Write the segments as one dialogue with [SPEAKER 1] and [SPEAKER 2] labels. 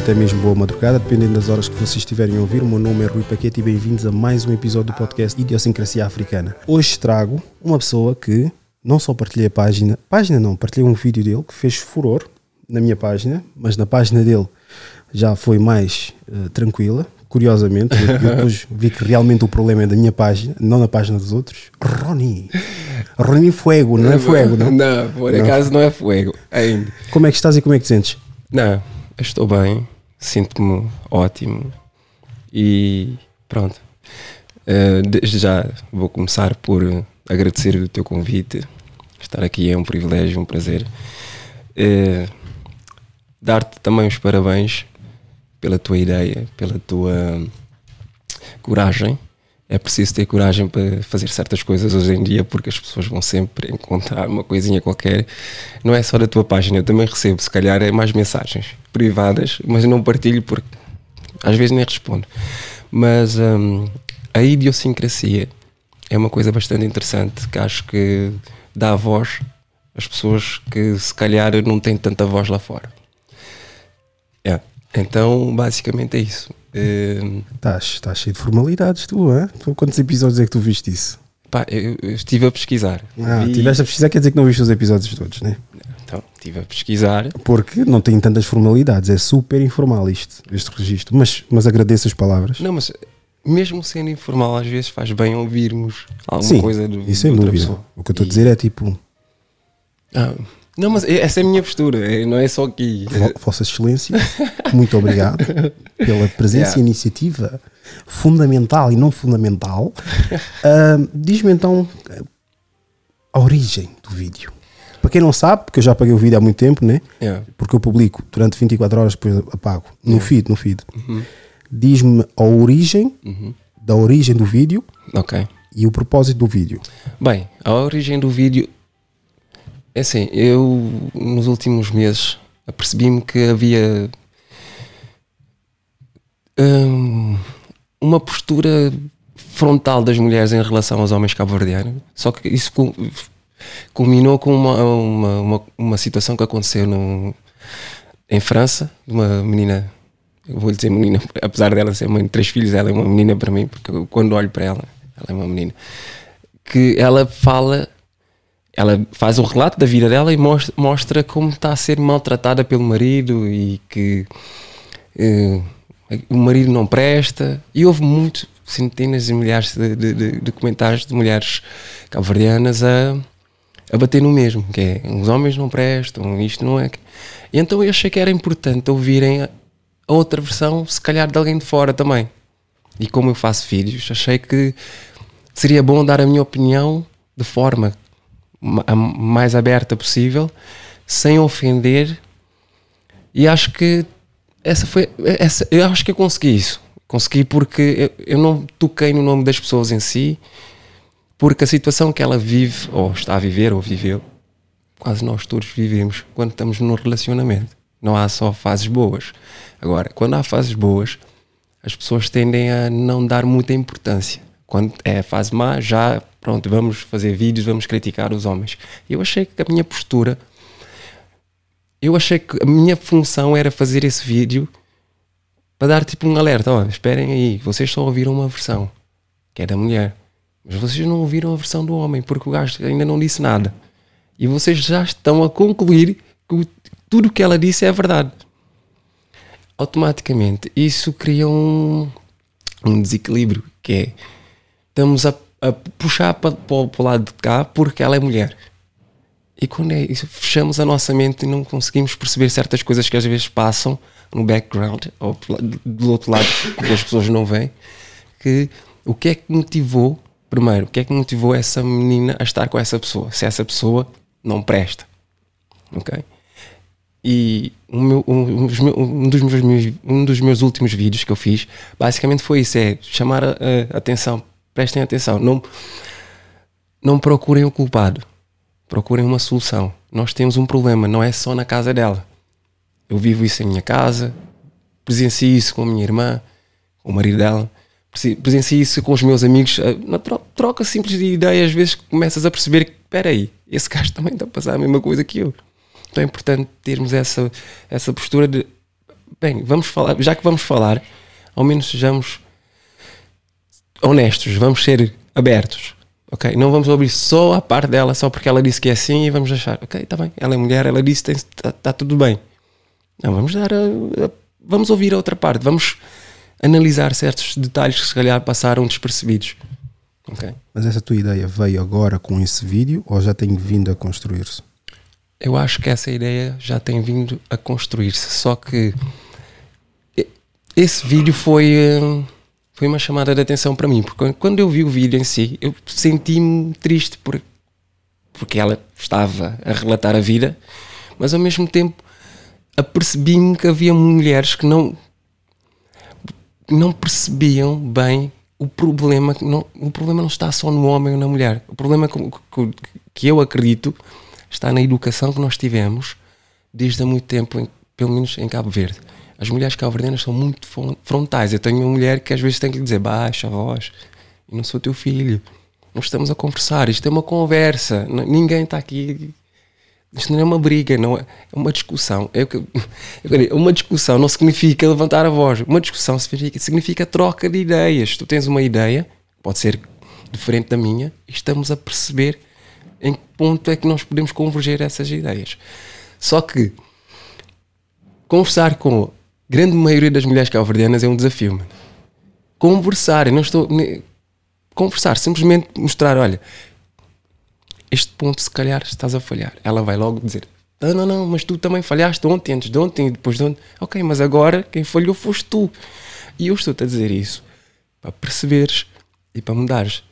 [SPEAKER 1] noite e até mesmo boa madrugada, dependendo das horas que vocês estiverem a ouvir. O meu nome é Rui Paquete e bem-vindos a mais um episódio do podcast Idiosincrasia Africana. Hoje trago uma pessoa que não só partilhei a página, página não, partilhei um vídeo dele que fez furor na minha página, mas na página dele já foi mais uh, tranquila, curiosamente. Eu, depois vi que realmente o problema é da minha página, não na página dos outros. Rony! Rony Fuego, não é Fuego, não?
[SPEAKER 2] Não, por
[SPEAKER 1] Não.
[SPEAKER 2] acaso não é Fuego ainda.
[SPEAKER 1] Como é que estás e como é que te sentes?
[SPEAKER 2] Não, estou bem, sinto-me ótimo e pronto. Eh, desde já vou começar por agradecer o teu convite. Estar aqui é um privilégio, um prazer. Eh, Dar-te também os parabéns pela tua ideia, pela tua coragem. É preciso ter coragem para fazer certas coisas hoje em dia, porque as pessoas vão sempre encontrar uma coisinha qualquer. Não é só da tua página, eu também recebo, se calhar, é mais mensagens privadas, mas não partilho porque às vezes nem respondo. Mas hum, a idiosincrasia é uma coisa bastante interessante que acho que dá voz às pessoas que se calhar não têm tanta voz lá fora. É. Então, basicamente é isso.
[SPEAKER 1] Estás, estás cheio de formalidades, tu, hein? Quantos episódios é que tu viste isso?
[SPEAKER 2] Pá, eu, eu estive a pesquisar.
[SPEAKER 1] Ah,
[SPEAKER 2] Vi-
[SPEAKER 1] tiveste a pesquisar, quer dizer que não viste os episódios todos, né?
[SPEAKER 2] Então, estive a pesquisar.
[SPEAKER 1] Porque não tem tantas formalidades, é super informal isto, este registro. Mas, mas agradeço as palavras.
[SPEAKER 2] Não, mas mesmo sendo informal, às vezes faz bem ouvirmos alguma
[SPEAKER 1] Sim,
[SPEAKER 2] coisa do,
[SPEAKER 1] isso sem
[SPEAKER 2] outra
[SPEAKER 1] dúvida.
[SPEAKER 2] pessoa.
[SPEAKER 1] O que eu estou a dizer é tipo,
[SPEAKER 2] Ah, não, mas essa é a minha postura, é- não é só aqui.
[SPEAKER 1] Vo- Vossa Excelência, muito obrigado pela presença
[SPEAKER 2] Yeah.
[SPEAKER 1] e iniciativa fundamental e não fundamental. Ah, Diz-me então a origem do vídeo. Para quem não sabe, porque eu já apaguei o vídeo há muito tempo, né?
[SPEAKER 2] Yeah.
[SPEAKER 1] porque eu publico durante 24 horas, depois apago. No feed, no feed. Diz-me a origem, da origem do vídeo
[SPEAKER 2] Ok.
[SPEAKER 1] e o propósito do vídeo.
[SPEAKER 2] Bem, a origem do vídeo é assim, eu nos últimos meses apercebi-me que havia hum, uma postura frontal das mulheres em relação aos homens cabo-verdianos. Só que isso cu- culminou com uma, uma, uma, uma situação que aconteceu no, em França, uma menina, eu vou-lhe dizer menina, apesar dela ser mãe de três filhos, ela é uma menina para mim, porque eu, quando olho para ela, ela é uma menina, que ela fala, ela faz o relato da vida dela e mostra, mostra como está a ser maltratada pelo marido e que eh, o marido não presta. E houve muito, centenas e milhares de, de, de- de comentários de mulheres cabo-verdianas a, a bater no mesmo, que é os homens não prestam, isto não é. E então eu achei que era importante ouvirem a, outra versão, se calhar de alguém de fora também. E como eu faço vídeos, achei que seria bom dar a minha opinião de forma ma- a mais aberta possível, sem ofender. E acho que essa foi, essa, eu acho que eu consegui isso. Consegui porque eu, eu não toquei no nome das pessoas em si, porque a situação que ela vive, ou está a viver, ou viveu, quase nós todos vivemos quando estamos num relacionamento. Não há só fases boas. Agora, quando há fases boas, as pessoas tendem a não dar muita importância. Quando é a fase má, já pronto, vamos fazer vídeos, vamos criticar os homens. Eu achei que a minha postura, eu achei que a minha função era fazer esse vídeo para dar tipo um alerta: ó, esperem aí, vocês só ouviram uma versão que é da mulher, mas vocês não ouviram a versão do homem porque o gajo ainda não disse nada e vocês já estão a concluir que tudo o que ela disse é verdade. Automaticamente, isso cria um, um desequilíbrio que é estamos a, a puxar para, para, para o lado de cá porque ela é mulher. E quando é isso, fechamos a nossa mente e não conseguimos perceber certas coisas que às vezes passam no background ou do outro lado que as pessoas não veem. Que o que é que motivou, primeiro, o que é que motivou essa menina a estar com essa pessoa? Se essa pessoa não presta. Ok? E o meu- um, um dos meus, um dos meus últimos vídeos que eu fiz basicamente foi isso: é chamar a, a atenção, prestem atenção, não, não procurem o culpado, procurem uma solução. Nós temos um problema, não é só na casa dela. Eu vivo isso em minha casa, presencio isso com a minha irmã, com o marido dela, presencio isso com os meus amigos. eh, Na tro- troca simples de ideia, às vezes começas a perceber que, espera aí, esse gajo também está a passar a mesma coisa que eu. Então é importante termos essa, essa postura de, bem, vamos falar, já que vamos falar, ao menos sejamos honestos, vamos ser abertos. Ok? Não vamos ouvir só a parte dela, só porque ela disse que é assim e vamos achar, ok, está bem, ela é mulher, ela disse, está tá tudo bem. Não, vamos dar a- a- vamos ouvir a outra parte, vamos analisar certos detalhes que se calhar passaram despercebidos. Ok?
[SPEAKER 1] Mas essa tua ideia veio agora com esse vídeo ou já tem vindo a construir-se?
[SPEAKER 2] Eu acho que essa ideia já tem vindo a construir-se, só que esse vídeo foi, eh, foi uma chamada de atenção para mim, porque quando eu vi o vídeo em si, eu senti-me triste por, porque ela estava a relatar a vida, mas ao mesmo tempo apercebi-me que havia mulheres que não não percebiam bem o problema que não, o problema não está só no homem ou na mulher. O problema que, que- que eu acredito está na educação que nós tivemos desde há muito tempo em- pelo menos em Cabo Verde as mulheres cabo-verdianas são muito fron- frontais eu tenho uma mulher que às vezes tem que lhe dizer baixa a voz eu não sou teu filho nós estamos a conversar isto é uma conversa ninguém está aqui isto não é uma briga, não é, é uma discussão. É, uma discussão não significa levantar a voz. Uma discussão significa, significa troca de ideias. Tu tens uma ideia, pode ser diferente da minha, e estamos a perceber em que ponto é que nós podemos converger essas ideias. Só que conversar com grande maioria das mulheres calverdianas é um desafio. Mano. Conversar, eu não estou. Conversar, simplesmente mostrar, olha, este ponto se calhar estás a falhar. Ela vai logo dizer: Não, não, não, mas tu também falhaste ontem, antes de ontem, e depois de ontem. Ok, mas agora quem falhou foste tu. E eu estou-te a dizer isso para perceberes e para mudares.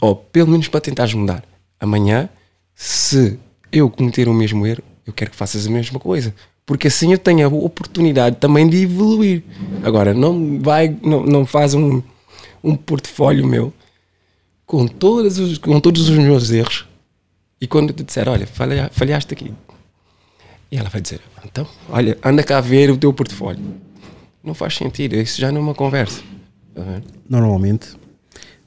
[SPEAKER 2] Ou pelo menos para tentares mudar. Amanhã, se eu cometer o mesmo erro, eu quero que faças a mesma coisa. Porque assim eu tenho a oportunidade também de evoluir. Agora, não vai, não, não faz um, um portfólio meu com, todos os, com todos os meus erros e quando eu te disser, olha, falha- falhaste aqui. E ela vai dizer, então, olha, anda cá ver o teu portfólio. Não faz sentido, isso já não é uma conversa. Tá?
[SPEAKER 1] Normalmente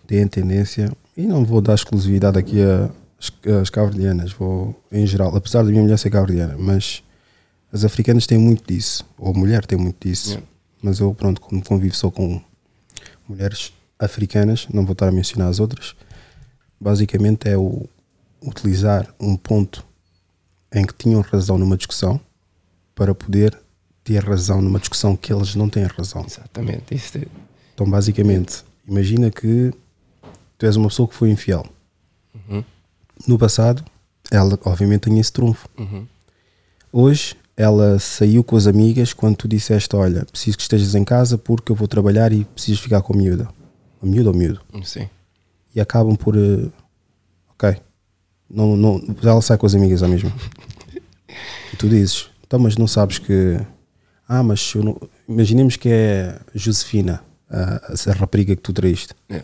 [SPEAKER 1] tem tendência, e não vou dar exclusividade aqui às, às vou em geral, apesar da minha mulher ser caverdiana, mas as africanas têm muito disso, ou a mulher tem muito disso.
[SPEAKER 2] Yeah.
[SPEAKER 1] Mas eu, pronto, como convivo só com mulheres africanas, não vou estar a mencionar as outras, basicamente é o utilizar um ponto em que tinham razão numa discussão para poder ter razão numa discussão que eles não têm razão.
[SPEAKER 2] Exatamente. Isso é-
[SPEAKER 1] Então, basicamente, imagina que tu és uma pessoa que foi infiel. No passado, ela obviamente tinha esse trunfo. Hoje, ela saiu com as amigas quando tu disseste: Olha, preciso que estejas em casa porque eu vou trabalhar e precisas ficar com a miúda. A miúda ou miúdo?
[SPEAKER 2] Sim.
[SPEAKER 1] E acabam por. eh, ok. Não, não, ela sai com as amigas à mesma. E tu dizes: Então, mas não sabes que. Ah, mas não- imaginemos que é Josefina, a, a rapariga que tu traíste.
[SPEAKER 2] É.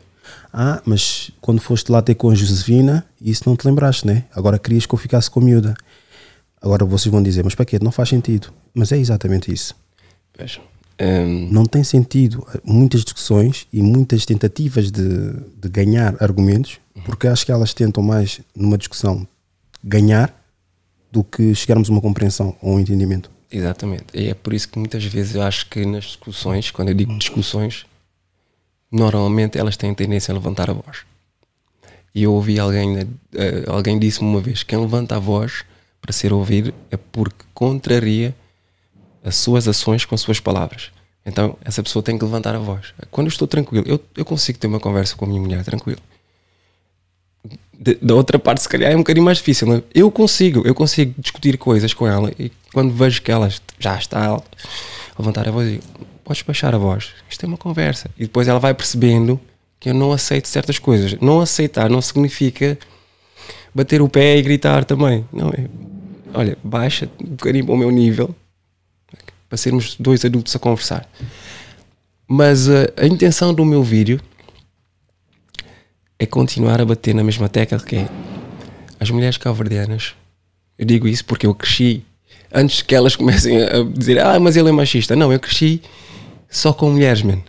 [SPEAKER 1] Ah, mas quando foste lá ter com a Josefina, isso não te lembraste, né? Agora querias que eu ficasse com a miúda. Agora vocês vão dizer, mas para quê? Não faz sentido. Mas é exatamente isso.
[SPEAKER 2] Vejam. Hum,
[SPEAKER 1] Não tem sentido muitas discussões e muitas tentativas de, de ganhar argumentos, porque acho que elas tentam mais numa discussão ganhar do que chegarmos a uma compreensão ou um entendimento.
[SPEAKER 2] Exatamente. E é por isso que muitas vezes eu acho que nas discussões, quando eu digo discussões, normalmente elas têm tendência a levantar a voz. E eu ouvi alguém, eh, alguém disse-me uma vez: quem levanta a voz para ser ouvido é porque contraria as suas ações com as suas palavras. Então essa pessoa tem que levantar a voz. Quando eu estou tranquilo, eu, eu consigo ter uma conversa com a minha mulher tranquilo. De- Da outra parte, se calhar, é um bocadinho mais difícil. Mas eu consigo, eu consigo discutir coisas com ela e quando vejo que ela já está a levantar a voz, eu digo, podes baixar a voz. Isto é uma conversa. E depois ela vai percebendo que eu não aceito certas coisas. Não aceitar não significa bater o pé e gritar também. Não, é, olha, baixa um bocadinho para o meu nível para sermos dois adultos a conversar. Mas uh, a intenção do meu vídeo é continuar a bater na mesma tecla que é as mulheres calverdianas. Eu digo isso porque eu cresci antes que elas comecem a dizer ah, mas ele é machista. Não, eu cresci só com mulheres, man.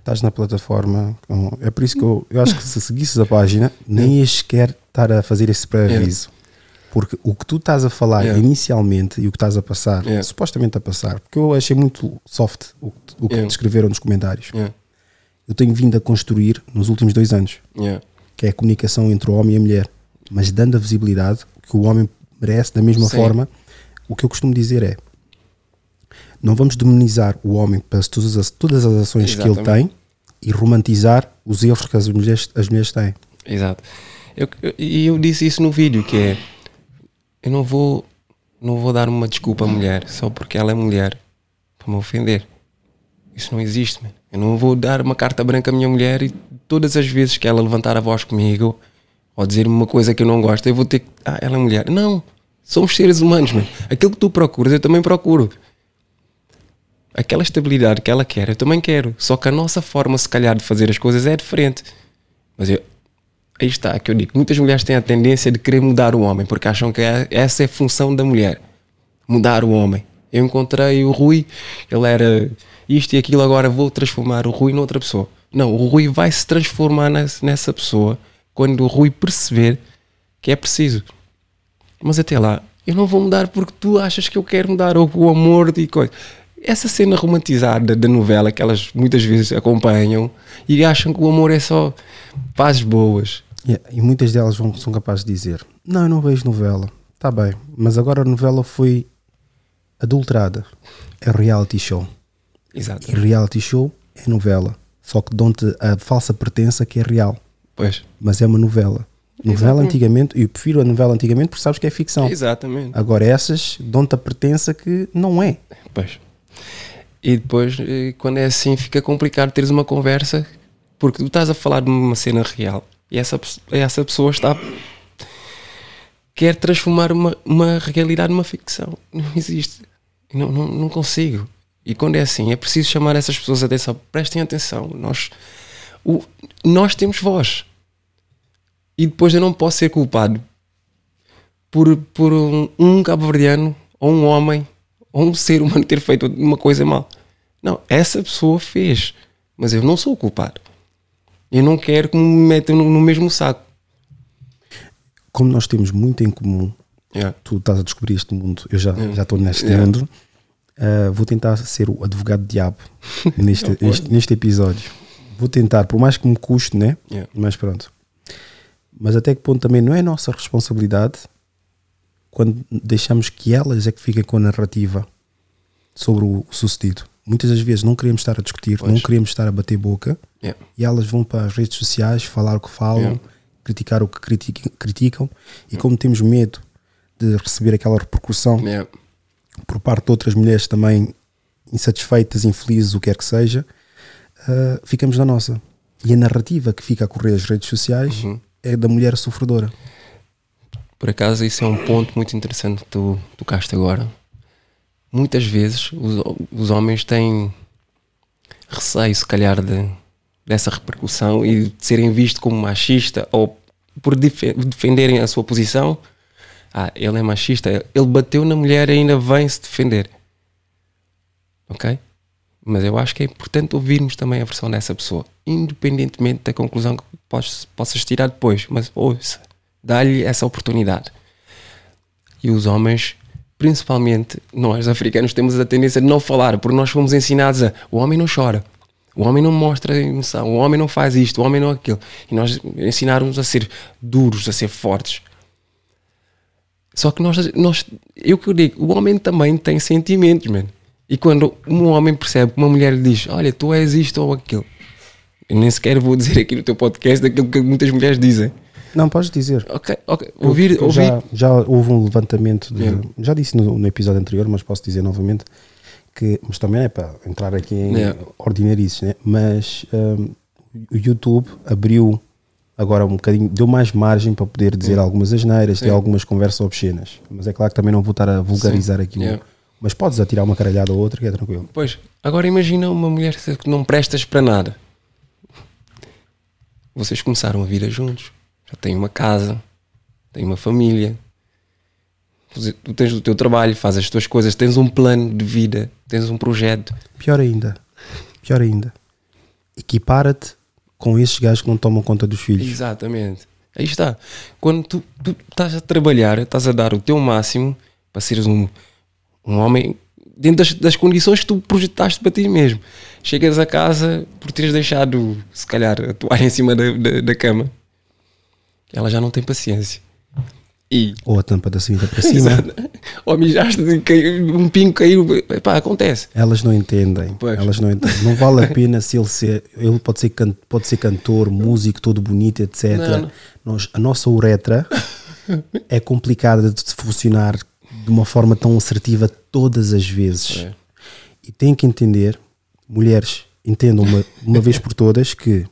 [SPEAKER 1] Estás na plataforma. É por isso que eu, eu acho que se seguisses a página, nem ias sequer estar a fazer esse pré-aviso. Porque o que tu estás a falar
[SPEAKER 2] Yeah.
[SPEAKER 1] inicialmente e o que estás a passar,
[SPEAKER 2] Yeah.
[SPEAKER 1] supostamente a passar, porque eu achei muito soft o, que- o que
[SPEAKER 2] Yeah.
[SPEAKER 1] descreveram nos comentários.
[SPEAKER 2] Yeah,
[SPEAKER 1] Eu tenho vindo a construir nos últimos dois anos,
[SPEAKER 2] yeah,
[SPEAKER 1] que é a comunicação entre o homem e a mulher, mas dando a visibilidade que o homem merece da mesma
[SPEAKER 2] Sim.
[SPEAKER 1] forma. O que eu costumo dizer é: não vamos demonizar o homem para todas as, todas as ações que ele
[SPEAKER 2] Exatamente.
[SPEAKER 1] tem e romantizar os erros que as mulheres, as mulheres têm.
[SPEAKER 2] Exato. Eu- eu- E eu, disse isso no vídeo, que é eu não vou não vou dar uma desculpa à mulher só porque ela é mulher para me ofender. Isso não existe, man. Eu não vou dar uma carta branca à minha mulher e todas as vezes que ela levantar a voz comigo ou dizer-me uma coisa que eu não gosto, eu vou ter que. Ah, ela é mulher. Não. Somos seres humanos, man. Aquilo que tu procuras, eu também procuro. Aquela estabilidade que ela quer, eu também quero. Só que a nossa forma, se calhar, de fazer as coisas é diferente. Mas eu, aí está, que eu digo. Muitas mulheres têm a tendência de querer mudar o homem, porque acham que é- essa é a função da mulher. Mudar o homem. Eu encontrei o Rui, ele era isto e aquilo, agora vou transformar o Rui noutra pessoa. Não, o Rui vai se transformar nessa, pessoa quando o Rui perceber que é preciso. Mas até lá, eu não vou mudar porque tu achas que eu quero mudar, ou o amor e coisa. Essa cena romantizada da novela que elas muitas vezes acompanham e acham que o amor é só pazes boas.
[SPEAKER 1] Yeah, E muitas delas vão, são capazes de dizer: Não, eu não vejo novela. Está bem, mas agora a novela foi adulterada. É reality show.
[SPEAKER 2] Exato.
[SPEAKER 1] E reality show é novela. Só que dão-te a falsa pertença que é real.
[SPEAKER 2] Pois.
[SPEAKER 1] Mas é uma novela. Novela
[SPEAKER 2] Exatamente.
[SPEAKER 1] antigamente, eu prefiro a novela antigamente porque sabes que é ficção.
[SPEAKER 2] Exatamente.
[SPEAKER 1] Agora essas dão-te a pertença que não é.
[SPEAKER 2] Pois. E depois, eh, quando é assim, fica complicado teres uma conversa porque tu estás a falar de uma cena real e essa, essa pessoa está. quer transformar uma, uma realidade numa ficção. Não existe. Não, não, não consigo. E quando é assim, é preciso chamar essas pessoas a atenção. Prestem atenção. Nós, o, nós temos voz. E depois eu não posso ser culpado por, por um, um cabo-verdiano ou um homem ou um ser humano ter feito uma coisa mal. Não, essa pessoa fez, mas eu não sou o culpado. Eu não quero que me metam no, no mesmo saco.
[SPEAKER 1] Como nós temos muito em comum,
[SPEAKER 2] Yeah.
[SPEAKER 1] tu estás a descobrir este mundo, eu já já estou neste
[SPEAKER 2] Yeah.
[SPEAKER 1] mundo. Uh, vou tentar ser o advogado diabo neste,
[SPEAKER 2] pode.
[SPEAKER 1] neste, episódio. Vou tentar, por mais que me custe, né?
[SPEAKER 2] Yeah.
[SPEAKER 1] Mas pronto. Mas até que ponto também não é nossa responsabilidade quando deixamos que elas é que fiquem com a narrativa sobre o, sucedido. Muitas das vezes não queremos estar a discutir,
[SPEAKER 2] Pois.
[SPEAKER 1] não queremos estar a bater boca
[SPEAKER 2] Yeah.
[SPEAKER 1] e elas vão para as redes sociais falar o que falam,
[SPEAKER 2] Yeah.
[SPEAKER 1] criticar o que criticam, criticam e como temos medo de receber aquela repercussão
[SPEAKER 2] Yeah.
[SPEAKER 1] por parte de outras mulheres também insatisfeitas, infelizes, o que quer que seja, ah, ficamos na nossa. E a narrativa que fica a correr as redes sociais
[SPEAKER 2] Uhum.
[SPEAKER 1] é da mulher sofredora.
[SPEAKER 2] Por acaso, isso é um ponto muito interessante que tu tocaste agora. Muitas vezes os, os homens têm receio, se calhar, de, dessa repercussão e de serem vistos como machista ou por defe- defenderem a sua posição. Ah, ele é machista, ele bateu na mulher e ainda vem se defender. Ok? Mas eu acho que é importante ouvirmos também a versão dessa pessoa, independentemente da conclusão que possas, possas tirar depois. Mas ouça, dá-lhe essa oportunidade. E os homens principalmente nós africanos temos a tendência de não falar, porque nós fomos ensinados a o homem não chora, o homem não mostra emoção, o homem não faz isto, o homem não aquilo. E nós ensinaram-nos a ser duros, a ser fortes. Só que nós, nós eu que eu digo, o homem também tem sentimentos, mano. E quando um homem percebe que uma mulher lhe diz, olha, tu és isto ou aquilo, eu nem sequer vou dizer aqui no teu podcast aquilo que muitas mulheres dizem.
[SPEAKER 1] Não, podes dizer.
[SPEAKER 2] Ok, ok. Ouvir,
[SPEAKER 1] Eu
[SPEAKER 2] ouvir.
[SPEAKER 1] Já, já houve um levantamento, de,
[SPEAKER 2] Yeah.
[SPEAKER 1] já disse no, no episódio anterior, mas posso dizer novamente, que, mas também é para entrar aqui em
[SPEAKER 2] Yeah.
[SPEAKER 1] ordinarices, né? mas hum, o YouTube abriu agora um bocadinho, deu mais margem para poder dizer algumas asneiras, ter algumas conversas obscenas, mas é claro que também não vou estar a vulgarizar
[SPEAKER 2] Sim.
[SPEAKER 1] aqui,
[SPEAKER 2] Yeah.
[SPEAKER 1] mas podes atirar uma caralhada ou outra que é tranquilo.
[SPEAKER 2] Pois, agora imagina uma mulher que não prestas para nada. Vocês começaram a vida juntos, já têm uma casa, têm uma família, tu tens o teu trabalho, fazes as tuas coisas, tens um plano de vida, tens um projeto.
[SPEAKER 1] Pior ainda, pior ainda, equipara-te com esses gajos que não tomam conta dos filhos.
[SPEAKER 2] Exatamente. Aí está. Quando tu, tu estás a trabalhar, estás a dar o teu máximo para seres um, um homem dentro das, das condições que tu projetaste para ti mesmo. Chegas a casa por teres deixado, se calhar, a toalha em cima da, da, da cama, ela já não tem paciência. E
[SPEAKER 1] Ou a tampa da cinta para cima.
[SPEAKER 2] ou mijaste, um pingo caiu, pá, acontece.
[SPEAKER 1] Elas não entendem.
[SPEAKER 2] Pois.
[SPEAKER 1] Elas não entendem. Não vale a pena se ele ser. Ele pode ser, can- pode ser cantor, músico, todo bonito, etc.
[SPEAKER 2] Não, não.
[SPEAKER 1] Nós, a nossa uretra é complicada de funcionar de uma forma tão assertiva todas as vezes.
[SPEAKER 2] É.
[SPEAKER 1] E têm que entender, mulheres, entendam uma, uma vez por todas que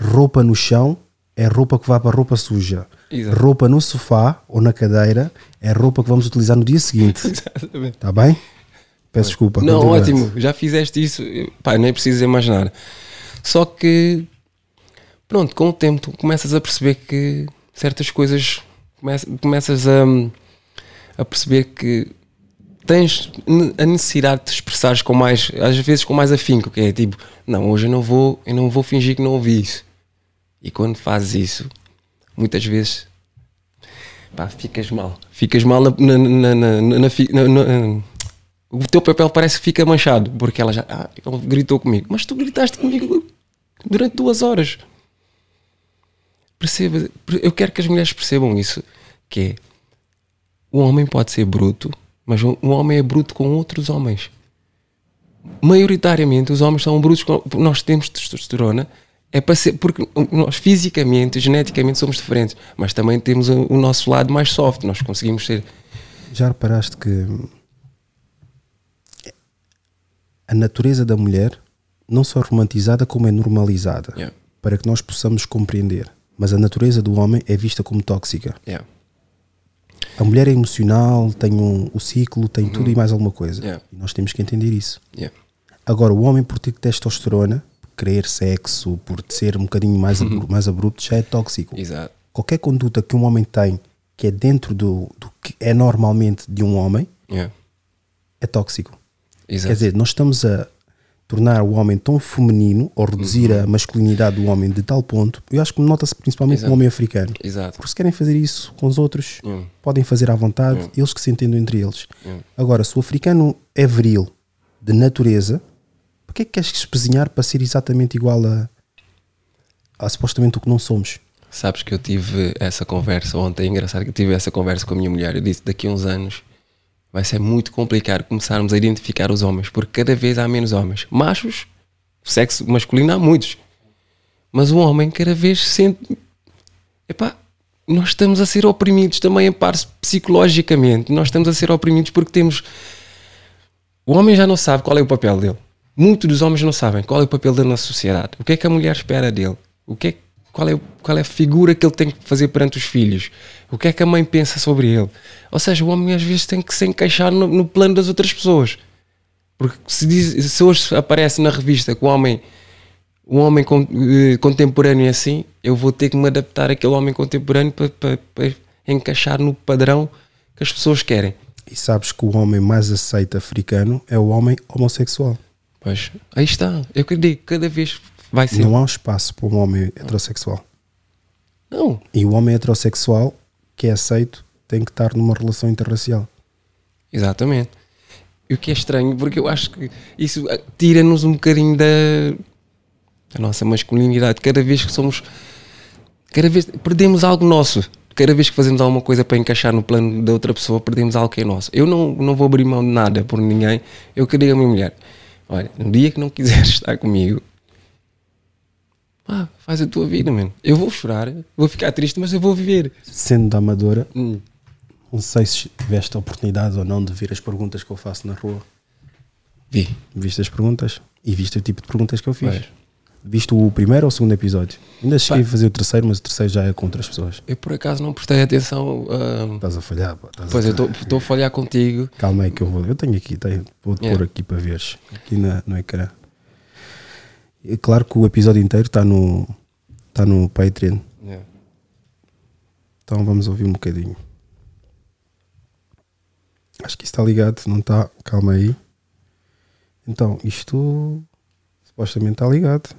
[SPEAKER 1] roupa no chão é roupa que vai para roupa suja.
[SPEAKER 2] Exato.
[SPEAKER 1] Roupa no sofá ou na cadeira é roupa que vamos utilizar no dia seguinte.
[SPEAKER 2] Exatamente.
[SPEAKER 1] Está bem? Peço desculpa.
[SPEAKER 2] Não, ótimo, já fizeste isso, pá, nem precisas nada. Só que, pronto, com o tempo tu começas a perceber que certas coisas, começa- começas a, a perceber que tens a necessidade de te expressares com mais, às vezes com mais afinco, que é tipo, não, hoje eu não vou, eu não vou fingir que não ouvi isso. E quando fazes isso, muitas vezes pá, ficas mal. Ficas mal na, na, na, na- o teu papel parece que fica manchado, porque ela já ah, gritou comigo, mas tu gritaste comigo durante duas horas. Perceba, eu quero que as mulheres percebam isso, que é o homem pode ser bruto, mas o homem é bruto com outros homens. Maioritariamente os homens são brutos nós temos testosterona é para ser, porque nós fisicamente, geneticamente somos diferentes, mas também temos o, o nosso lado mais soft, nós conseguimos ser
[SPEAKER 1] Já reparaste que a natureza da mulher não só é romantizada como é normalizada
[SPEAKER 2] Yeah.
[SPEAKER 1] para que nós possamos compreender. Mas a natureza do homem é vista como tóxica.
[SPEAKER 2] yeah,
[SPEAKER 1] A mulher é emocional, tem um, o ciclo, tem tudo e mais alguma coisa.
[SPEAKER 2] Yeah.
[SPEAKER 1] E nós temos que entender isso. Agora, o homem, por ter testosterona, querer sexo, por ser um bocadinho mais, abru- mais abrupto, já é tóxico.
[SPEAKER 2] exato.
[SPEAKER 1] Qualquer conduta que um homem tem que é dentro do, do que é normalmente de um homem
[SPEAKER 2] Yeah.
[SPEAKER 1] é tóxico.
[SPEAKER 2] Exato.
[SPEAKER 1] Quer dizer, nós estamos a tornar o homem tão feminino ou reduzir
[SPEAKER 2] Uhum.
[SPEAKER 1] a masculinidade do homem de tal ponto. Eu acho que nota-se principalmente
[SPEAKER 2] Exato.
[SPEAKER 1] no homem africano.
[SPEAKER 2] Exato.
[SPEAKER 1] Porque se querem fazer isso com os outros,
[SPEAKER 2] Hum.
[SPEAKER 1] podem fazer à vontade, eles que se entendem entre eles. Agora, se o africano é viril de natureza, por que é que queres espezinhar para ser exatamente igual a, a supostamente o que não somos?
[SPEAKER 2] Sabes que eu tive essa conversa ontem, é engraçado que eu tive essa conversa com a minha mulher. Eu disse: daqui a uns anos vai ser muito complicado começarmos a identificar os homens, porque cada vez há menos homens. Machos, sexo masculino há muitos, mas o homem cada vez sente. Epá, nós estamos a ser oprimidos também a par psicologicamente. Nós estamos a ser oprimidos porque temos. O homem já não sabe qual é o papel dele. Muitos dos homens não sabem qual é o papel dele na sociedade. O que é que a mulher espera dele? O que é, qual, é, qual é a figura que ele tem que fazer perante os filhos? O que é que a mãe pensa sobre ele? Ou seja, o homem às vezes tem que se encaixar no, no plano das outras pessoas. Porque se, diz, se hoje aparece na revista que o homem, o homem con- eh, contemporâneo é assim, eu vou ter que me adaptar àquele homem contemporâneo para, para- para encaixar no padrão que as pessoas querem.
[SPEAKER 1] E sabes que o homem mais aceito africano é o homem homossexual.
[SPEAKER 2] Pois, aí está. Eu que digo, cada vez vai ser.
[SPEAKER 1] Não há um espaço para um homem heterossexual.
[SPEAKER 2] Não,
[SPEAKER 1] E o homem heterossexual que é aceito tem que estar numa relação interracial.
[SPEAKER 2] Exatamente. E o que é estranho, porque eu acho que isso ah, tira-nos um bocadinho da, da nossa masculinidade. Cada vez que somos. Cada vez perdemos algo nosso. Cada vez que fazemos alguma coisa para encaixar no plano da outra pessoa, perdemos algo que é nosso. Eu não, não vou abrir mão de nada por ninguém. Eu queria a minha mulher: olha, no dia que não quiseres estar comigo, pá, faz a tua vida, mano. Eu vou chorar, vou ficar triste, mas eu vou viver.
[SPEAKER 1] Sendo da Amadora,
[SPEAKER 2] Hum.
[SPEAKER 1] não sei se tiveste a oportunidade ou não de ver as perguntas que eu faço na rua.
[SPEAKER 2] Vi.
[SPEAKER 1] Viste as perguntas e viste o tipo de perguntas que eu fiz.
[SPEAKER 2] Pois.
[SPEAKER 1] Viste o primeiro ou o segundo episódio? Ainda cheguei
[SPEAKER 2] Pá.
[SPEAKER 1] a fazer o terceiro, mas o terceiro já é com outras pessoas.
[SPEAKER 2] Eu por acaso não prestei atenção. ah,
[SPEAKER 1] Estás a falhar, pá, estás a
[SPEAKER 2] pois eu estou a falhar contigo.
[SPEAKER 1] Calma aí que eu vou. Eu tenho aqui, tenho, vou-te
[SPEAKER 2] Yeah.
[SPEAKER 1] pôr aqui para veres. Aqui na, no ecrã. É claro que o episódio inteiro está no, está no Patreon. Então vamos ouvir um bocadinho. Acho que isso está ligado, não está? Calma aí. Então, isto supostamente está ligado.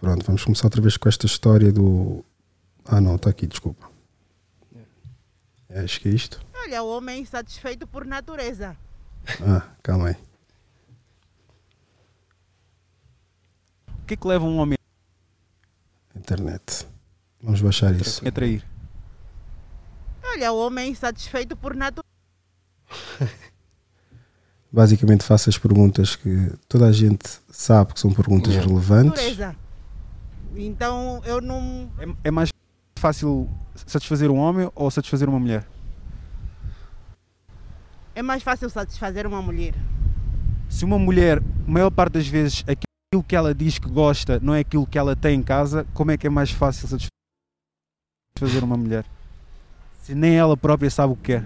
[SPEAKER 1] Pronto, vamos começar outra vez com esta história do. Ah, não, está aqui, desculpa. Acho que é isto.
[SPEAKER 3] Olha, o homem insatisfeito por natureza.
[SPEAKER 1] Ah, calma aí.
[SPEAKER 4] O que é que leva um homem
[SPEAKER 1] Internet. Vamos baixar isso.
[SPEAKER 4] a trair?
[SPEAKER 3] Olha, o homem insatisfeito por natureza.
[SPEAKER 1] Basicamente faço as perguntas que toda a gente sabe que são perguntas
[SPEAKER 2] Yeah.
[SPEAKER 1] relevantes.
[SPEAKER 3] Então eu não.
[SPEAKER 4] É, é mais fácil satisfazer um homem ou satisfazer uma mulher?
[SPEAKER 3] É mais fácil satisfazer uma mulher.
[SPEAKER 4] Se uma mulher, a maior parte das vezes, aquilo que ela diz que gosta não é aquilo que ela tem em casa, como é que é mais fácil satisfazer uma mulher? Se nem ela própria sabe o que quer.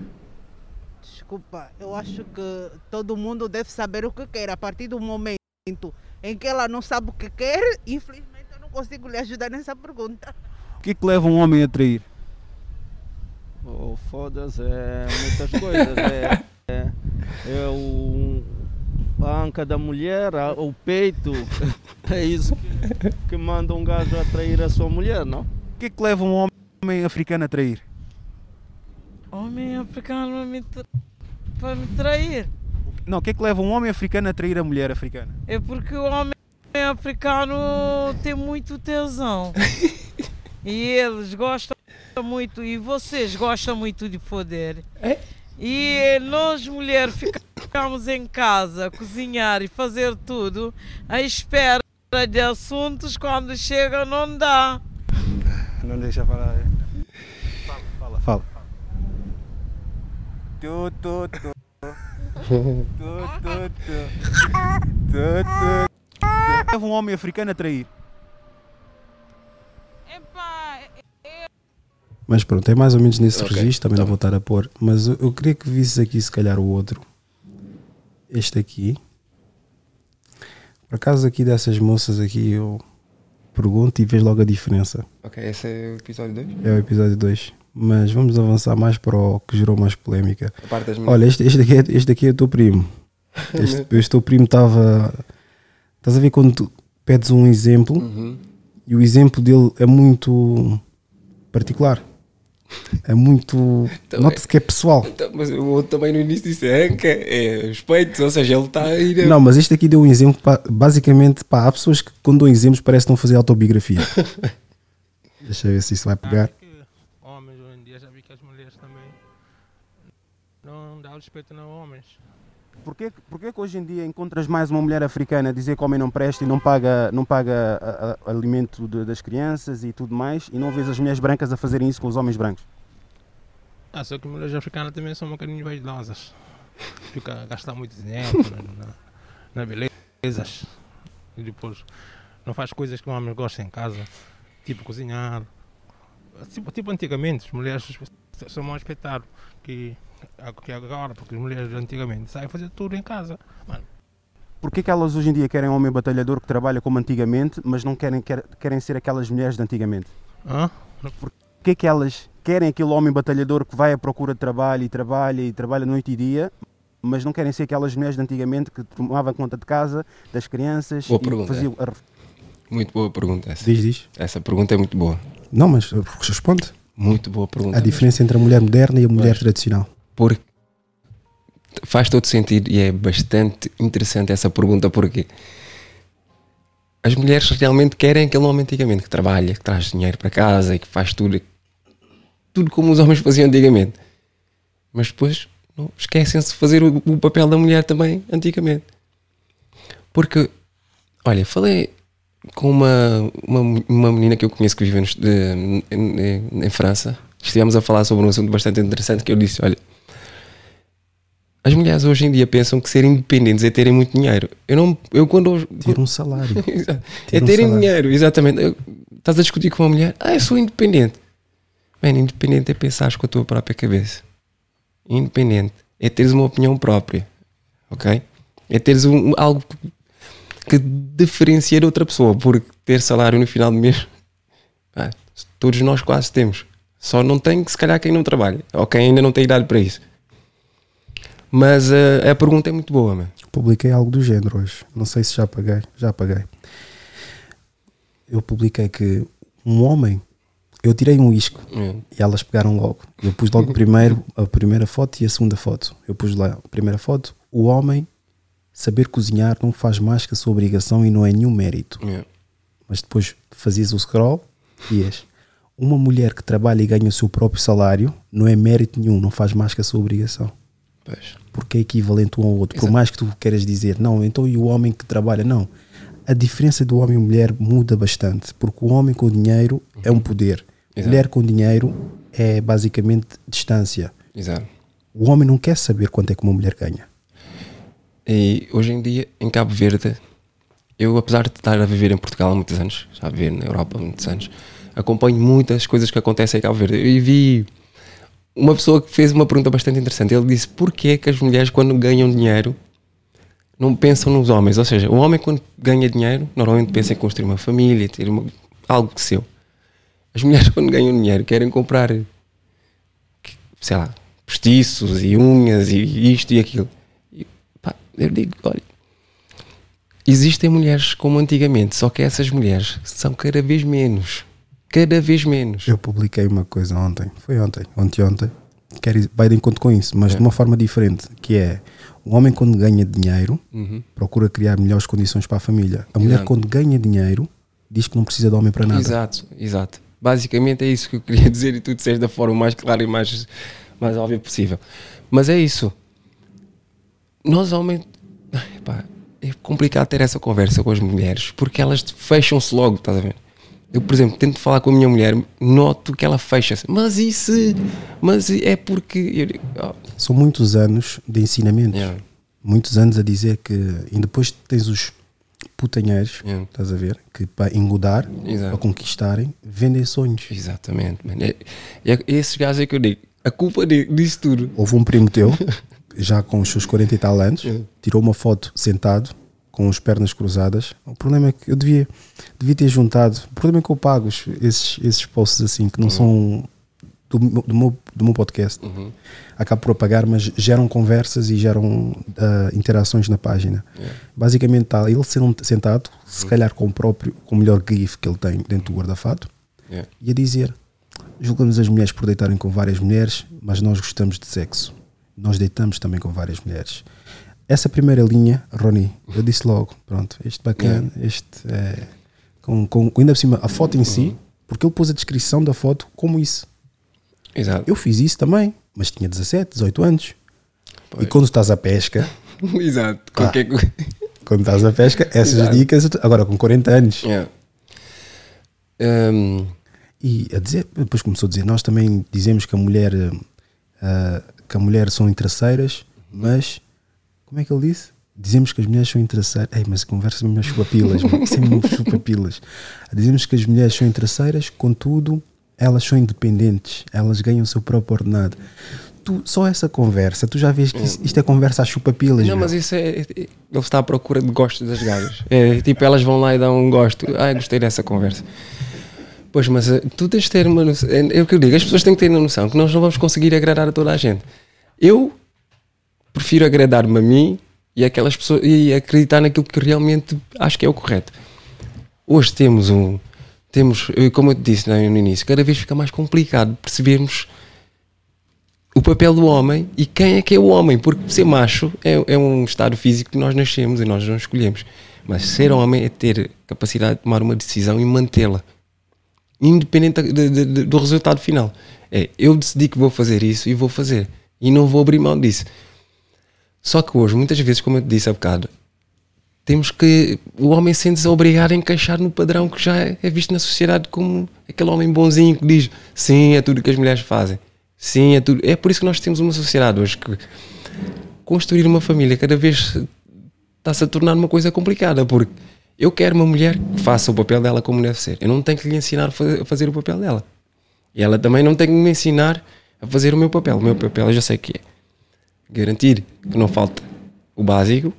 [SPEAKER 3] Desculpa, eu acho que todo mundo deve saber o que quer. A partir do momento em que ela não sabe o que quer, infelizmente consigo lhe ajudar nessa pergunta.
[SPEAKER 4] O que é que leva um homem a trair?
[SPEAKER 5] Oh, foda-se, é muitas coisas. É, é, é o, a anca da mulher, a- o peito. É isso que, que manda um gajo a trair a sua mulher, não?
[SPEAKER 4] O que é que leva um homem africano a trair?
[SPEAKER 6] Homem africano a me tra- para me trair.
[SPEAKER 4] Não, o que é que leva um homem africano a trair a mulher africana?
[SPEAKER 6] É porque o homem africano tem muito tesão. e eles gostam muito, e vocês gostam muito de poder.
[SPEAKER 2] É?
[SPEAKER 6] E nós, mulheres, ficamos em casa, cozinhar e fazer tudo, à espera de assuntos, quando chega não dá.
[SPEAKER 4] Não deixa falar. Fala, fala, fala. Tu, tu, tu. Tu, tu, tu. Tu, tu. Leva um homem africano a trair.
[SPEAKER 1] Mas pronto, é mais ou menos nesse
[SPEAKER 2] Ok,
[SPEAKER 1] registro, também
[SPEAKER 2] tá
[SPEAKER 1] não vou estar a pôr. Mas eu, eu queria que visses aqui, se calhar, o outro. Este aqui. Por acaso, aqui dessas moças aqui, eu pergunto e vejo logo a diferença.
[SPEAKER 2] Ok, esse é o episódio 2?
[SPEAKER 1] É o episódio 2. Mas vamos avançar mais para o que gerou mais polémica. Olha, este, este, aqui, é, este aqui é o teu primo. Este, este teu primo estava. Estás a ver quando tu pedes um exemplo
[SPEAKER 2] Uhum.
[SPEAKER 1] e o exemplo dele é muito particular. É muito.
[SPEAKER 2] Então
[SPEAKER 1] Nota-se que é pessoal.
[SPEAKER 2] Então, mas o outro também no início disse é anca, é os peitos, ou seja, ele está a ir.
[SPEAKER 1] Não, mas este aqui deu um exemplo. pa- basicamente, pá, há pessoas que quando dão exemplos parece que estão a fazer autobiografia. Deixa eu ver se isso vai pegar.
[SPEAKER 7] que homens hoje em dia já vi que as mulheres também não dão respeito a homens.
[SPEAKER 4] Porquê, porquê que hoje em dia encontras mais uma mulher africana a dizer que o homem não presta e não paga, não paga a- a- alimento de- das crianças e tudo mais e não vês as mulheres brancas a fazerem isso com os homens brancos?
[SPEAKER 7] Ah, só que mulheres africanas também são um bocadinho vaidosas. Fica a gastar muito dinheiro na, na, na. E depois não faz coisas que o homem gosta em casa, tipo cozinhar. Tipo, tipo antigamente, as mulheres são mais espetáculo que, que agora, porque as mulheres antigamente saem fazer tudo em casa. Mano,
[SPEAKER 4] Porquê que elas hoje em dia querem um homem batalhador que trabalha como antigamente, mas não querem, quer- querem ser aquelas mulheres de antigamente?
[SPEAKER 7] hã?
[SPEAKER 4] Porquê que elas querem aquele homem batalhador que vai à procura de trabalho e trabalha e trabalha noite e dia, mas não querem ser aquelas mulheres de antigamente que tomavam conta de casa, das crianças
[SPEAKER 2] Boa
[SPEAKER 4] e
[SPEAKER 2] pergunta.
[SPEAKER 4] faziam a
[SPEAKER 2] Muito boa pergunta essa.
[SPEAKER 1] Diz, diz.
[SPEAKER 2] Essa pergunta é muito boa.
[SPEAKER 1] Não, mas responde.
[SPEAKER 2] Muito boa pergunta.
[SPEAKER 1] A diferença entre a mulher moderna e a mulher
[SPEAKER 2] Pois.
[SPEAKER 1] tradicional.
[SPEAKER 2] Porque faz todo sentido e é bastante interessante essa pergunta porque as mulheres realmente querem aquele homem antigamente que trabalha, que traz dinheiro para casa e que faz tudo, tudo como os homens faziam antigamente. Mas depois esquecem-se de fazer o, o papel da mulher também antigamente. Porque, olha, falei com uma, uma, uma menina que eu conheço que vive de- em, em França. Estivemos a falar sobre um assunto bastante interessante que eu disse, olha, as mulheres hoje em dia pensam que ser independentes é terem muito dinheiro. Eu não, eu quando
[SPEAKER 1] Ter um salário.
[SPEAKER 2] É
[SPEAKER 1] um
[SPEAKER 2] terem
[SPEAKER 1] salário.
[SPEAKER 2] dinheiro, exatamente. Eu- Estás a discutir com uma mulher, ah, eu sou independente. Bem, independente é pensares com a tua própria cabeça. Independente é teres uma opinião própria, ok? É teres um, algo que, que diferencia de outra pessoa, porque ter salário no final do mês, ah, todos nós quase temos. Só não tem, se calhar, quem não trabalha, ou quem ainda não tem idade para isso. Mas ah, a pergunta é muito boa, mano.
[SPEAKER 1] Publiquei algo do género hoje. Não sei se já paguei. Já paguei. Eu publiquei que um homem. Eu tirei um isco
[SPEAKER 2] É.
[SPEAKER 1] e elas pegaram logo. Eu pus logo primeiro a primeira foto e a segunda foto. Eu pus lá a primeira foto. O homem saber cozinhar não faz mais que a sua obrigação e não é nenhum mérito.
[SPEAKER 2] É.
[SPEAKER 1] Mas depois fazias o scroll e és. Uma mulher que trabalha e ganha o seu próprio salário não é mérito nenhum, não faz mais que a sua obrigação
[SPEAKER 2] Pois.
[SPEAKER 1] porque é equivalente um ao outro. Por
[SPEAKER 2] Exato.
[SPEAKER 1] mais que tu queiras dizer, não, então e o homem que trabalha? Não. A diferença do homem e mulher muda bastante, porque o homem com dinheiro é um poder.
[SPEAKER 2] Exato.
[SPEAKER 1] Mulher com dinheiro é basicamente distância.
[SPEAKER 2] Exato.
[SPEAKER 1] O homem não quer saber quanto é que uma mulher ganha.
[SPEAKER 2] E hoje em dia, em Cabo Verde, eu, apesar de estar a viver em Portugal há muitos anos, já a viver na Europa há muitos anos, acompanho muitas coisas que acontecem em Cabo Verde. E vi uma pessoa que fez uma pergunta bastante interessante. Ele disse: porquê que as mulheres, quando ganham dinheiro, não pensam nos homens? Ou seja, o homem, quando ganha dinheiro, normalmente pensa em construir uma família, ter uma- algo seu. As mulheres, quando ganham dinheiro, querem comprar, sei lá, postiços e unhas e isto e aquilo. E, pá, eu digo, olha, existem mulheres como antigamente, só que essas mulheres são cada vez menos. Cada vez menos.
[SPEAKER 1] Eu publiquei uma coisa ontem, foi ontem, ontem ontem, quer ir- vai de encontro com isso, mas de uma forma diferente, que é o homem quando ganha dinheiro
[SPEAKER 2] Uhum.
[SPEAKER 1] procura criar melhores condições para a família. A mulher
[SPEAKER 2] Exato.
[SPEAKER 1] quando ganha dinheiro diz que não precisa de homem para nada.
[SPEAKER 2] Exato, exato. Basicamente é isso que eu queria dizer e tu disseste da forma mais clara e mais, mais óbvia possível. Mas é isso. Nós homens. Ai, pá, é complicado ter essa conversa com as mulheres porque elas fecham-se logo, estás a ver? Eu, por exemplo, tento falar com a minha mulher, noto que ela fecha-se. Mas isso. Mas é porque. Eu oh,
[SPEAKER 1] São muitos anos de ensinamentos.
[SPEAKER 2] yeah,
[SPEAKER 1] Muitos anos a dizer que. E depois tens os putanheiros,
[SPEAKER 2] yeah,
[SPEAKER 1] estás a ver? Que para engodar,
[SPEAKER 2] Exato.
[SPEAKER 1] para conquistarem, vendem sonhos.
[SPEAKER 2] Exatamente, mano. É, é esses gajos é que eu digo. A culpa disso tudo.
[SPEAKER 1] Houve um primo teu, já com os seus 40 e tal anos, tirou uma foto sentado, com as pernas cruzadas. O problema é que eu devia, devia ter juntado. O problema é que eu pago esses, esses posts assim, que não são do, meu- do, meu, do meu podcast.
[SPEAKER 2] Uhum.
[SPEAKER 1] Acabo por apagar, mas geram conversas e geram ah, interações na página. Basicamente está ele sendo- sentado, se calhar com o próprio, com o melhor GIF que ele tem dentro do guarda-fato,
[SPEAKER 2] Yeah.
[SPEAKER 1] e a dizer: julgamos as mulheres por deitarem com várias mulheres, mas nós gostamos de sexo. Nós deitamos também com várias mulheres. Essa primeira linha, Rony, eu disse logo: pronto, este bacana, este é. Com, com, ainda por cima, a foto em si, porque ele pôs a descrição da foto como isso.
[SPEAKER 2] Exato.
[SPEAKER 1] Eu fiz isso também, mas tinha 17, 18 anos.
[SPEAKER 2] Pois.
[SPEAKER 1] E quando estás à pesca,
[SPEAKER 2] Exato.
[SPEAKER 1] Ah.
[SPEAKER 2] Qualquer
[SPEAKER 1] quando estás à pesca, essas
[SPEAKER 2] Exato.
[SPEAKER 1] dicas, agora com 40 anos.
[SPEAKER 2] Yeah. Um,
[SPEAKER 1] E a dizer, depois começou a dizer, nós também dizemos que a mulher ah, que a mulher são interesseiras, mas como é que ele disse? Dizemos que as mulheres são interesseiras. Ei, mas conversa mesmo chupapilas, mano. Isso é chupapilas. Dizemos que as mulheres são interesseiras, contudo, elas são independentes, elas ganham o seu próprio ordenado. Tu, só essa conversa, tu já vês que isso- isto é conversa a chupapilas.
[SPEAKER 2] não,
[SPEAKER 1] meu.
[SPEAKER 2] mas isso é. é- Ele está à procura de gosto das gajas. É tipo, elas vão lá e dão um gosto. Ah, gostei dessa conversa. Pois, mas eh, tu tens de ter uma noção. É, é o que eu digo, as pessoas têm que ter a noção que nós não vamos conseguir agradar a toda a gente. Eu prefiro agradar-me a mim e aquelas pessoas e acreditar naquilo que realmente acho que é o correto. Hoje temos um. Temos, como eu te disse no no início, cada vez fica mais complicado percebermos o papel do homem e quem é que é o homem, porque ser macho é, é um estado físico que nós nascemos e nós não escolhemos. Mas ser homem é ter capacidade de tomar uma decisão e mantê-la, independente de- de- de- do resultado final. É, eu decidi que vou fazer isso e vou fazer, e não vou abrir mão disso. Só que hoje, muitas vezes, como eu disse há bocado, temos que. O homem sente-se obrigado a encaixar no padrão que já é visto na sociedade como aquele homem bonzinho que diz sim, é tudo que as mulheres fazem. Sim, é tudo. É por isso que nós temos uma sociedade hoje que construir uma família cada vez está-se a tornar uma coisa complicada, porque eu quero uma mulher que faça o papel dela como deve ser. Eu não tenho que lhe ensinar a fazer o papel dela. E ela também não tem que me ensinar a fazer o meu papel. O meu papel eu já sei que é garantir que não falta o básico,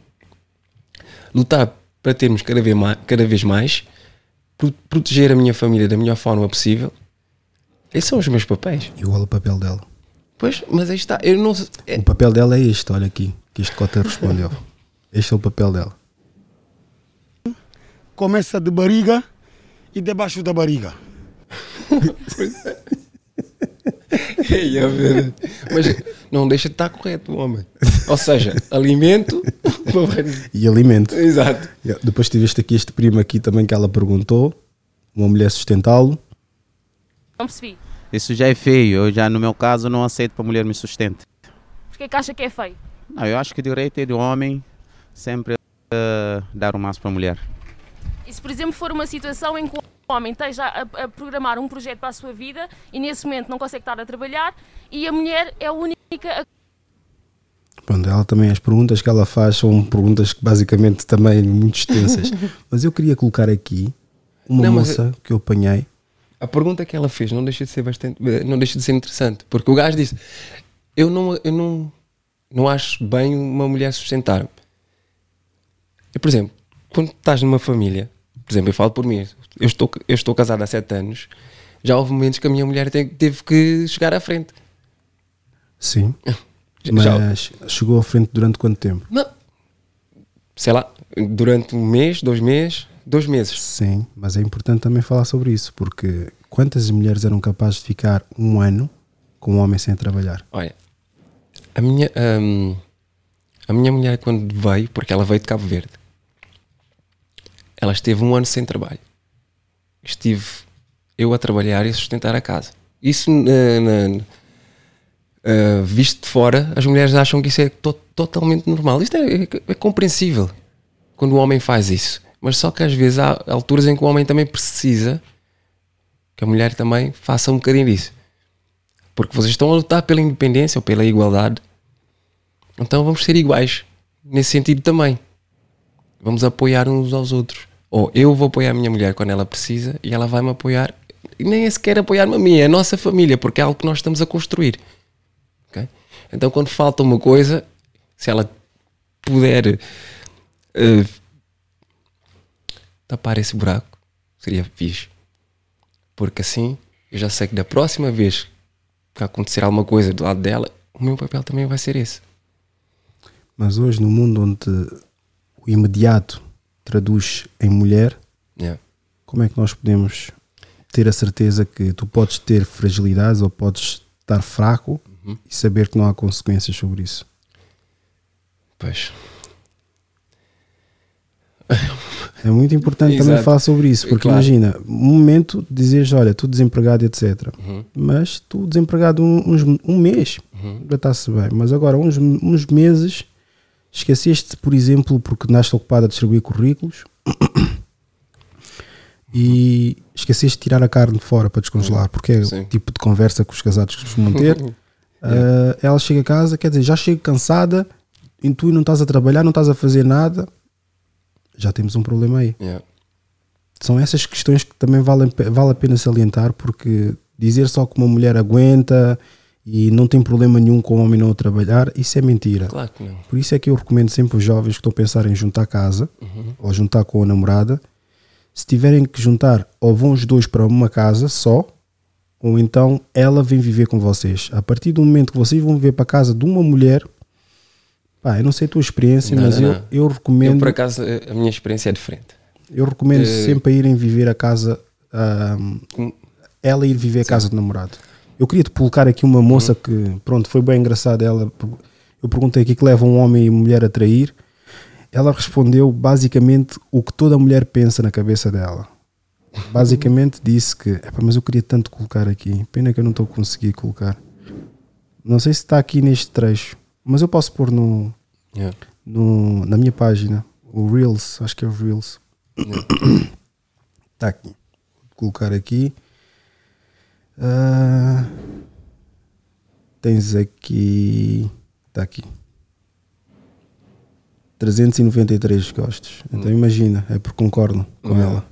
[SPEAKER 2] lutar para termos cada vez mais, cada vez mais pro- proteger a minha família da melhor forma possível. Esses são os meus papéis.
[SPEAKER 1] E qual é o papel dela?
[SPEAKER 2] Pois, mas aí está. Eu não, é-
[SPEAKER 1] O papel dela é este, olha aqui, que este Cota respondeu. Este é o papel dela.
[SPEAKER 8] Começa de barriga e debaixo da barriga.
[SPEAKER 2] Mas não deixa de estar correto o homem. Ou seja, alimento.
[SPEAKER 1] E alimento.
[SPEAKER 2] Exato.
[SPEAKER 1] Depois tiveste aqui este primo aqui também que ela perguntou. Uma mulher sustentá-lo.
[SPEAKER 9] Não percebi.
[SPEAKER 10] Isso já é feio. Eu já, no meu caso, não aceito para a mulher me sustente.
[SPEAKER 9] Porquê que acha que é feio?
[SPEAKER 10] Não, eu acho que o direito é do homem sempre eh, dar o máximo para a mulher.
[SPEAKER 9] Se, por exemplo, for uma situação em que o homem esteja a, a programar um projeto para a sua vida e nesse momento não consegue estar a trabalhar e a mulher é a única a
[SPEAKER 1] Pronto, ela também, as perguntas que ela faz são perguntas que basicamente também muito extensas. Mas eu queria colocar aqui uma
[SPEAKER 2] Não,
[SPEAKER 1] moça que eu apanhei.
[SPEAKER 2] A pergunta que ela fez não deixa de ser bastante, não deixa de ser interessante, porque o gajo disse: "Eu não, eu não, não acho bem uma mulher sustentar-me". Eu, por exemplo, quando estás numa família, por exemplo, eu falo por mim, eu estou, eu estou casado há sete anos, já houve momentos que a minha mulher te- teve que chegar à frente.
[SPEAKER 1] Sim.
[SPEAKER 2] Já-
[SPEAKER 1] Mas chegou à frente durante quanto tempo?
[SPEAKER 2] Não. Sei lá, durante um mês, dois meses, dois meses.
[SPEAKER 1] Sim, mas é importante também falar sobre isso, porque quantas mulheres eram capazes de ficar um ano com um homem sem trabalhar?
[SPEAKER 2] Olha, a minha, hum, a minha mulher, quando veio, porque ela veio de Cabo Verde, ela esteve um ano sem trabalho. Estive eu a trabalhar e a sustentar a casa. Isso, na- na- uh, visto de fora, as mulheres acham que isso é to- totalmente normal. Isto é, é- é compreensível quando o homem faz isso. Mas só que às vezes há alturas em que o homem também precisa que a mulher também faça um bocadinho disso. Porque vocês estão a lutar pela independência ou pela igualdade. Então vamos ser iguais. Nesse sentido também. Vamos apoiar uns aos outros. Ou eu vou apoiar a minha mulher quando ela precisa e ela vai me apoiar. E nem é sequer apoiar-me a mim, é a nossa família, porque é algo que nós estamos a construir. Ok? Então quando falta uma coisa, se ela puder eh, tapar esse buraco, seria fixe. Porque assim eu já sei que da próxima vez que acontecer alguma coisa do lado dela, o meu papel também vai ser esse.
[SPEAKER 1] Mas hoje, no mundo onde o imediato traduz em mulher,
[SPEAKER 2] Yeah.
[SPEAKER 1] como é que nós podemos ter a certeza que tu podes ter fragilidades ou podes estar fraco
[SPEAKER 2] Uhum.
[SPEAKER 1] e saber que não há consequências sobre isso?
[SPEAKER 2] Pois.
[SPEAKER 1] É muito importante também falar sobre isso, porque
[SPEAKER 2] Claro.
[SPEAKER 1] imagina, um momento dizes, olha, tu desempregado, etc.
[SPEAKER 2] Uhum.
[SPEAKER 1] Mas tu desempregado um, uns- um mês,
[SPEAKER 2] Uhum.
[SPEAKER 1] já está-se bem. Mas agora, uns, uns meses, esqueceste, por exemplo, porque andaste ocupado a distribuir currículos e esqueceste de tirar a carne de fora para descongelar, porque é
[SPEAKER 2] Sim.
[SPEAKER 1] o tipo de conversa que os casados costumam ter. Ah, ela chega a casa, quer dizer, já chega cansada, e tu não estás a trabalhar, não estás a fazer nada, já temos um problema aí.
[SPEAKER 2] Yeah.
[SPEAKER 1] São essas questões que também valem, vale a pena salientar, porque dizer só que uma mulher aguenta e não tem problema nenhum com o homem não trabalhar, isso é mentira.
[SPEAKER 2] Claro que não.
[SPEAKER 1] Por isso é que eu recomendo sempre aos jovens que estão a pensar em juntar casa
[SPEAKER 2] Uhum.
[SPEAKER 1] ou juntar com a namorada, se tiverem que juntar, ou vão os dois para uma casa só, ou então ela vem viver com vocês. A partir do momento que vocês vão viver para a casa de uma mulher, pá, eu não sei a tua experiência,
[SPEAKER 2] Não,
[SPEAKER 1] mas
[SPEAKER 2] não,
[SPEAKER 1] eu,
[SPEAKER 2] não.
[SPEAKER 1] eu recomendo.
[SPEAKER 2] Eu, por acaso, a minha experiência é diferente.
[SPEAKER 1] Eu recomendo
[SPEAKER 2] Eh,
[SPEAKER 1] sempre a irem viver a casa,
[SPEAKER 2] Com-
[SPEAKER 1] ela ir viver a casa do namorado. Eu queria te colocar aqui uma moça
[SPEAKER 2] Uhum.
[SPEAKER 1] que, pronto, foi bem engraçada. Ela, eu perguntei o que leva um homem e mulher a trair. Ela respondeu basicamente o que toda mulher pensa na cabeça dela. Basicamente disse que, "Epá, mas eu queria tanto colocar aqui, pena que eu não estou a conseguir colocar. Não sei se está aqui neste trecho, mas eu posso pôr no,
[SPEAKER 2] Yeah.
[SPEAKER 1] no, na minha página, o Reels, acho que é o Reels. Está aqui. Vou colocar aqui. Ah, tens aqui. Está aqui. 393 gostos. Então imagina, é porque concordo com
[SPEAKER 2] Uhum.
[SPEAKER 1] ela.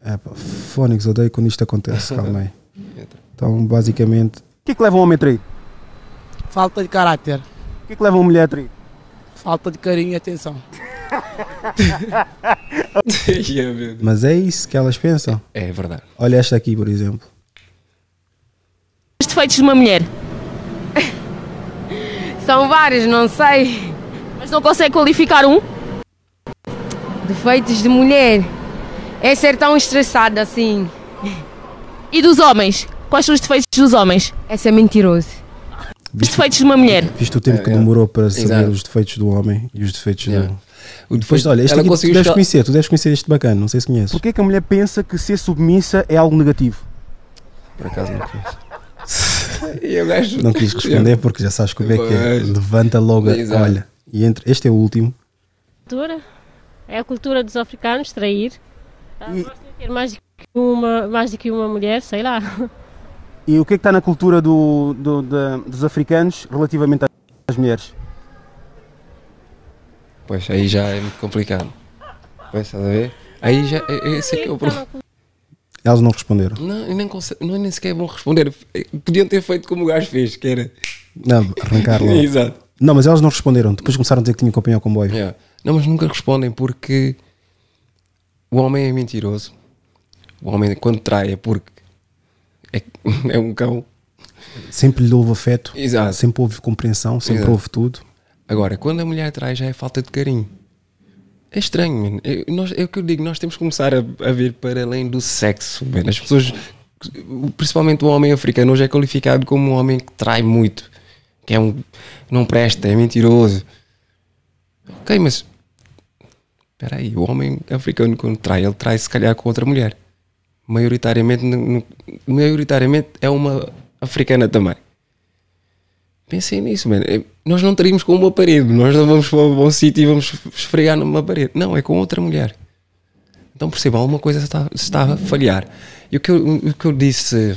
[SPEAKER 1] É pá, Fónix, odeio quando isto acontece, calma aí. Então, basicamente.
[SPEAKER 4] O que é que leva um homem a trair?
[SPEAKER 11] Falta de caráter.
[SPEAKER 4] O que é que leva uma mulher a trair?
[SPEAKER 11] Falta de carinho e atenção.
[SPEAKER 1] Mas é isso que elas pensam.
[SPEAKER 2] É verdade.
[SPEAKER 1] Olha esta aqui, por exemplo.
[SPEAKER 9] Os defeitos de uma mulher.
[SPEAKER 12] São vários, não sei.
[SPEAKER 9] Mas não consegue qualificar um?
[SPEAKER 12] Defeitos de mulher. É ser tão estressada assim.
[SPEAKER 9] E dos homens? Quais são os defeitos dos homens?
[SPEAKER 12] É ser mentiroso.
[SPEAKER 9] Os defeitos de uma mulher.
[SPEAKER 1] Visto o tempo que
[SPEAKER 2] É, é.
[SPEAKER 1] demorou para saber
[SPEAKER 2] Exato.
[SPEAKER 1] os defeitos do homem e os defeitos
[SPEAKER 2] Yeah.
[SPEAKER 1] do.
[SPEAKER 2] O
[SPEAKER 1] Depois, olha, este aqui tu deves conhecer, tu deves conhecer este bacana, não sei se conheces.
[SPEAKER 4] Porquê que a mulher pensa que ser submissa é algo negativo?
[SPEAKER 2] Por acaso não conheço. E o gajo-
[SPEAKER 1] Não quis responder porque já sabes como é que é. Levanta logo, a-
[SPEAKER 2] Exato.
[SPEAKER 1] olha. E entre, este é o último.
[SPEAKER 13] cultura é a cultura dos africanos trair. Ah, gostam de ter mais do que uma, mais do que uma mulher, sei lá.
[SPEAKER 4] E o que é que está na cultura do, do- da- dos africanos relativamente às mulheres?
[SPEAKER 2] Pois aí já é muito complicado. Pois, estás a ver? Aí já. é- Esse é que é o problema.
[SPEAKER 1] Elas não responderam.
[SPEAKER 2] Não, nem, não é nem sequer bom responder. Podiam ter feito como o gajo fez, que era.
[SPEAKER 1] Não, arrancar logo.
[SPEAKER 2] Exato.
[SPEAKER 1] Não, mas elas não responderam. Depois começaram a dizer que tinham que acompanhar o comboio.
[SPEAKER 2] Yeah. Não, mas nunca respondem porque o homem é mentiroso. O homem, quando trai, é porque é, é um cão.
[SPEAKER 1] Sempre lhe houve afeto,
[SPEAKER 2] Exato.
[SPEAKER 1] sempre houve compreensão, sempre
[SPEAKER 2] Exato.
[SPEAKER 1] houve tudo.
[SPEAKER 2] Agora, quando a mulher trai, já é falta de carinho. É estranho, mano. Eu, nós, é o que eu digo, nós temos que começar a, a ver para além do sexo. As pessoas, principalmente o homem africano, hoje é qualificado como um homem que trai muito, que é um. não presta, é mentiroso. Ok, mas. Espera aí, o homem africano, quando trai, ele trai se calhar com outra mulher. Maioritariamente, maioritariamente é uma africana também. Pensem nisso, mano. É- Nós não teríamos com uma parede, nós não vamos para um bom sítio e vamos esfregar numa parede. Não, é com outra mulher. Então percebam, alguma coisa está, está a falhar. E o que, eu, o que eu disse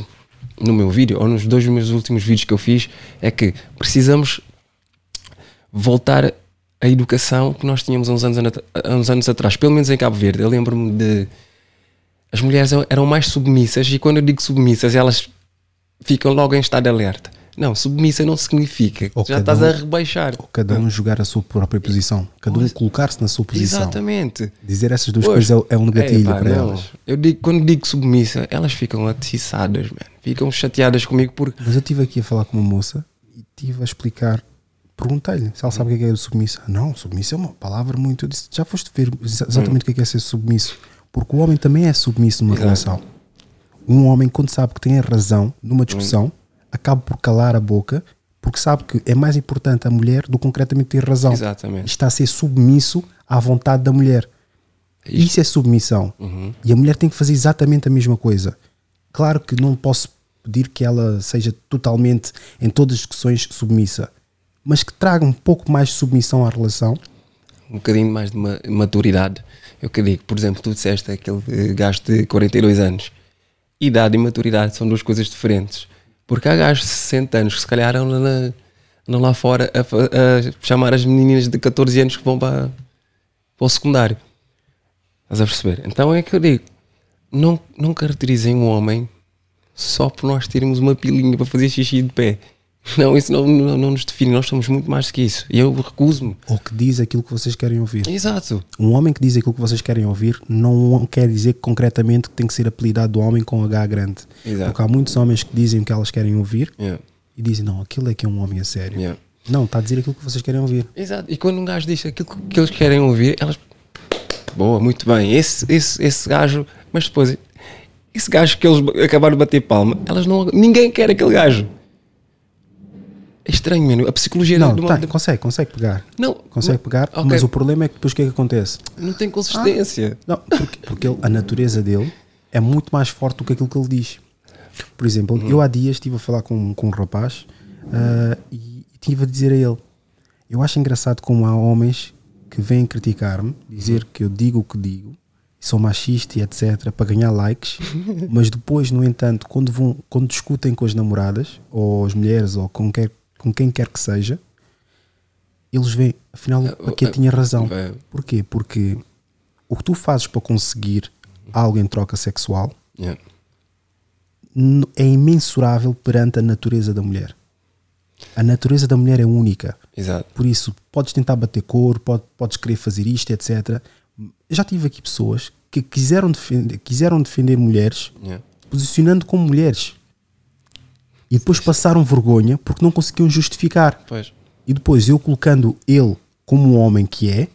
[SPEAKER 2] no meu vídeo, ou nos dois meus últimos vídeos que eu fiz, é que precisamos voltar à educação que nós tínhamos uns anos, uns anos atrás, pelo menos em Cabo Verde. Eu lembro-me de. As mulheres eram mais submissas, e quando eu digo submissas, elas ficam logo em estado de alerta. Não, submissa não significa que
[SPEAKER 1] Ou
[SPEAKER 2] já estás
[SPEAKER 1] um-
[SPEAKER 2] a rebaixar.
[SPEAKER 1] Cada um jogar a sua própria posição. Cada um colocar-se na sua posição.
[SPEAKER 2] Exatamente.
[SPEAKER 1] Dizer essas duas
[SPEAKER 2] Pois,
[SPEAKER 1] coisas é, é um negatilho
[SPEAKER 2] epá,
[SPEAKER 1] para
[SPEAKER 2] não.
[SPEAKER 1] elas.
[SPEAKER 2] Eu digo, quando digo submissa, elas ficam atiçadas, mano. Ficam chateadas comigo porque.
[SPEAKER 1] Mas eu estive aqui a falar com uma moça e estive a explicar. Perguntei-lhe se ela sabe o que é que é submissa. Não, submissa é uma palavra muito. Eu disse, já foste ver exa- exatamente o que é que é ser submisso? Porque o homem também é submisso numa
[SPEAKER 2] Exato.
[SPEAKER 1] relação. Um homem, quando sabe que tem a razão numa discussão, acaba por calar a boca porque sabe que é mais importante a mulher do que concretamente ter razão.
[SPEAKER 2] Exatamente.
[SPEAKER 1] Está a ser submisso à vontade da mulher. Isso é submissão.
[SPEAKER 2] Uhum.
[SPEAKER 1] E a mulher tem que fazer exatamente a mesma coisa. Claro que não posso pedir que ela seja totalmente, em todas as discussões, submissa, mas que traga um pouco mais de submissão à relação.
[SPEAKER 2] um bocadinho mais de ma- maturidade. Eu que digo, por exemplo, tu disseste aquele eh, gajo de 42 anos. Idade e maturidade são duas coisas diferentes. Porque há gajos de 60 anos que se calhar andam, lá fora a, a chamar as meninas de 14 anos que vão para, para o secundário. Estás a perceber? Então é que eu digo, não, não caracterizem um homem só por nós termos uma pilinha para fazer xixi de pé. Não, isso não, não, não nos define, nós somos muito mais que isso. E eu recuso-me.
[SPEAKER 1] Ou que diz aquilo que vocês querem ouvir.
[SPEAKER 2] Exato.
[SPEAKER 1] Um homem que diz aquilo que vocês querem ouvir não quer dizer que concretamente que tem que ser apelidado do homem com H grande.
[SPEAKER 2] Exato.
[SPEAKER 1] Porque há muitos homens que dizem o que elas querem ouvir
[SPEAKER 2] Yeah.
[SPEAKER 1] e dizem, não, aquilo é que é um homem a sério.
[SPEAKER 2] Yeah.
[SPEAKER 1] Não, está a dizer aquilo que vocês querem ouvir.
[SPEAKER 2] Exato. E quando um gajo diz aquilo que eles querem ouvir, elas. Boa, muito bem. Esse, esse, esse gajo. Mas depois. esse gajo que eles acabaram de bater palma, elas não, ninguém quer aquele gajo. É estranho, mano. A psicologia
[SPEAKER 1] Não,
[SPEAKER 2] de uma-
[SPEAKER 1] tá, consegue, consegue pegar.
[SPEAKER 2] Não,
[SPEAKER 1] consegue
[SPEAKER 2] mas-
[SPEAKER 1] pegar,
[SPEAKER 2] ok.
[SPEAKER 1] mas o problema é que depois o que é que acontece?
[SPEAKER 2] não tem consistência.
[SPEAKER 1] Não, porque, porque ele- a natureza dele é muito mais forte do que aquilo que ele diz. Por exemplo,
[SPEAKER 2] Uhum.
[SPEAKER 1] eu há dias estive a falar com, com um rapaz ah, e, estive a dizer a ele: Eu acho engraçado como há homens que vêm criticar-me, dizer
[SPEAKER 2] Uhum.
[SPEAKER 1] que eu digo o que digo, sou machista e etc., para ganhar likes, mas depois, no entanto, quando, vão, quando discutem com as namoradas, ou as mulheres, ou com, quer, com quem quer que seja, eles veem, afinal, o que tinha razão.
[SPEAKER 2] é.
[SPEAKER 1] Porquê? Porque o que tu fazes para conseguir algo em troca sexual
[SPEAKER 2] Yeah.
[SPEAKER 1] é imensurável perante a natureza da mulher. A natureza da mulher é única.
[SPEAKER 2] Exato.
[SPEAKER 1] Por isso, podes tentar bater cor, pode- podes querer fazer isto, etc. Já tive aqui pessoas que quiseram defender, quiseram defender mulheres
[SPEAKER 2] Yeah.
[SPEAKER 1] posicionando como mulheres e depois passaram vergonha porque não conseguiam justificar.
[SPEAKER 2] Pois.
[SPEAKER 1] E depois eu colocando ele como um homem que é,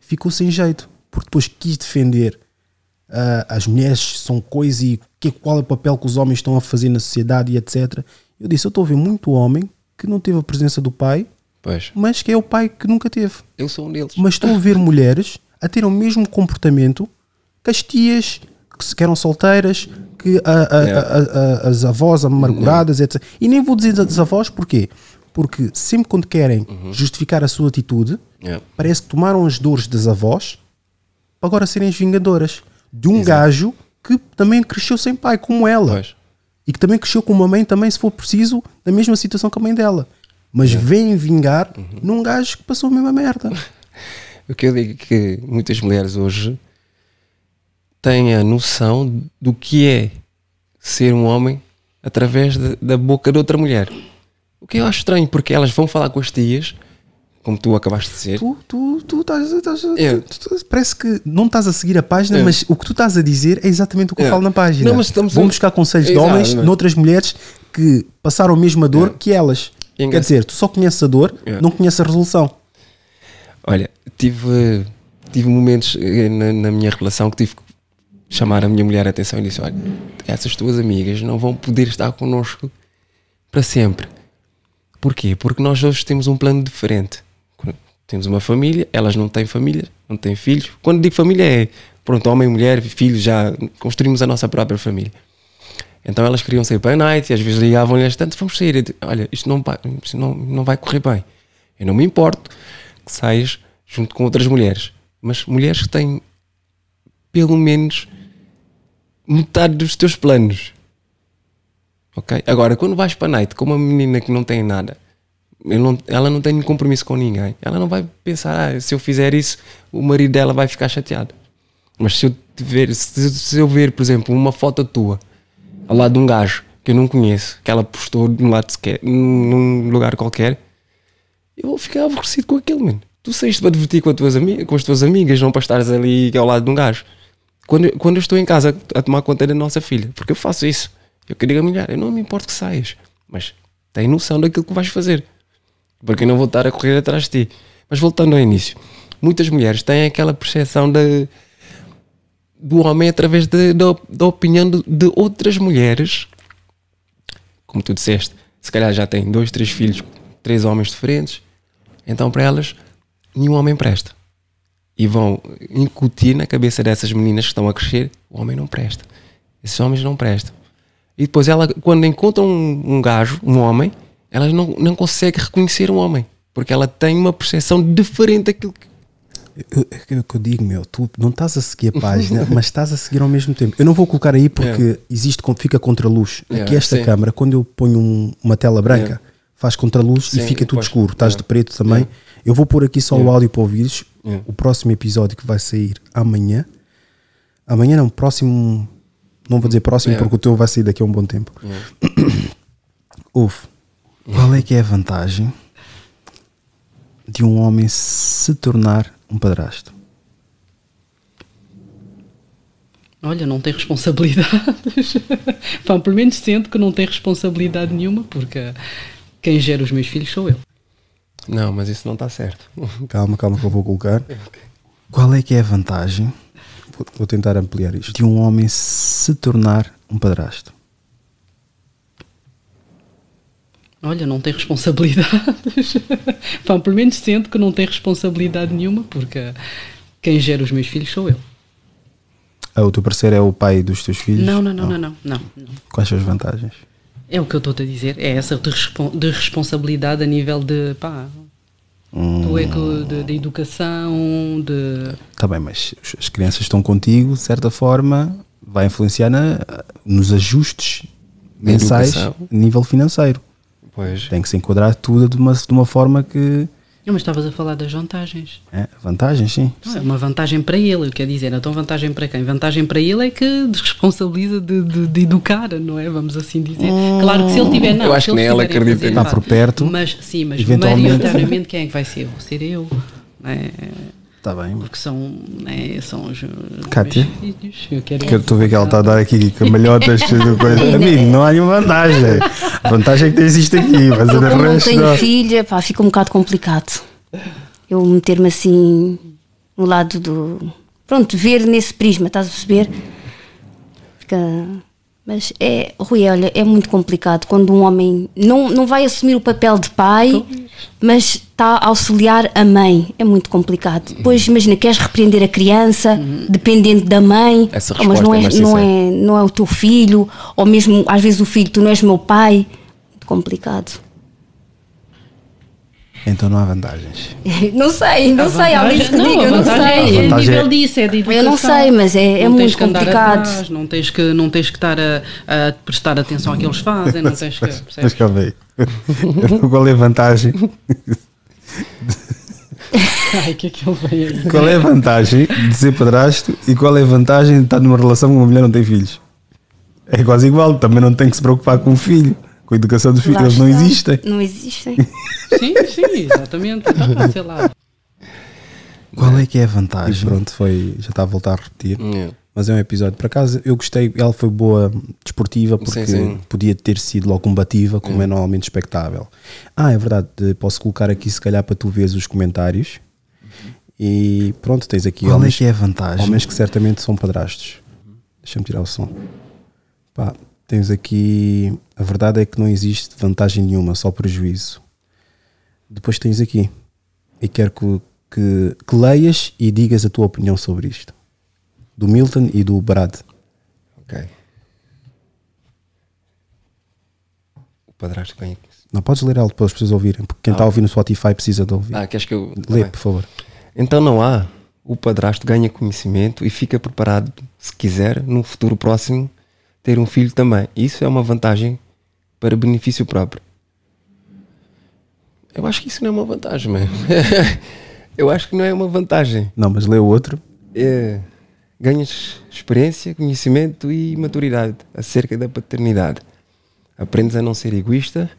[SPEAKER 1] ficou sem jeito. Porque depois quis defender ah, as mulheres são coisa e que, qual é o papel que os homens estão a fazer na sociedade e etc. Eu disse, eu estou a ver muito homem que não teve a presença do pai,
[SPEAKER 2] Pois.
[SPEAKER 1] mas que é o pai que nunca teve.
[SPEAKER 2] Eu sou um deles.
[SPEAKER 1] Mas estou a ver mulheres a ter o mesmo comportamento que as tias que, eram solteiras, que a- a-
[SPEAKER 2] Yeah.
[SPEAKER 1] a- as avós amarguradas, etc. E nem vou dizer das avós, porquê? Porque sempre quando querem justificar a sua atitude,
[SPEAKER 2] Yeah.
[SPEAKER 1] parece que tomaram as dores das avós para agora serem as vingadoras de um gajo que também cresceu sem pai, como ela. E que também cresceu com uma mãe, também, se for preciso, na mesma situação que a mãe dela. Mas vem vingar num gajo que passou a mesma merda.
[SPEAKER 2] O que eu digo é que muitas mulheres hoje têm a noção do que é ser um homem através de- da boca de outra mulher. O que eu acho estranho, porque elas vão falar com as tias, como tu acabaste de dizer.
[SPEAKER 1] Tu, tu, tu estás. estás-
[SPEAKER 2] É.
[SPEAKER 1] tu- tu- parece que não estás a seguir a página,
[SPEAKER 2] É.
[SPEAKER 1] mas o que tu estás a dizer é exatamente o que eu
[SPEAKER 2] É.
[SPEAKER 1] falo na página.
[SPEAKER 2] Não, mas estamos
[SPEAKER 1] Vão
[SPEAKER 2] a-
[SPEAKER 1] buscar conselhos de
[SPEAKER 2] Exato,
[SPEAKER 1] homens
[SPEAKER 2] é?
[SPEAKER 1] noutras mulheres que passaram a mesma dor que elas.
[SPEAKER 2] É
[SPEAKER 1] Quer dizer, tu só conheces a dor,
[SPEAKER 2] É.
[SPEAKER 1] não conheces a resolução.
[SPEAKER 2] Olha, tive, tive momentos eh, na, na minha relação que tive que chamar a minha mulher a atenção e disse: Olha, essas tuas amigas não vão poder estar connosco para sempre. Porquê? Porque nós hoje temos um plano diferente. Temos uma família, elas não têm família, não têm filhos. Quando digo família é, pronto, homem, mulher, filhos, já construímos a nossa própria família. Então elas queriam sair para a night e às vezes ligavam-lhes tanto, vamos sair. Olha, isto não, isto não, não vai correr bem. Eu não me importo que saias junto com outras mulheres, mas mulheres que têm pelo menos metade dos teus planos. Ok? Agora, quando vais para a night com uma menina que não tem nada, não- ela não tem compromisso com ninguém, ela não vai pensar, ah, se eu fizer isso, o marido dela vai ficar chateado. Mas se eu, ver, se, se eu ver, por exemplo, uma foto tua ao lado de um gajo que eu não conheço, que ela postou num, lado sequer, num lugar qualquer, eu vou ficar aborrecido com aquilo, mano. Tu saíste para divertir com, as tuas com as tuas amigas, não para estares ali ao lado de um gajo. Quando, quando eu estou em casa a tomar conta da nossa filha, porque eu faço isso, eu queria a mulher, eu não me importo que saias, mas tem noção daquilo que vais fazer, porque eu não vou estar a correr atrás de ti. Mas voltando ao início, muitas mulheres têm aquela percepção de, do homem através de- da, da opinião de, de outras mulheres, como tu disseste, se calhar já têm dois, três filhos, três homens diferentes, então para elas nenhum homem presta. E vão incutir na cabeça dessas meninas que estão a crescer, o homem não presta. Esses homens não prestam. E depois ela, quando encontram um, um gajo, um homem, elas não, não consegue reconhecer um homem. Porque ela tem uma percepção diferente daquilo que.
[SPEAKER 1] Eu- É o que eu digo, meu, tu não estás a seguir a página, mas estás a seguir ao mesmo tempo. Eu não vou colocar aí porque
[SPEAKER 2] Yeah.
[SPEAKER 1] existe, fica contra a luz.
[SPEAKER 2] Yeah,
[SPEAKER 1] Aqui esta
[SPEAKER 2] sim.
[SPEAKER 1] câmara, quando eu ponho um- uma tela branca,
[SPEAKER 2] Yeah.
[SPEAKER 1] Faz contra a luz e
[SPEAKER 2] Sim,
[SPEAKER 1] fica tudo
[SPEAKER 2] pois.
[SPEAKER 1] escuro. Estás
[SPEAKER 2] Yeah.
[SPEAKER 1] de preto também.
[SPEAKER 2] Yeah.
[SPEAKER 1] Eu vou pôr aqui só o
[SPEAKER 2] Yeah.
[SPEAKER 1] áudio para ouvires.
[SPEAKER 2] Yeah.
[SPEAKER 1] O próximo episódio que vai sair amanhã. Amanhã não, próximo. Não vou dizer próximo
[SPEAKER 2] Yeah.
[SPEAKER 1] porque o teu vai sair daqui a um bom tempo. Ouve, qual é que é a vantagem de um homem se tornar um padrasto?
[SPEAKER 14] Olha, não tem responsabilidades. Pá, pelo menos sinto que não tem responsabilidade nenhuma, porque quem gera os meus filhos sou eu.
[SPEAKER 2] Não, mas isso não está certo.
[SPEAKER 1] Calma, calma que eu vou colocar. Qual é que é a vantagem Vou, vou tentar ampliar isto. De um homem se tornar um padrasto.
[SPEAKER 14] Olha, não tem responsabilidades. Pá, pelo menos sinto que não tem responsabilidade nenhuma, porque quem gera os meus filhos sou eu.
[SPEAKER 1] Ah, o teu parceiro é o pai dos teus filhos?
[SPEAKER 14] Não, não, não, não, não, não, não.
[SPEAKER 1] Quais são as vantagens?
[SPEAKER 14] É o que eu estou a dizer, é essa de, respon- de responsabilidade a nível de pá, do eco, de, de educação, de.
[SPEAKER 1] Está bem, mas as crianças estão contigo, de certa forma, vai influenciar na, nos ajustes mensais a nível financeiro.
[SPEAKER 2] Pois.
[SPEAKER 1] Tem que se enquadrar tudo de uma, de uma forma que.
[SPEAKER 14] Não, mas estavas a falar das vantagens.
[SPEAKER 1] É, vantagens, sim.
[SPEAKER 14] Não, é uma vantagem para ele, quer dizer, então vantagem para quem? Vantagem para ele é que desresponsabiliza de, de, de educar, não é? Vamos assim dizer. Claro que se ele tiver não,
[SPEAKER 2] Eu acho que nem ela acredita
[SPEAKER 14] fazer,
[SPEAKER 1] Está por perto.
[SPEAKER 14] Mas sim, mas
[SPEAKER 1] eventualmente-
[SPEAKER 14] maioritariamente quem é que vai ser? Vou ser eu. É,
[SPEAKER 1] Está bem.
[SPEAKER 14] porque são, é, são os,
[SPEAKER 1] Cátia?
[SPEAKER 14] filhos. Eu quero
[SPEAKER 1] Que eu estou a ver que ela está a dar aqui camalhotas, coisa. Amigo, não há nenhuma vantagem. A vantagem é que tens isto aqui, mas
[SPEAKER 15] Eu, não
[SPEAKER 1] resto.
[SPEAKER 15] tenho
[SPEAKER 1] não.
[SPEAKER 15] filha, pá, fica um bocado complicado. Eu meter-me assim no lado do. Pronto, ver nesse prisma, estás a perceber? Fica. Mas é, Rui, olha, é muito complicado quando um homem não, não vai assumir o papel de pai, mas está a auxiliar a mãe. É muito complicado. Depois, imagina, queres repreender a criança, dependendo da mãe, oh, mas não
[SPEAKER 2] resposta
[SPEAKER 15] é,
[SPEAKER 2] é
[SPEAKER 15] não, é, não é o teu filho, ou mesmo às vezes o filho, tu não és meu pai. Muito complicado.
[SPEAKER 1] Então não há vantagens.
[SPEAKER 15] Não sei, não
[SPEAKER 14] A
[SPEAKER 15] sei, alguém que
[SPEAKER 14] vantagem-
[SPEAKER 15] diga, não
[SPEAKER 14] vantagem
[SPEAKER 15] sei.
[SPEAKER 14] É a
[SPEAKER 1] vantagem
[SPEAKER 14] nível
[SPEAKER 1] é-
[SPEAKER 14] disso, é de educação.
[SPEAKER 15] Eu não sei, mas é- é
[SPEAKER 14] Não
[SPEAKER 15] muito
[SPEAKER 14] tens que andar
[SPEAKER 15] complicado.
[SPEAKER 14] atrás, não, tens que, não tens que estar a, a prestar atenção ao que eles fazem, não tens que.
[SPEAKER 1] Mas calma aí. Qual é a vantagem?
[SPEAKER 14] Ai, que é que ele?
[SPEAKER 1] Qual é a vantagem de ser padrasto e qual é a vantagem de estar numa relação com uma mulher que não tem filhos? É quase igual, também não tem que se preocupar com o filho, com a educação dos filhos, eles não existem.
[SPEAKER 15] Não existem.
[SPEAKER 14] Sim, sim, exatamente. Sei lá.
[SPEAKER 1] Qual é que é a vantagem? E pronto, foi, já está a voltar a repetir.
[SPEAKER 2] Yeah.
[SPEAKER 1] Mas é um episódio. Por acaso eu gostei, ela foi boa desportiva porque
[SPEAKER 2] Sim, sim.
[SPEAKER 1] podia ter sido logo combativa, como é normalmente expectável. Ah, é verdade, posso colocar aqui se calhar para tu veres os comentários. E pronto, tens aqui
[SPEAKER 4] Qual é
[SPEAKER 1] homens,
[SPEAKER 4] que é a vantagem?
[SPEAKER 1] homens que certamente são padrastos. Deixa-me tirar o som. Pá, tens aqui. A verdade é que não existe vantagem nenhuma, só prejuízo. Depois tens aqui. E quero que, que, que leias e digas a tua opinião sobre isto. Do Milton e do Brad.
[SPEAKER 2] Ok. O padrasto ganha.
[SPEAKER 1] Não podes ler algo para as pessoas ouvirem, porque quem
[SPEAKER 2] Ah.
[SPEAKER 1] está a ouvir no Spotify precisa de ouvir.
[SPEAKER 2] Ah, queres que eu. tá
[SPEAKER 1] Lê,
[SPEAKER 2] bem.
[SPEAKER 1] por favor.
[SPEAKER 2] Então não há. O padrasto ganha conhecimento e fica preparado, se quiser, no futuro próximo, ter um filho também. Isso é uma vantagem para benefício próprio. Eu acho que isso não é uma vantagem, mano. Eu acho que não é uma vantagem.
[SPEAKER 1] Não, mas lê o outro.
[SPEAKER 2] É, ganhas experiência, conhecimento e maturidade acerca da paternidade. Aprendes a não ser egoísta,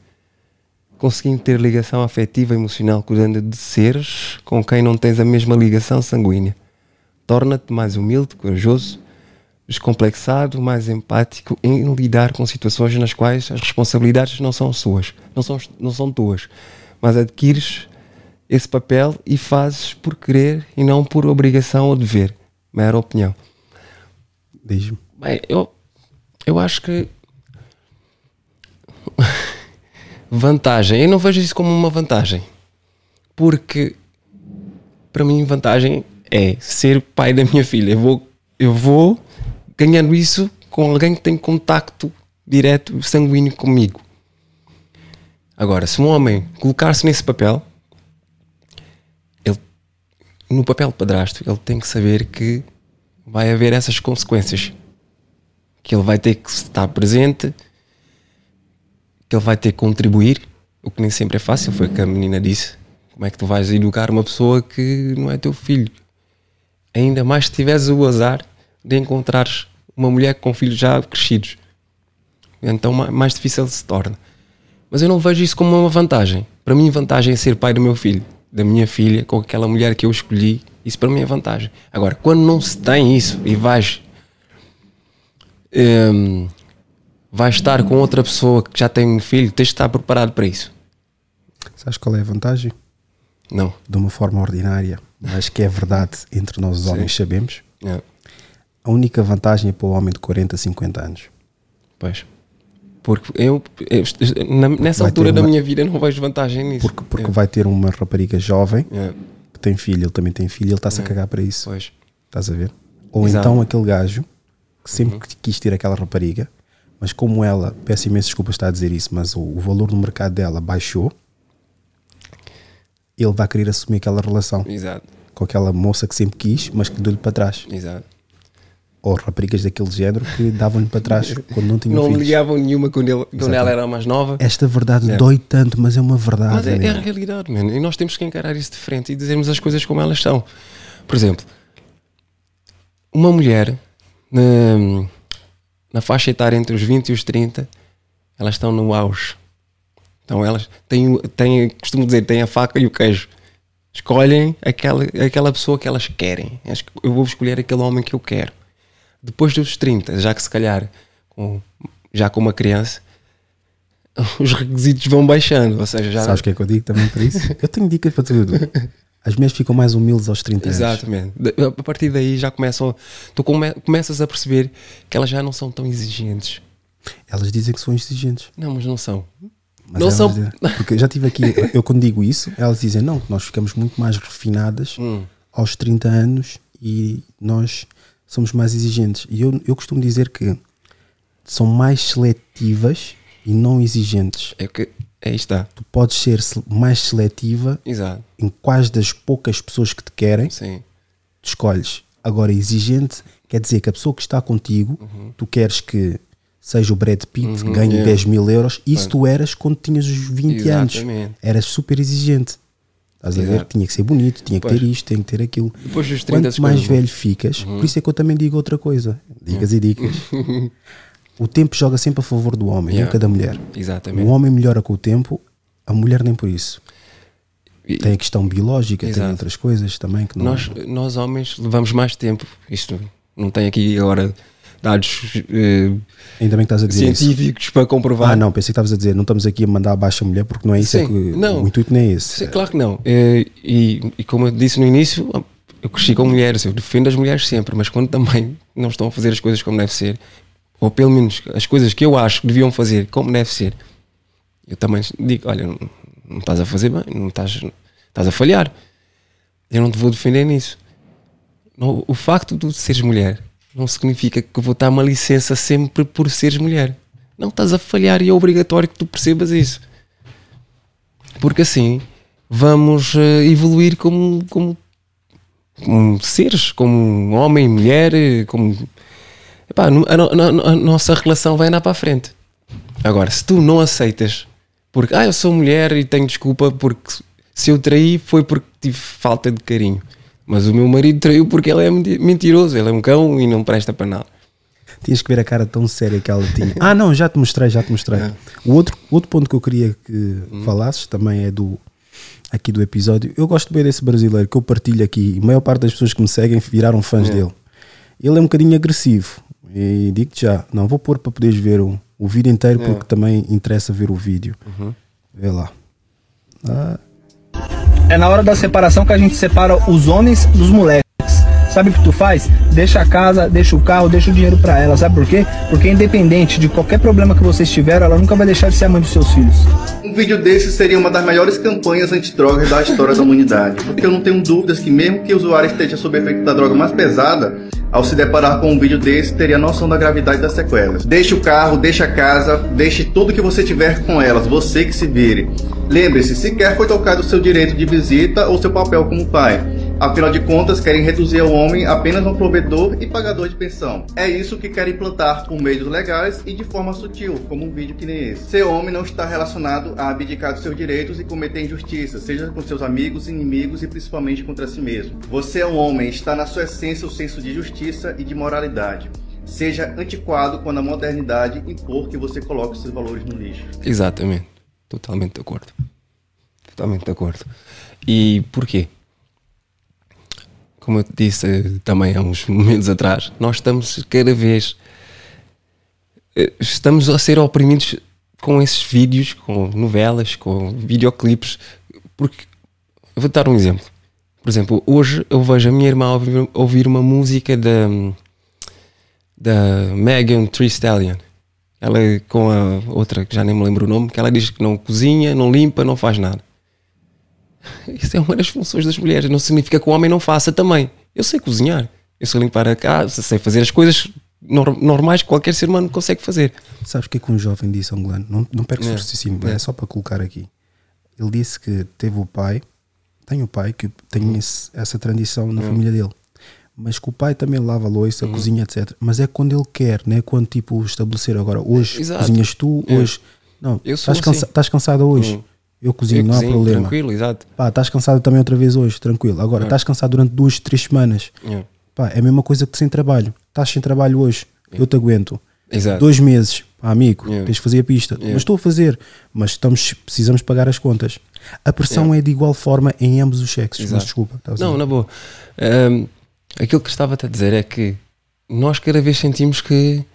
[SPEAKER 2] conseguindo ter ligação afetiva e emocional, cuidando de seres com quem não tens a mesma ligação sanguínea. Torna-te mais humilde, corajoso, descomplexado, mais empático em lidar com situações nas quais as responsabilidades não são suas, não são, não são tuas, mas adquires esse papel e fazes por querer e não por obrigação ou dever. Mera opinião.
[SPEAKER 1] Diz-me.
[SPEAKER 2] Bem, eu, eu acho que. vantagem. Eu não vejo isso como uma vantagem. Porque. Para mim, vantagem é ser pai da minha filha. Eu vou, eu vou ganhando isso com alguém que tem contacto direto, sanguíneo comigo. Agora, se um homem colocar-se nesse papel, ele, no papel padrasto, ele tem que saber que vai haver essas consequências. Que ele vai ter que estar presente, que ele vai ter que contribuir, o que nem sempre é fácil, foi o que a menina disse. Como é que tu vais educar uma pessoa que não é teu filho? Ainda mais se tiveres o azar de encontrares uma mulher com filhos já crescidos. Então ma- mais difícil se torna. Mas eu não vejo isso como uma vantagem. Para mim, vantagem é ser pai do meu filho, da minha filha, com aquela mulher que eu escolhi. Isso para mim é vantagem. Agora, quando não se tem isso e vais, hum, vais estar com outra pessoa que já tem um filho, tens de estar preparado para isso.
[SPEAKER 1] Sabes qual é a vantagem?
[SPEAKER 2] Não.
[SPEAKER 1] De uma forma ordinária, mas que é verdade entre nós os homens sabemos.
[SPEAKER 2] É.
[SPEAKER 1] a única vantagem é para o homem de 40, 50 anos.
[SPEAKER 2] Pois. Porque eu, eu- na- nessa
[SPEAKER 1] Vai
[SPEAKER 2] altura
[SPEAKER 1] ter
[SPEAKER 2] da
[SPEAKER 1] uma-
[SPEAKER 2] minha vida não vejo vantagem nisso.
[SPEAKER 1] Porque, porque
[SPEAKER 2] É.
[SPEAKER 1] vai ter uma rapariga jovem
[SPEAKER 2] É.
[SPEAKER 1] que tem filho, ele também tem filho, ele está-se a
[SPEAKER 2] É.
[SPEAKER 1] cagar para isso.
[SPEAKER 2] Pois.
[SPEAKER 1] Estás a ver? Ou
[SPEAKER 2] Exato.
[SPEAKER 1] então aquele gajo que sempre
[SPEAKER 2] Uhum.
[SPEAKER 1] quis ter aquela rapariga, mas como ela, peço imenso desculpa estar a dizer isso, mas o, o valor no mercado dela baixou, ele vai querer assumir aquela relação
[SPEAKER 2] Exato.
[SPEAKER 1] com aquela moça que sempre quis, mas que deu-lhe para trás.
[SPEAKER 2] Exato.
[SPEAKER 1] Ou raparigas daquele género que davam-lhe para trás quando não tinham
[SPEAKER 2] Não
[SPEAKER 1] filhos.
[SPEAKER 2] ligavam nenhuma quando, ele, quando ela era mais nova.
[SPEAKER 1] Esta verdade
[SPEAKER 2] É.
[SPEAKER 1] dói tanto, mas é uma verdade.
[SPEAKER 2] Mas é, é a realidade, mano. E nós temos que encarar isso de frente e dizermos as coisas como elas são. Por exemplo, uma mulher na, na faixa etária entre os 20 e os 30, elas estão no auge. Então elas têm, têm costumo dizer, têm a faca e o queijo. Escolhem aquela, aquela pessoa que elas querem. Eu vou escolher aquele homem que eu quero. Depois dos 30, já que se calhar com- já com uma criança, os requisitos vão baixando. Ou seja, já
[SPEAKER 1] Sabes o que é que eu digo também para isso? eu tenho dicas para tudo. As mulheres ficam mais humildes aos 30 anos.
[SPEAKER 2] Exatamente. A partir daí já começam. Tu come- começas a perceber que elas já não são tão exigentes.
[SPEAKER 1] Elas dizem que são exigentes.
[SPEAKER 2] Não, mas não são.
[SPEAKER 1] Mas
[SPEAKER 2] não são.
[SPEAKER 1] dizem- porque já tive aqui, eu quando digo isso, elas dizem não, que nós ficamos muito mais refinadas
[SPEAKER 2] Hum.
[SPEAKER 1] aos 30 anos e nós somos mais exigentes. E eu, eu costumo dizer que são mais seletivas e não exigentes.
[SPEAKER 2] É que aí está.
[SPEAKER 1] Tu podes ser se- mais seletiva
[SPEAKER 2] Exato.
[SPEAKER 1] em quais das poucas pessoas que te querem,
[SPEAKER 2] Sim.
[SPEAKER 1] tu escolhes. Agora, exigente quer dizer que a pessoa que está contigo, tu queres que seja o Brad Pitt,
[SPEAKER 2] Uhum,
[SPEAKER 1] ganhe
[SPEAKER 2] yeah.
[SPEAKER 1] 10 mil euros. Isso
[SPEAKER 2] Claro.
[SPEAKER 1] tu eras quando tinhas os 20 anos.
[SPEAKER 2] Exatamente.
[SPEAKER 1] Eras super exigente. Estás a ver? Tinha que ser bonito, tinha que ter isto, tinha que ter aquilo.
[SPEAKER 2] Depois dos 30
[SPEAKER 1] Quanto mais velho ficas,
[SPEAKER 2] Uhum.
[SPEAKER 1] por isso é que eu também digo outra coisa. Dicas e dicas. o tempo joga sempre a favor do homem,
[SPEAKER 2] Yeah.
[SPEAKER 1] nunca da mulher.
[SPEAKER 2] Exatamente.
[SPEAKER 1] O homem melhora com o tempo, a mulher nem por isso.
[SPEAKER 2] E-
[SPEAKER 1] Tem a questão biológica, tem
[SPEAKER 2] Exato.
[SPEAKER 1] outras coisas também que não.
[SPEAKER 2] Nós, nós homens levamos mais tempo. Isto não tem aqui agora dados eh,
[SPEAKER 1] Ainda bem que estás a dizer isso.
[SPEAKER 2] científicos para comprovar.
[SPEAKER 1] Ah, não, pensei que estavas a dizer, não estamos aqui a mandar abaixo a mulher porque não é isso, é
[SPEAKER 2] Sim,
[SPEAKER 1] que
[SPEAKER 2] não.
[SPEAKER 1] o intuito não é esse.
[SPEAKER 2] Sim, claro que não. Eh, E, e como eu disse no início, eu cresci com mulheres, eu defendo as mulheres sempre, mas quando também não estão a fazer as coisas como deve ser, ou pelo menos as coisas que eu acho que deviam fazer como deve ser, eu também digo: olha, não, não estás a fazer bem, não estás, estás a falhar. Eu não te vou defender nisso. Não, o facto de seres mulher não significa que vou dar uma licença sempre por seres mulher. Não estás a falhar e é obrigatório que tu percebas isso porque assim vamos eh, evoluir como, como, como seres, como homem, mulher, como Epá, a, a- a nossa relação vai andar para a frente. Agora, se tu não aceitas, porque ah, eu sou mulher e tenho desculpa porque se eu traí foi porque tive falta de carinho. Mas o meu marido traiu porque ele é menti- mentiroso, ele é um cão e não presta para nada.
[SPEAKER 1] Tinhas que ver a cara tão séria que ela tinha. Ah, não, já te mostrei, já te mostrei.
[SPEAKER 2] É.
[SPEAKER 1] O outro, outro ponto que eu queria que
[SPEAKER 2] Hum.
[SPEAKER 1] falasses também é do aqui do episódio. Eu gosto bem desse brasileiro que eu partilho aqui. A maior parte das pessoas que me seguem viraram fãs
[SPEAKER 2] É.
[SPEAKER 1] dele. Ele é um bocadinho agressivo. E digo-te já, não vou pôr para poderes ver o, o vídeo inteiro
[SPEAKER 2] É.
[SPEAKER 1] porque também interessa ver o vídeo.
[SPEAKER 2] Uhum.
[SPEAKER 1] Vê lá. Ah,
[SPEAKER 16] É na hora da separação que a gente separa os homens dos moleques. Sabe o que tu faz? Deixa a casa, deixa o carro, deixa o dinheiro pra ela. Sabe por quê? Porque independente de qualquer problema que vocês tiveram, ela nunca vai deixar de ser a mãe dos seus filhos.
[SPEAKER 17] Um vídeo desse seria uma das melhores campanhas antidrogas da história da humanidade, porque eu não tenho dúvidas que mesmo que o usuário esteja sob efeito da droga mais pesada, ao se deparar com um vídeo desse, teria noção da gravidade das sequelas. Deixe o carro, deixe a casa, deixe tudo que você tiver com elas, você que se vire. Lembre-se, sequer foi tocado o seu direito de visita ou seu papel como pai. Afinal de contas, querem reduzir o homem apenas a um provedor e pagador de pensão. É isso que querem implantar por meios legais e de forma sutil, como um vídeo que nem esse. Ser homem não está relacionado a abdicar dos seus direitos e cometer injustiças, seja com seus amigos, inimigos e principalmente contra si mesmo. Você é um homem, está na sua essência o senso de justiça e de moralidade. Seja antiquado quando a modernidade impor que você coloque seus valores no lixo.
[SPEAKER 2] Exatamente. Totalmente de acordo. Totalmente de acordo. E porquê? Como eu disse eh, também há uns momentos atrás, nós estamos cada vez eh, estamos a ser oprimidos com esses vídeos, com novelas, com videoclipes, porque eu vou dar um exemplo. Por exemplo, hoje eu vejo a minha irmã ouvir, uma música da da Megan Tree Stallion. Ela com a outra, que já nem me lembro o nome, que ela diz que não cozinha, não limpa, não faz nada. Isso é uma das funções das mulheres. Não significa que o homem não faça também. Eu sei cozinhar, eu sei limpar a casa, sei fazer as coisas nor- normais que qualquer ser humano consegue fazer.
[SPEAKER 1] Sabes o que é que um jovem disse, Angolano? Não, não percas o
[SPEAKER 2] É.
[SPEAKER 1] raciocínio,
[SPEAKER 2] É.
[SPEAKER 1] é só para colocar aqui. Ele disse que teve o pai, tem o pai que tem esse- essa tradição na
[SPEAKER 2] Hum.
[SPEAKER 1] família dele, mas que o pai também lava a louça, cozinha, etc. Mas é quando ele quer, não é quando tipo estabelecer agora, hoje
[SPEAKER 2] Exato.
[SPEAKER 1] cozinhas tu,
[SPEAKER 2] É.
[SPEAKER 1] hoje. Não, estás, cansa,
[SPEAKER 2] assim.
[SPEAKER 1] estás cansada hoje.
[SPEAKER 2] Hum.
[SPEAKER 1] Eu cozinho,
[SPEAKER 2] Eu
[SPEAKER 1] não há
[SPEAKER 2] cozinho,
[SPEAKER 1] problema.
[SPEAKER 2] tranquilo, exato.
[SPEAKER 1] Pá, estás cansada também outra vez hoje, tranquilo. Agora,
[SPEAKER 2] É.
[SPEAKER 1] estás cansado durante duas, três semanas.
[SPEAKER 2] É.
[SPEAKER 1] Pá, é a mesma coisa que sem trabalho. Estás sem trabalho hoje, eu te aguento.
[SPEAKER 2] Exato.
[SPEAKER 1] Dois meses, pá, amigo,
[SPEAKER 2] É.
[SPEAKER 1] tens de fazer a pista.
[SPEAKER 2] É.
[SPEAKER 1] Mas estou a fazer, mas estamos, precisamos pagar as contas. A pressão é, de igual forma em ambos os sexos. Mas
[SPEAKER 2] Exato.
[SPEAKER 1] desculpa. estavas a
[SPEAKER 2] Não, na boa. Ahm, aquilo que estava a dizer é que nós cada vez sentimos que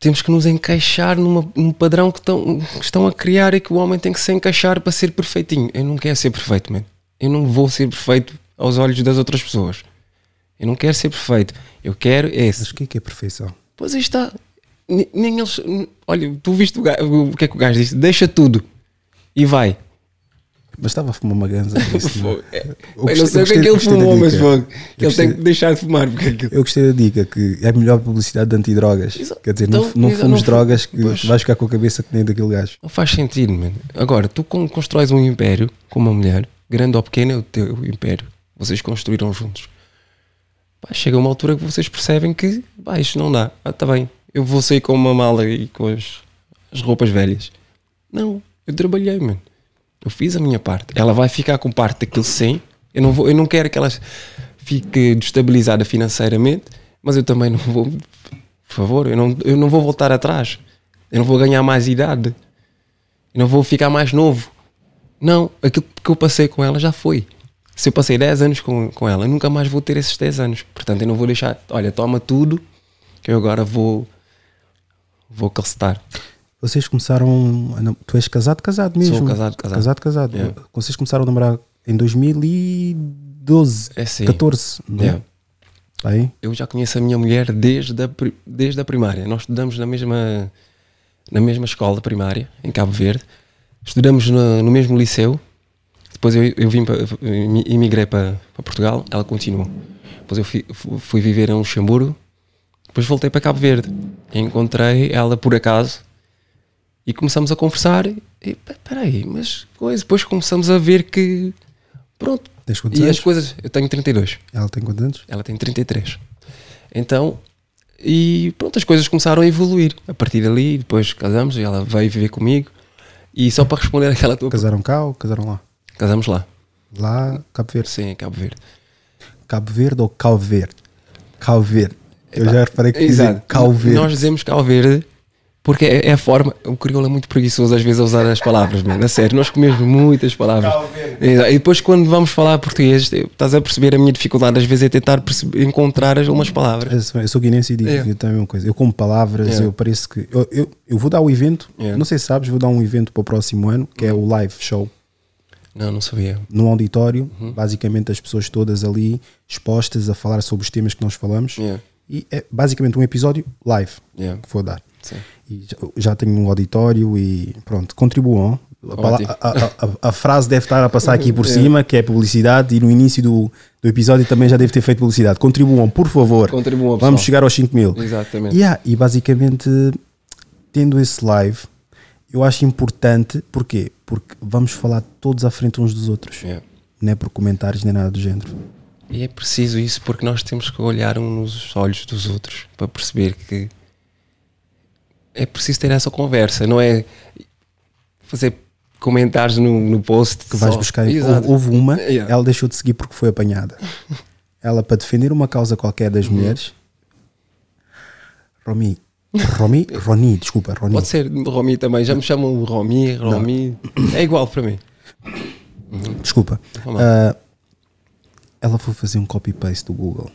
[SPEAKER 2] temos que nos encaixar numa- num padrão que estão, que estão a criar e que o homem tem que se encaixar para ser perfeitinho. Eu não quero ser perfeito, man. Eu não vou ser perfeito aos olhos das outras pessoas. Eu não quero ser perfeito. Eu quero esse.
[SPEAKER 1] Mas o que é que é perfeição?
[SPEAKER 2] Pois aí está. Ni- Nem eles. Olha, tu viste o, o que é que o gajo disse? Deixa tudo e vai.
[SPEAKER 1] Mas estava a fumar uma ganza. isso, não.
[SPEAKER 2] É,
[SPEAKER 1] Eu
[SPEAKER 2] eu não sei o que é que ele fumou, mas fogo.
[SPEAKER 1] Eu
[SPEAKER 2] Ele tem que deixar de fumar. Porque aquilo-
[SPEAKER 1] Eu gostei da dica que é a melhor publicidade de antidrogas. Quer dizer, não,
[SPEAKER 2] Então,
[SPEAKER 1] não
[SPEAKER 2] exa-
[SPEAKER 1] fumes
[SPEAKER 2] não-
[SPEAKER 1] drogas que
[SPEAKER 2] pois.
[SPEAKER 1] vais ficar com a cabeça que nem daquele gajo.
[SPEAKER 2] Não faz sentido, mano. Agora, tu con- constróis um império com uma mulher, grande ou pequeno é o teu império. Vocês construíram juntos. Pá, chega uma altura que vocês percebem que, pá, isto não dá. Ah, tá bem, eu vou sair com uma mala e com as, as roupas velhas. Não, eu trabalhei, mano. Eu fiz a minha parte. Ela vai ficar com parte daquilo sim. Eu não, vou, eu não quero que ela fique destabilizada financeiramente, mas eu também não vou, por favor, eu não, eu não vou voltar atrás. Eu não vou ganhar mais idade. Eu não vou ficar mais novo. Não, aquilo que eu passei com ela já foi. Se eu passei 10 anos com, com ela, nunca mais vou ter esses 10 anos. Portanto, eu não vou deixar, olha, toma tudo, que eu agora vou vou calcetar.
[SPEAKER 1] Vocês começaram. a nam- Tu és casado, casado mesmo?
[SPEAKER 2] Sou casado, casado.
[SPEAKER 1] Casado, casado.
[SPEAKER 2] Yeah.
[SPEAKER 1] Vocês começaram a namorar em 2012,
[SPEAKER 2] É sim.
[SPEAKER 1] 14, não é?
[SPEAKER 2] Yeah.
[SPEAKER 1] Aí?
[SPEAKER 2] Eu já conheço a minha mulher desde a, desde a primária. Nós estudamos na mesma, na mesma escola primária, em Cabo Verde. Estudamos no, no mesmo liceu. Depois eu, eu vim para, emigrei para, Portugal, ela continuou. Depois eu fui, fu- fui viver em Luxemburgo. Depois voltei para Cabo Verde. Encontrei ela por acaso e começamos a conversar. E "Pá, peraí, mas coisa. Depois começamos a ver que. Pronto.
[SPEAKER 1] Tens quantos
[SPEAKER 2] e
[SPEAKER 1] anos?
[SPEAKER 2] as coisas. Eu tenho 32.
[SPEAKER 1] Ela tem quantos anos?
[SPEAKER 2] Ela tem 33. Então, e pronto, as coisas começaram a evoluir. A partir dali, depois casamos e ela veio viver comigo. E só para responder aquela tua
[SPEAKER 1] Casaram cá ou casaram lá?
[SPEAKER 2] Casamos lá.
[SPEAKER 1] Lá, Cabo Verde.
[SPEAKER 2] Sim, Cabo Verde.
[SPEAKER 1] Cabo Verde ou Cal Verde? Cal Verde. Eu
[SPEAKER 2] Epá,
[SPEAKER 1] já reparei que dizem
[SPEAKER 2] exato.
[SPEAKER 1] Cal Verde.
[SPEAKER 2] Nós dizemos Cal Verde porque é, é a forma. O crioulo é muito preguiçoso às vezes a usar as palavras, mano. A sério, nós comemos muitas palavras. E depois, quando vamos falar português, estás a perceber a minha dificuldade às vezes é tentar perceber- encontrar as- umas palavras.
[SPEAKER 1] Eu sou- Eu sou guinense e digo
[SPEAKER 2] É.
[SPEAKER 1] eu também uma coisa. Eu como palavras,
[SPEAKER 2] É.
[SPEAKER 1] eu parece que. Eu, eu, eu vou dar o evento,
[SPEAKER 2] É.
[SPEAKER 1] não sei se sabes, vou dar um evento para o próximo ano, que é o live show.
[SPEAKER 2] Não, não sabia.
[SPEAKER 1] No auditório,
[SPEAKER 2] Uhum.
[SPEAKER 1] basicamente as pessoas todas ali expostas a falar sobre os temas que nós falamos.
[SPEAKER 2] Yeah.
[SPEAKER 1] E é basicamente um episódio live
[SPEAKER 2] Yeah.
[SPEAKER 1] que vou dar.
[SPEAKER 2] Sim.
[SPEAKER 1] E já, já tenho um auditório e pronto, contribuam. A, a- a- a- frase deve estar a passar aqui por
[SPEAKER 2] É.
[SPEAKER 1] cima, que é publicidade, e no início do, do episódio também já deve ter feito publicidade. Contribuam, por favor.
[SPEAKER 2] Contribuam,
[SPEAKER 1] Vamos
[SPEAKER 2] pessoal.
[SPEAKER 1] chegar aos 5 mil.
[SPEAKER 2] Exatamente.
[SPEAKER 1] Yeah, e basicamente, tendo esse live, eu acho importante, porquê? Porque vamos falar todos à frente uns dos outros.
[SPEAKER 2] Yeah.
[SPEAKER 1] Não é por comentários nem nada do género.
[SPEAKER 2] E é preciso isso porque nós temos que olhar um nos olhos dos outros para perceber que é preciso ter essa conversa, não é fazer comentários no, no post
[SPEAKER 1] que vais
[SPEAKER 2] só.
[SPEAKER 1] buscar.
[SPEAKER 2] Exato.
[SPEAKER 1] Houve uma,
[SPEAKER 2] Yeah.
[SPEAKER 1] ela deixou de seguir porque foi apanhada. ela, para defender uma causa qualquer
[SPEAKER 2] Uhum.
[SPEAKER 1] das mulheres, Romi, Romi, Roni, desculpa, Roni.
[SPEAKER 2] Pode ser Romi também, já me chamam Romi, Romi, é igual para mim.
[SPEAKER 1] Desculpa.
[SPEAKER 2] Vamos lá.
[SPEAKER 1] Ah, ela foi fazer um copy-paste do Google.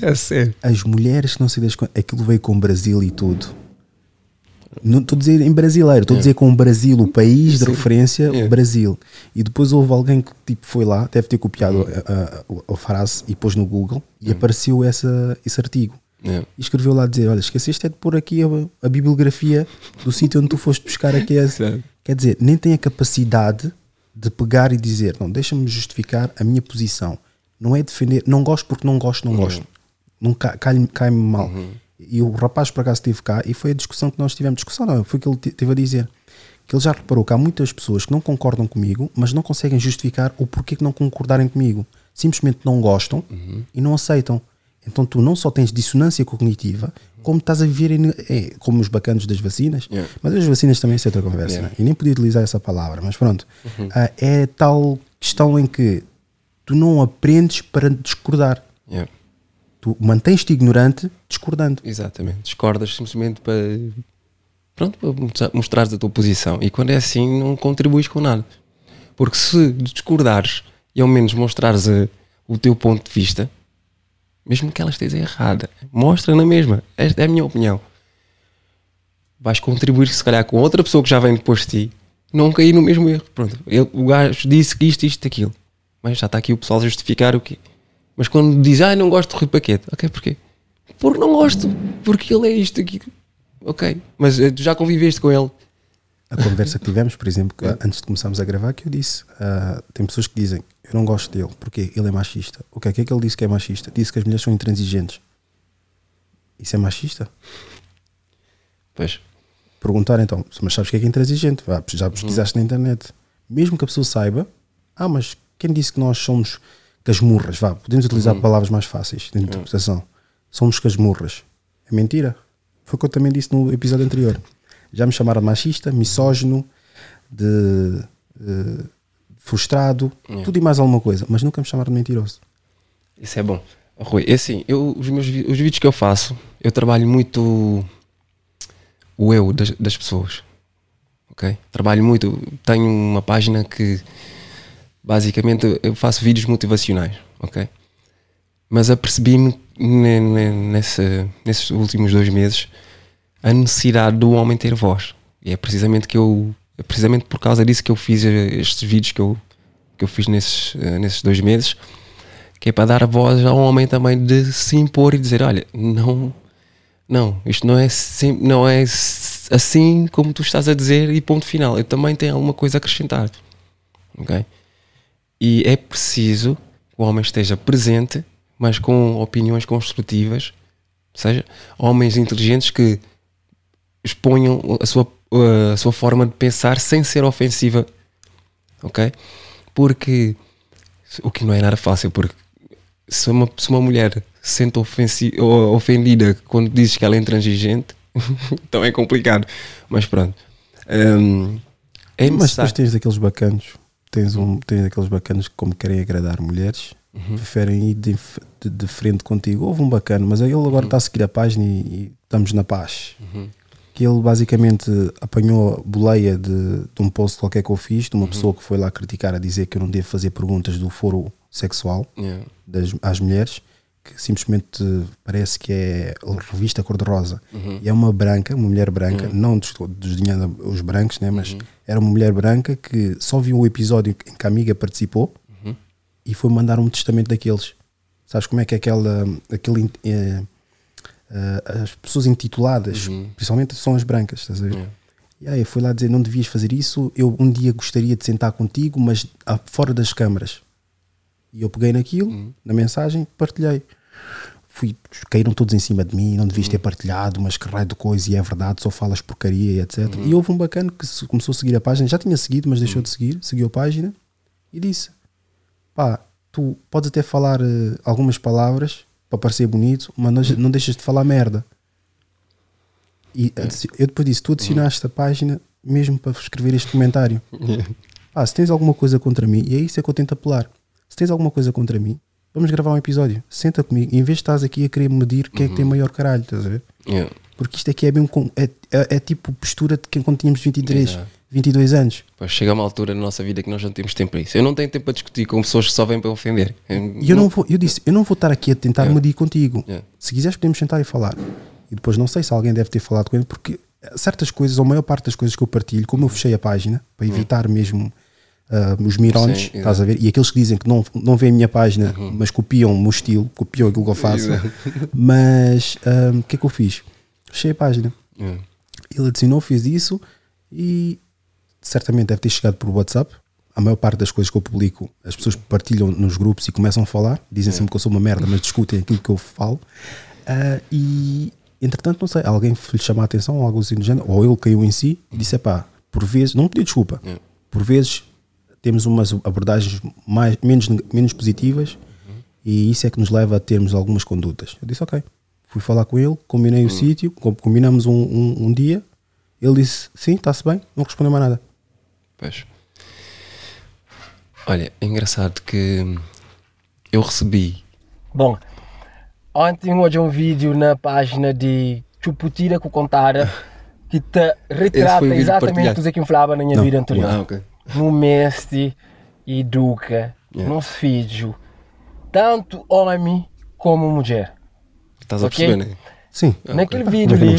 [SPEAKER 2] É sério.
[SPEAKER 1] As mulheres que não sei das. Aquilo veio com o Brasil e tudo. Não estou a dizer em brasileiro, estou a
[SPEAKER 2] Yeah.
[SPEAKER 1] dizer com o Brasil, o país de
[SPEAKER 2] Sim.
[SPEAKER 1] referência, o Brasil. E depois houve alguém que tipo, foi lá, deve ter copiado a, a- a frase e pôs no Google e apareceu essa, esse artigo.
[SPEAKER 2] Yeah.
[SPEAKER 1] e escreveu lá dizer: Olha, esqueceste é de pôr aqui a, a bibliografia do sítio onde tu foste buscar aqui. esse." Quer dizer, nem tem a capacidade de pegar e dizer: Não, deixa-me justificar a minha posição. Não é defender, não gosto porque não gosto, não gosto. Não ca- cai-me cai mal. E o rapaz por acaso esteve cá e foi a discussão que nós tivemos. Discussão não, foi o que ele te- teve a dizer. Que ele já reparou que há muitas pessoas que não concordam comigo, mas não conseguem justificar o porquê que não concordarem comigo. Simplesmente não gostam e não aceitam. Então tu não só tens dissonância cognitiva, como estás a viver em- é, como os bacanos das vacinas,
[SPEAKER 2] Yeah.
[SPEAKER 1] mas as vacinas também é outra conversa.
[SPEAKER 2] Yeah.
[SPEAKER 1] né? E nem podia utilizar essa palavra, mas pronto.
[SPEAKER 2] Uhum.
[SPEAKER 1] Ah, é tal questão em que tu não aprendes para discordar.
[SPEAKER 2] Yeah.
[SPEAKER 1] Tu mantens-te ignorante discordando.
[SPEAKER 2] Exatamente. Discordas simplesmente para. Pronto, para mostrar- mostrares a tua posição. E quando é assim, não contribuis com nada. Porque se discordares e ao menos mostrares a- o teu ponto de vista, mesmo que ela esteja errada, mostra na mesma. Esta é a minha opinião. Vais contribuir, se calhar, com outra pessoa que já vem depois de ti, não cair no mesmo erro. Pronto, ele- o gajo disse que isto, isto, aquilo. Mas já está aqui o pessoal a justificar o quê? Mas quando diz, ah, não gosto de Rui Paquete, ok, porquê? Porque não gosto, porque ele é isto, aqui. Ok, mas eh, tu já conviveste com ele.
[SPEAKER 1] A conversa que tivemos, por exemplo, antes de começarmos a gravar, que eu disse: ah, tem pessoas que dizem, eu não gosto dele, porque ele é machista. O que é que é que ele disse que é machista? Disse que as mulheres são intransigentes. Isso é machista?
[SPEAKER 2] Pois.
[SPEAKER 1] Perguntar então, mas sabes o que é que é intransigente? Já pesquisaste na internet. Mesmo que a pessoa saiba, ah, mas quem disse que nós somos casmurras? Vá, podemos utilizar
[SPEAKER 2] Uhum.
[SPEAKER 1] palavras mais fáceis de interpretação. Somos casmurras. É mentira. Foi o que eu também disse no episódio anterior. Já me chamaram de machista, misógino, de, eh, frustrado,
[SPEAKER 2] Yeah.
[SPEAKER 1] tudo e mais alguma coisa, mas nunca me chamaram de mentiroso.
[SPEAKER 2] Isso é bom. Rui, é assim, eu, os, meus, os vídeos que eu faço, eu trabalho muito o eu das, das pessoas. Ok? Trabalho muito. Tenho uma página que basicamente eu faço vídeos motivacionais. Ok? Mas apercebi-me ne- ne- nessa- nesses últimos dois meses a necessidade do homem ter voz. E é precisamente que eu. É precisamente por causa disso que eu fiz estes vídeos que eu, que eu fiz nesses, eh, nesses dois meses que é para dar voz ao homem também de se impor e dizer, olha, não, não, isto não é, sim, não é assim como tu estás a dizer e ponto final. Eu também tenho alguma coisa a acrescentar. Ok? E é preciso que o homem esteja presente, mas com opiniões construtivas, ou seja, homens inteligentes que exponham a sua, a sua forma de pensar sem ser ofensiva. Ok? Porque o que não é nada fácil, porque se uma, se uma mulher se sente ofensi- ofendida quando dizes que ela é intransigente, então é complicado. Mas pronto. Hum, é
[SPEAKER 1] Mas depois tens aqueles bacanos, tens, um, tens aqueles bacanos que, como querem agradar mulheres,
[SPEAKER 2] Uhum.
[SPEAKER 1] preferem ir de, de- de frente contigo. Houve um bacano, mas ele agora está a seguir a página e, e estamos na paz.
[SPEAKER 2] Uhum.
[SPEAKER 1] Que ele basicamente apanhou boleia de, de um post qualquer que eu fiz, de uma
[SPEAKER 2] Uhum.
[SPEAKER 1] pessoa que foi lá criticar, a dizer que eu não devo fazer perguntas do foro sexual
[SPEAKER 2] Yeah.
[SPEAKER 1] das, às mulheres, que simplesmente parece que é revista cor-de-rosa.
[SPEAKER 2] Uhum.
[SPEAKER 1] E é uma branca, uma mulher branca,
[SPEAKER 2] Uhum.
[SPEAKER 1] não des- desdenhando os brancos, né, mas era uma mulher branca que só viu o episódio em que a amiga participou
[SPEAKER 2] Uhum.
[SPEAKER 1] e foi mandar um testamento daqueles. Sabes como é que é aquela. Aquele, eh, as pessoas intituladas, principalmente são as brancas, estás a ver? E aí eu fui lá dizer: não devias fazer isso. Eu um dia gostaria de sentar contigo, mas fora das câmaras. E eu peguei naquilo, na mensagem, partilhei. Fui, caíram todos em cima de mim, não devias ter partilhado, mas que raio de coisa, e é verdade, só falas porcaria e etc. E houve um bacana que começou a seguir a página, já tinha seguido, mas deixou de seguir, seguiu a página e disse: pá, tu podes até falar eh, algumas palavras para parecer bonito, mas não, não deixas de falar merda. E eu depois disse: tu adicionaste a página mesmo para escrever este comentário. Pá, se tens alguma coisa contra mim, e é isso é que eu tento apelar. Se tens alguma coisa contra mim, vamos gravar um episódio. Senta comigo, em vez de estás aqui a querer medir quem é que tem maior caralho, estás a ver?
[SPEAKER 2] Yeah.
[SPEAKER 1] Porque isto aqui é com, é, é, é tipo postura de quem quando tínhamos 23,
[SPEAKER 2] Exato.
[SPEAKER 1] 22 anos.
[SPEAKER 2] Pois chega uma altura na nossa vida que nós não temos tempo para isso. Eu não tenho tempo para discutir com pessoas que só vêm para ofender.
[SPEAKER 1] E eu não vou, eu disse, eu não vou estar aqui a tentar
[SPEAKER 2] Yeah.
[SPEAKER 1] medir contigo.
[SPEAKER 2] Yeah.
[SPEAKER 1] Se quiseres podemos sentar e falar. E depois não sei se alguém deve ter falado com ele, porque certas coisas, ou a maior parte das coisas que eu partilho, como eu fechei a página, para evitar mesmo ah, os mirones,
[SPEAKER 2] Sim,
[SPEAKER 1] estás a ver? E aqueles que dizem que não, não veem a minha página, mas copiam o meu estilo, copiam aquilo que eu faço. Mas ah, o que é que eu fiz? Fechei a página.
[SPEAKER 2] É.
[SPEAKER 1] Ele adicionou, fez isso e certamente deve ter chegado por WhatsApp. A maior parte das coisas que eu publico, as pessoas partilham nos grupos e começam a falar, dizem sempre que eu sou uma merda, mas discutem aquilo que eu falo. Ah, e entretanto, não sei, alguém lhe chamou a atenção, ou algo assim do género, ou ele caiu em si e disse: pá, por vezes, não pedi desculpa, por vezes temos umas abordagens mais, menos, menos positivas e isso é que nos leva a termos algumas condutas. Eu disse: ok. Fui falar com ele, combinei o sítio, com- combinamos um, um, um dia. Ele disse: sim, está-se bem, não respondeu mais nada.
[SPEAKER 2] Pois. Olha, é engraçado que eu recebi.
[SPEAKER 18] Bom, ontem hoje um vídeo na página de Chuputira com Contara que te retrata exatamente o que eu falava na minha
[SPEAKER 2] Não.
[SPEAKER 18] vida anterior.
[SPEAKER 2] Ah, ok.
[SPEAKER 18] No Mestre e Duca,
[SPEAKER 2] Yeah.
[SPEAKER 18] no vídeo, tanto homem como mulher.
[SPEAKER 2] Estás a
[SPEAKER 18] Ok?
[SPEAKER 2] perceber, né?
[SPEAKER 1] Sim.
[SPEAKER 18] Naquele
[SPEAKER 1] Como é
[SPEAKER 18] vídeo ali,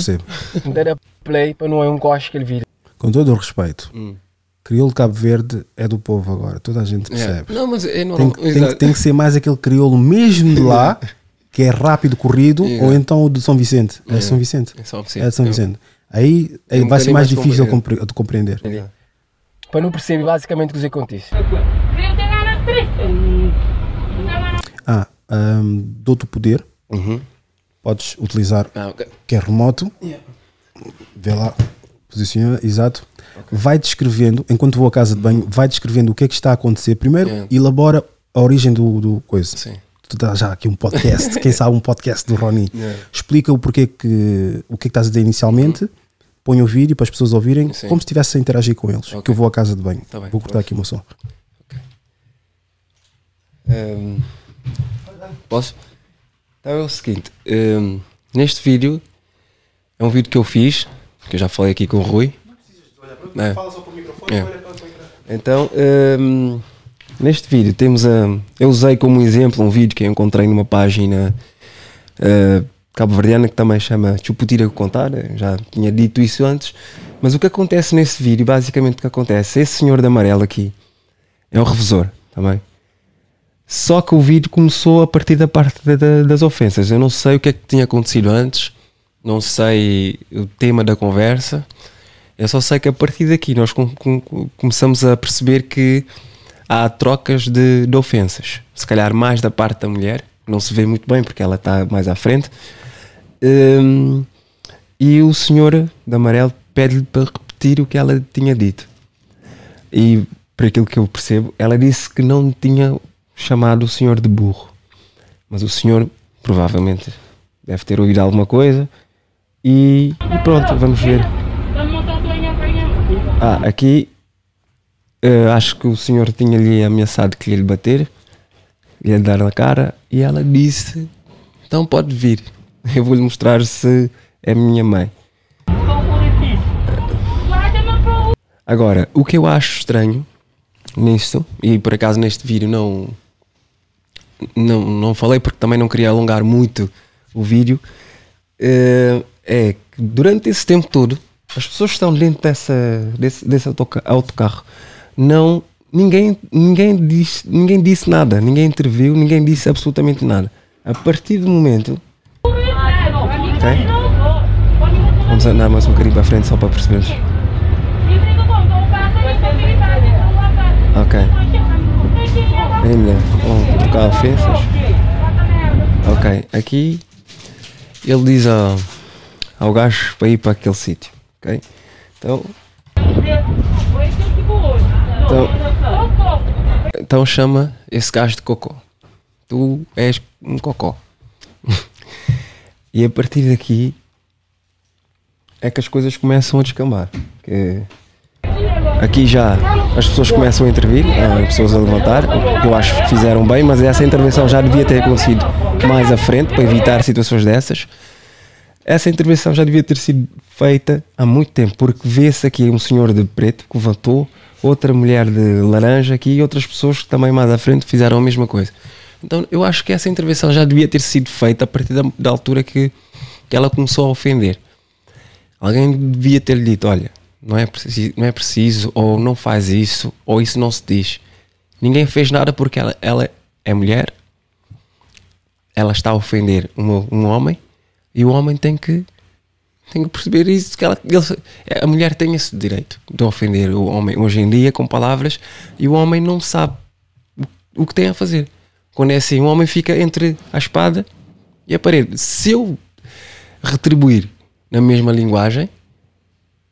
[SPEAKER 18] não der play para não é um gosto aquele vídeo.
[SPEAKER 1] Com todo o respeito,
[SPEAKER 2] Hum.
[SPEAKER 1] crioulo de Cabo Verde é do povo agora, toda a gente
[SPEAKER 2] Yeah.
[SPEAKER 1] percebe.
[SPEAKER 2] Não, mas é
[SPEAKER 1] tem,
[SPEAKER 2] normal.
[SPEAKER 1] que- tem, que- tem que ser mais aquele crioulo mesmo de lá, que é rápido, corrido,
[SPEAKER 2] Yeah.
[SPEAKER 1] ou então o de São Vicente. É
[SPEAKER 2] Yeah.
[SPEAKER 1] São Vicente.
[SPEAKER 2] É São Vicente.
[SPEAKER 1] É de São
[SPEAKER 2] É.
[SPEAKER 1] Vicente. Aí,
[SPEAKER 2] É
[SPEAKER 1] aí
[SPEAKER 2] um
[SPEAKER 1] vai ser mais
[SPEAKER 2] mais
[SPEAKER 1] difícil
[SPEAKER 2] compre-
[SPEAKER 1] compre- de compreender.
[SPEAKER 18] Para não perceber basicamente o que acontece.
[SPEAKER 1] Ah, hum, dou-te o poder. Podes utilizar
[SPEAKER 2] Ah, ok.
[SPEAKER 1] que é remoto. Vê lá, posiciona, exato. Vai descrevendo, enquanto vou à casa de banho, vai descrevendo o que é que está a acontecer. Primeiro,
[SPEAKER 2] Yeah.
[SPEAKER 1] elabora a origem do, do coisa.
[SPEAKER 2] Sim.
[SPEAKER 1] Tu dás já aqui um podcast, quem sabe um podcast do Roni.
[SPEAKER 2] Yeah.
[SPEAKER 1] Explica o porquê que o que é que estás a dizer inicialmente. Põe o vídeo para as pessoas ouvirem,
[SPEAKER 2] Sim.
[SPEAKER 1] como se estivesse a interagir com eles.
[SPEAKER 2] Ok.
[SPEAKER 1] Que eu vou à casa de banho.
[SPEAKER 2] Tá bem,
[SPEAKER 1] vou cortar aqui o meu som.
[SPEAKER 2] Hum, posso? Então é o seguinte: hum, neste vídeo é um vídeo que eu fiz, que eu já falei aqui com o Rui. É. É. Então, hum, neste vídeo temos a. Eu usei como exemplo um vídeo que eu encontrei numa página uh, cabo-verdiana que também chama Chuputira Contar. eu Já tinha dito isso antes. Mas o que acontece nesse vídeo, basicamente o que acontece, esse senhor de amarelo aqui é o revisor também. Só que o vídeo começou a partir da parte da- da- das ofensas. Eu não sei o que é que tinha acontecido antes, não sei o tema da conversa. Eu só sei que a partir daqui nós com- com- começamos a perceber que há trocas de, de ofensas. Se calhar mais da parte da mulher, não se vê muito bem porque ela está mais à frente. Hum, e o senhor de amarelo pede-lhe para repetir o que ela tinha dito. E por aquilo que eu percebo, ela disse que não tinha chamado o senhor de burro. Mas o senhor provavelmente deve ter ouvido alguma coisa. E, e pronto, vamos ver. Ah, aqui eh, acho que o senhor tinha-lhe ameaçado que lhe bater, lhe dar na cara, e ela disse: Então pode vir, eu vou-lhe mostrar se é minha mãe. Agora, o que eu acho estranho nisto, e por acaso neste vídeo não, não, não falei porque também não queria alongar muito o vídeo, eh, é que durante esse tempo todo, as pessoas que estão dentro dessa, desse, desse autoca- autocarro, não, ninguém, ninguém, disse, ninguém disse nada, ninguém interviu, ninguém disse absolutamente nada. A partir do momento. Vamos andar mais um bocadinho para frente só para percebermos. Ok. Ainda vão trocar ofensas. Ok, aqui ele diz ao, ao gajo para ir para aquele sítio. Ok? Então, então, então chama esse gajo de cocó. Tu és um cocó. e a partir daqui é que as coisas começam a descambar. Que aqui já as pessoas começam a intervir, há pessoas a levantar, eu acho que fizeram bem, mas essa intervenção já devia ter acontecido mais à frente para evitar situações dessas. Essa intervenção já devia ter sido feita há muito tempo, porque vê-se aqui um senhor de preto que levantou, outra mulher de laranja aqui e outras pessoas que também mais à frente fizeram a mesma coisa. Então eu acho que essa intervenção já devia ter sido feita a partir da, da altura que, que ela começou a ofender. Alguém devia ter-lhe dito: olha, não é, preciso, não é preciso, ou não faz isso, ou isso não se diz. Ninguém fez nada porque ela, ela é mulher, ela está a ofender um, um homem e o homem tem que, tem que perceber isso. Que ela, ele- a mulher tem esse direito de ofender o homem hoje em dia com palavras e o homem não sabe o, que tem a fazer. Quando é assim, o homem fica entre a espada e a parede. Se eu retribuir na mesma linguagem,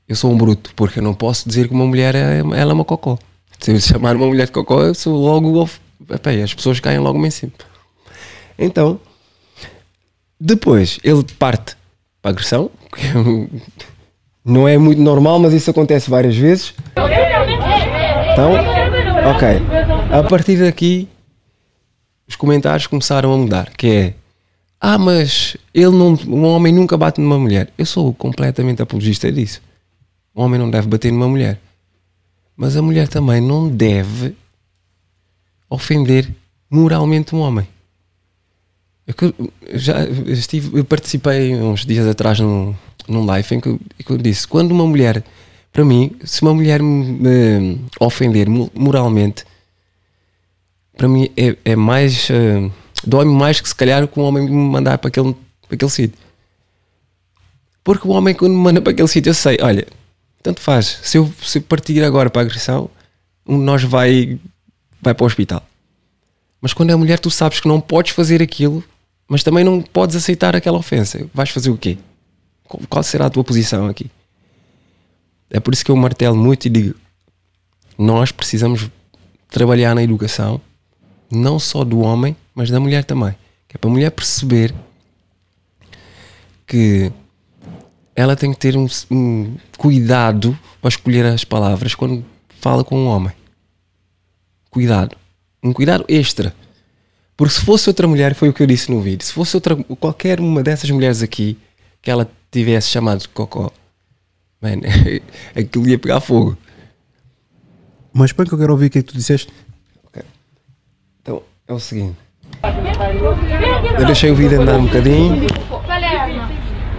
[SPEAKER 2] eu sou um bruto, porque eu não posso dizer que uma mulher é, ela é uma cocó. Se eu chamar uma mulher de cocó, eu sou logo. Epá, as pessoas caem logo em cima. Então, depois ele parte para agressão, que não é muito normal, mas isso acontece várias vezes. Então, ok. A partir daqui, os comentários começaram a mudar, que é ah, mas ele não, um homem nunca bate numa mulher. Eu sou completamente apologista disso. Um homem não deve bater numa mulher. Mas a mulher também não deve ofender moralmente um homem. Eu, que- já estive, eu participei uns dias atrás num, num live em que, eu- eu disse: quando uma mulher, para mim, se uma mulher me, ofender mo- moralmente, para mim é, é mais. eh, dói-me mais que se calhar que um homem me mandar para aquele, para aquele sítio. Porque o homem, quando me manda para aquele sítio, eu sei: olha, tanto faz, se eu, se eu partir agora para a agressão, um de nós vai, vai para o hospital. Mas quando é mulher, tu sabes que não podes fazer aquilo, mas também não podes aceitar aquela ofensa. Vais fazer o quê? Qual- será a tua posição aqui? É por isso que eu martelo muito e digo: nós precisamos trabalhar na educação, não só do homem, mas da mulher também. Que é para a mulher perceber que ela tem que ter um, um cuidado ao escolher as palavras quando fala com um homem. Cuidado. Um cuidado extra. Porque se fosse outra mulher, foi o que eu disse no vídeo, se fosse outra, qualquer uma dessas mulheres aqui que ela tivesse chamado de cocó, man, aquilo ia pegar fogo.
[SPEAKER 1] Mas para que eu quero ouvir o que é que tu disseste?
[SPEAKER 2] Então, é o seguinte. Eu deixei o vídeo andar um bocadinho.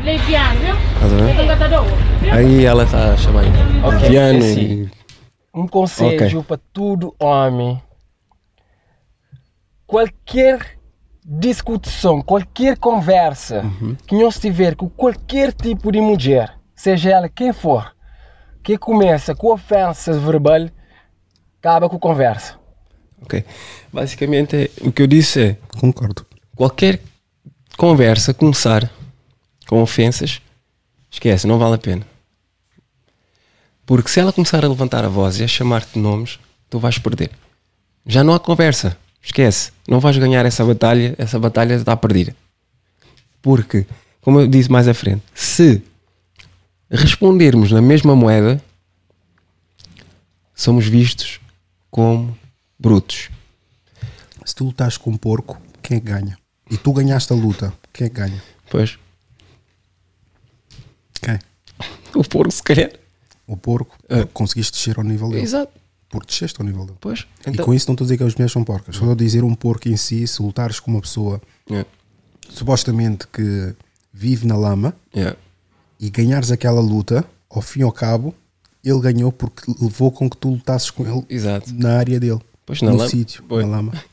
[SPEAKER 2] Estás a ver? Aí ela está a chamar
[SPEAKER 18] Ok,
[SPEAKER 2] Viano
[SPEAKER 18] assim,
[SPEAKER 2] e-
[SPEAKER 18] Um conselho
[SPEAKER 2] Ok.
[SPEAKER 18] para todo homem. Qualquer discussão, qualquer conversa
[SPEAKER 2] Uhum.
[SPEAKER 18] que nós tiver com qualquer tipo de mulher, seja ela quem for, que começa com ofensa verbal, acaba com conversa.
[SPEAKER 2] Ok. Basicamente, o que eu disse é.
[SPEAKER 1] Concordo.
[SPEAKER 2] Qualquer conversa começar com ofensas, esquece, não vale a pena. Porque se ela começar a levantar a voz e a chamar-te de nomes, tu vais perder. Já não há conversa. Esquece. Não vais ganhar essa batalha. Essa batalha está perdida. Porque, como eu disse mais à frente, se respondermos na mesma moeda, somos vistos como brutos.
[SPEAKER 1] Se tu lutas com um porco, quem é que ganha? E tu ganhaste a luta, quem é que ganha?
[SPEAKER 2] Pois.
[SPEAKER 1] Quem?
[SPEAKER 2] O porco, se calhar.
[SPEAKER 1] O porco, porque conseguiste descer ao nível dele.
[SPEAKER 2] Exato.
[SPEAKER 1] Porque desceste ao nível dele.
[SPEAKER 2] Pois.
[SPEAKER 1] E
[SPEAKER 2] Então-
[SPEAKER 1] com isso não estou a dizer que as mulheres são porcas. Estou a dizer um porco em si, se lutares com uma pessoa
[SPEAKER 2] É.
[SPEAKER 1] supostamente que vive na lama
[SPEAKER 2] É.
[SPEAKER 1] e ganhares aquela luta, ao fim e ao cabo, ele ganhou porque levou com que tu lutasses com ele
[SPEAKER 2] Exato.
[SPEAKER 1] na área dele.
[SPEAKER 2] Pois na
[SPEAKER 1] no
[SPEAKER 2] lama.
[SPEAKER 1] sítio,
[SPEAKER 2] Pois.
[SPEAKER 1] na lama.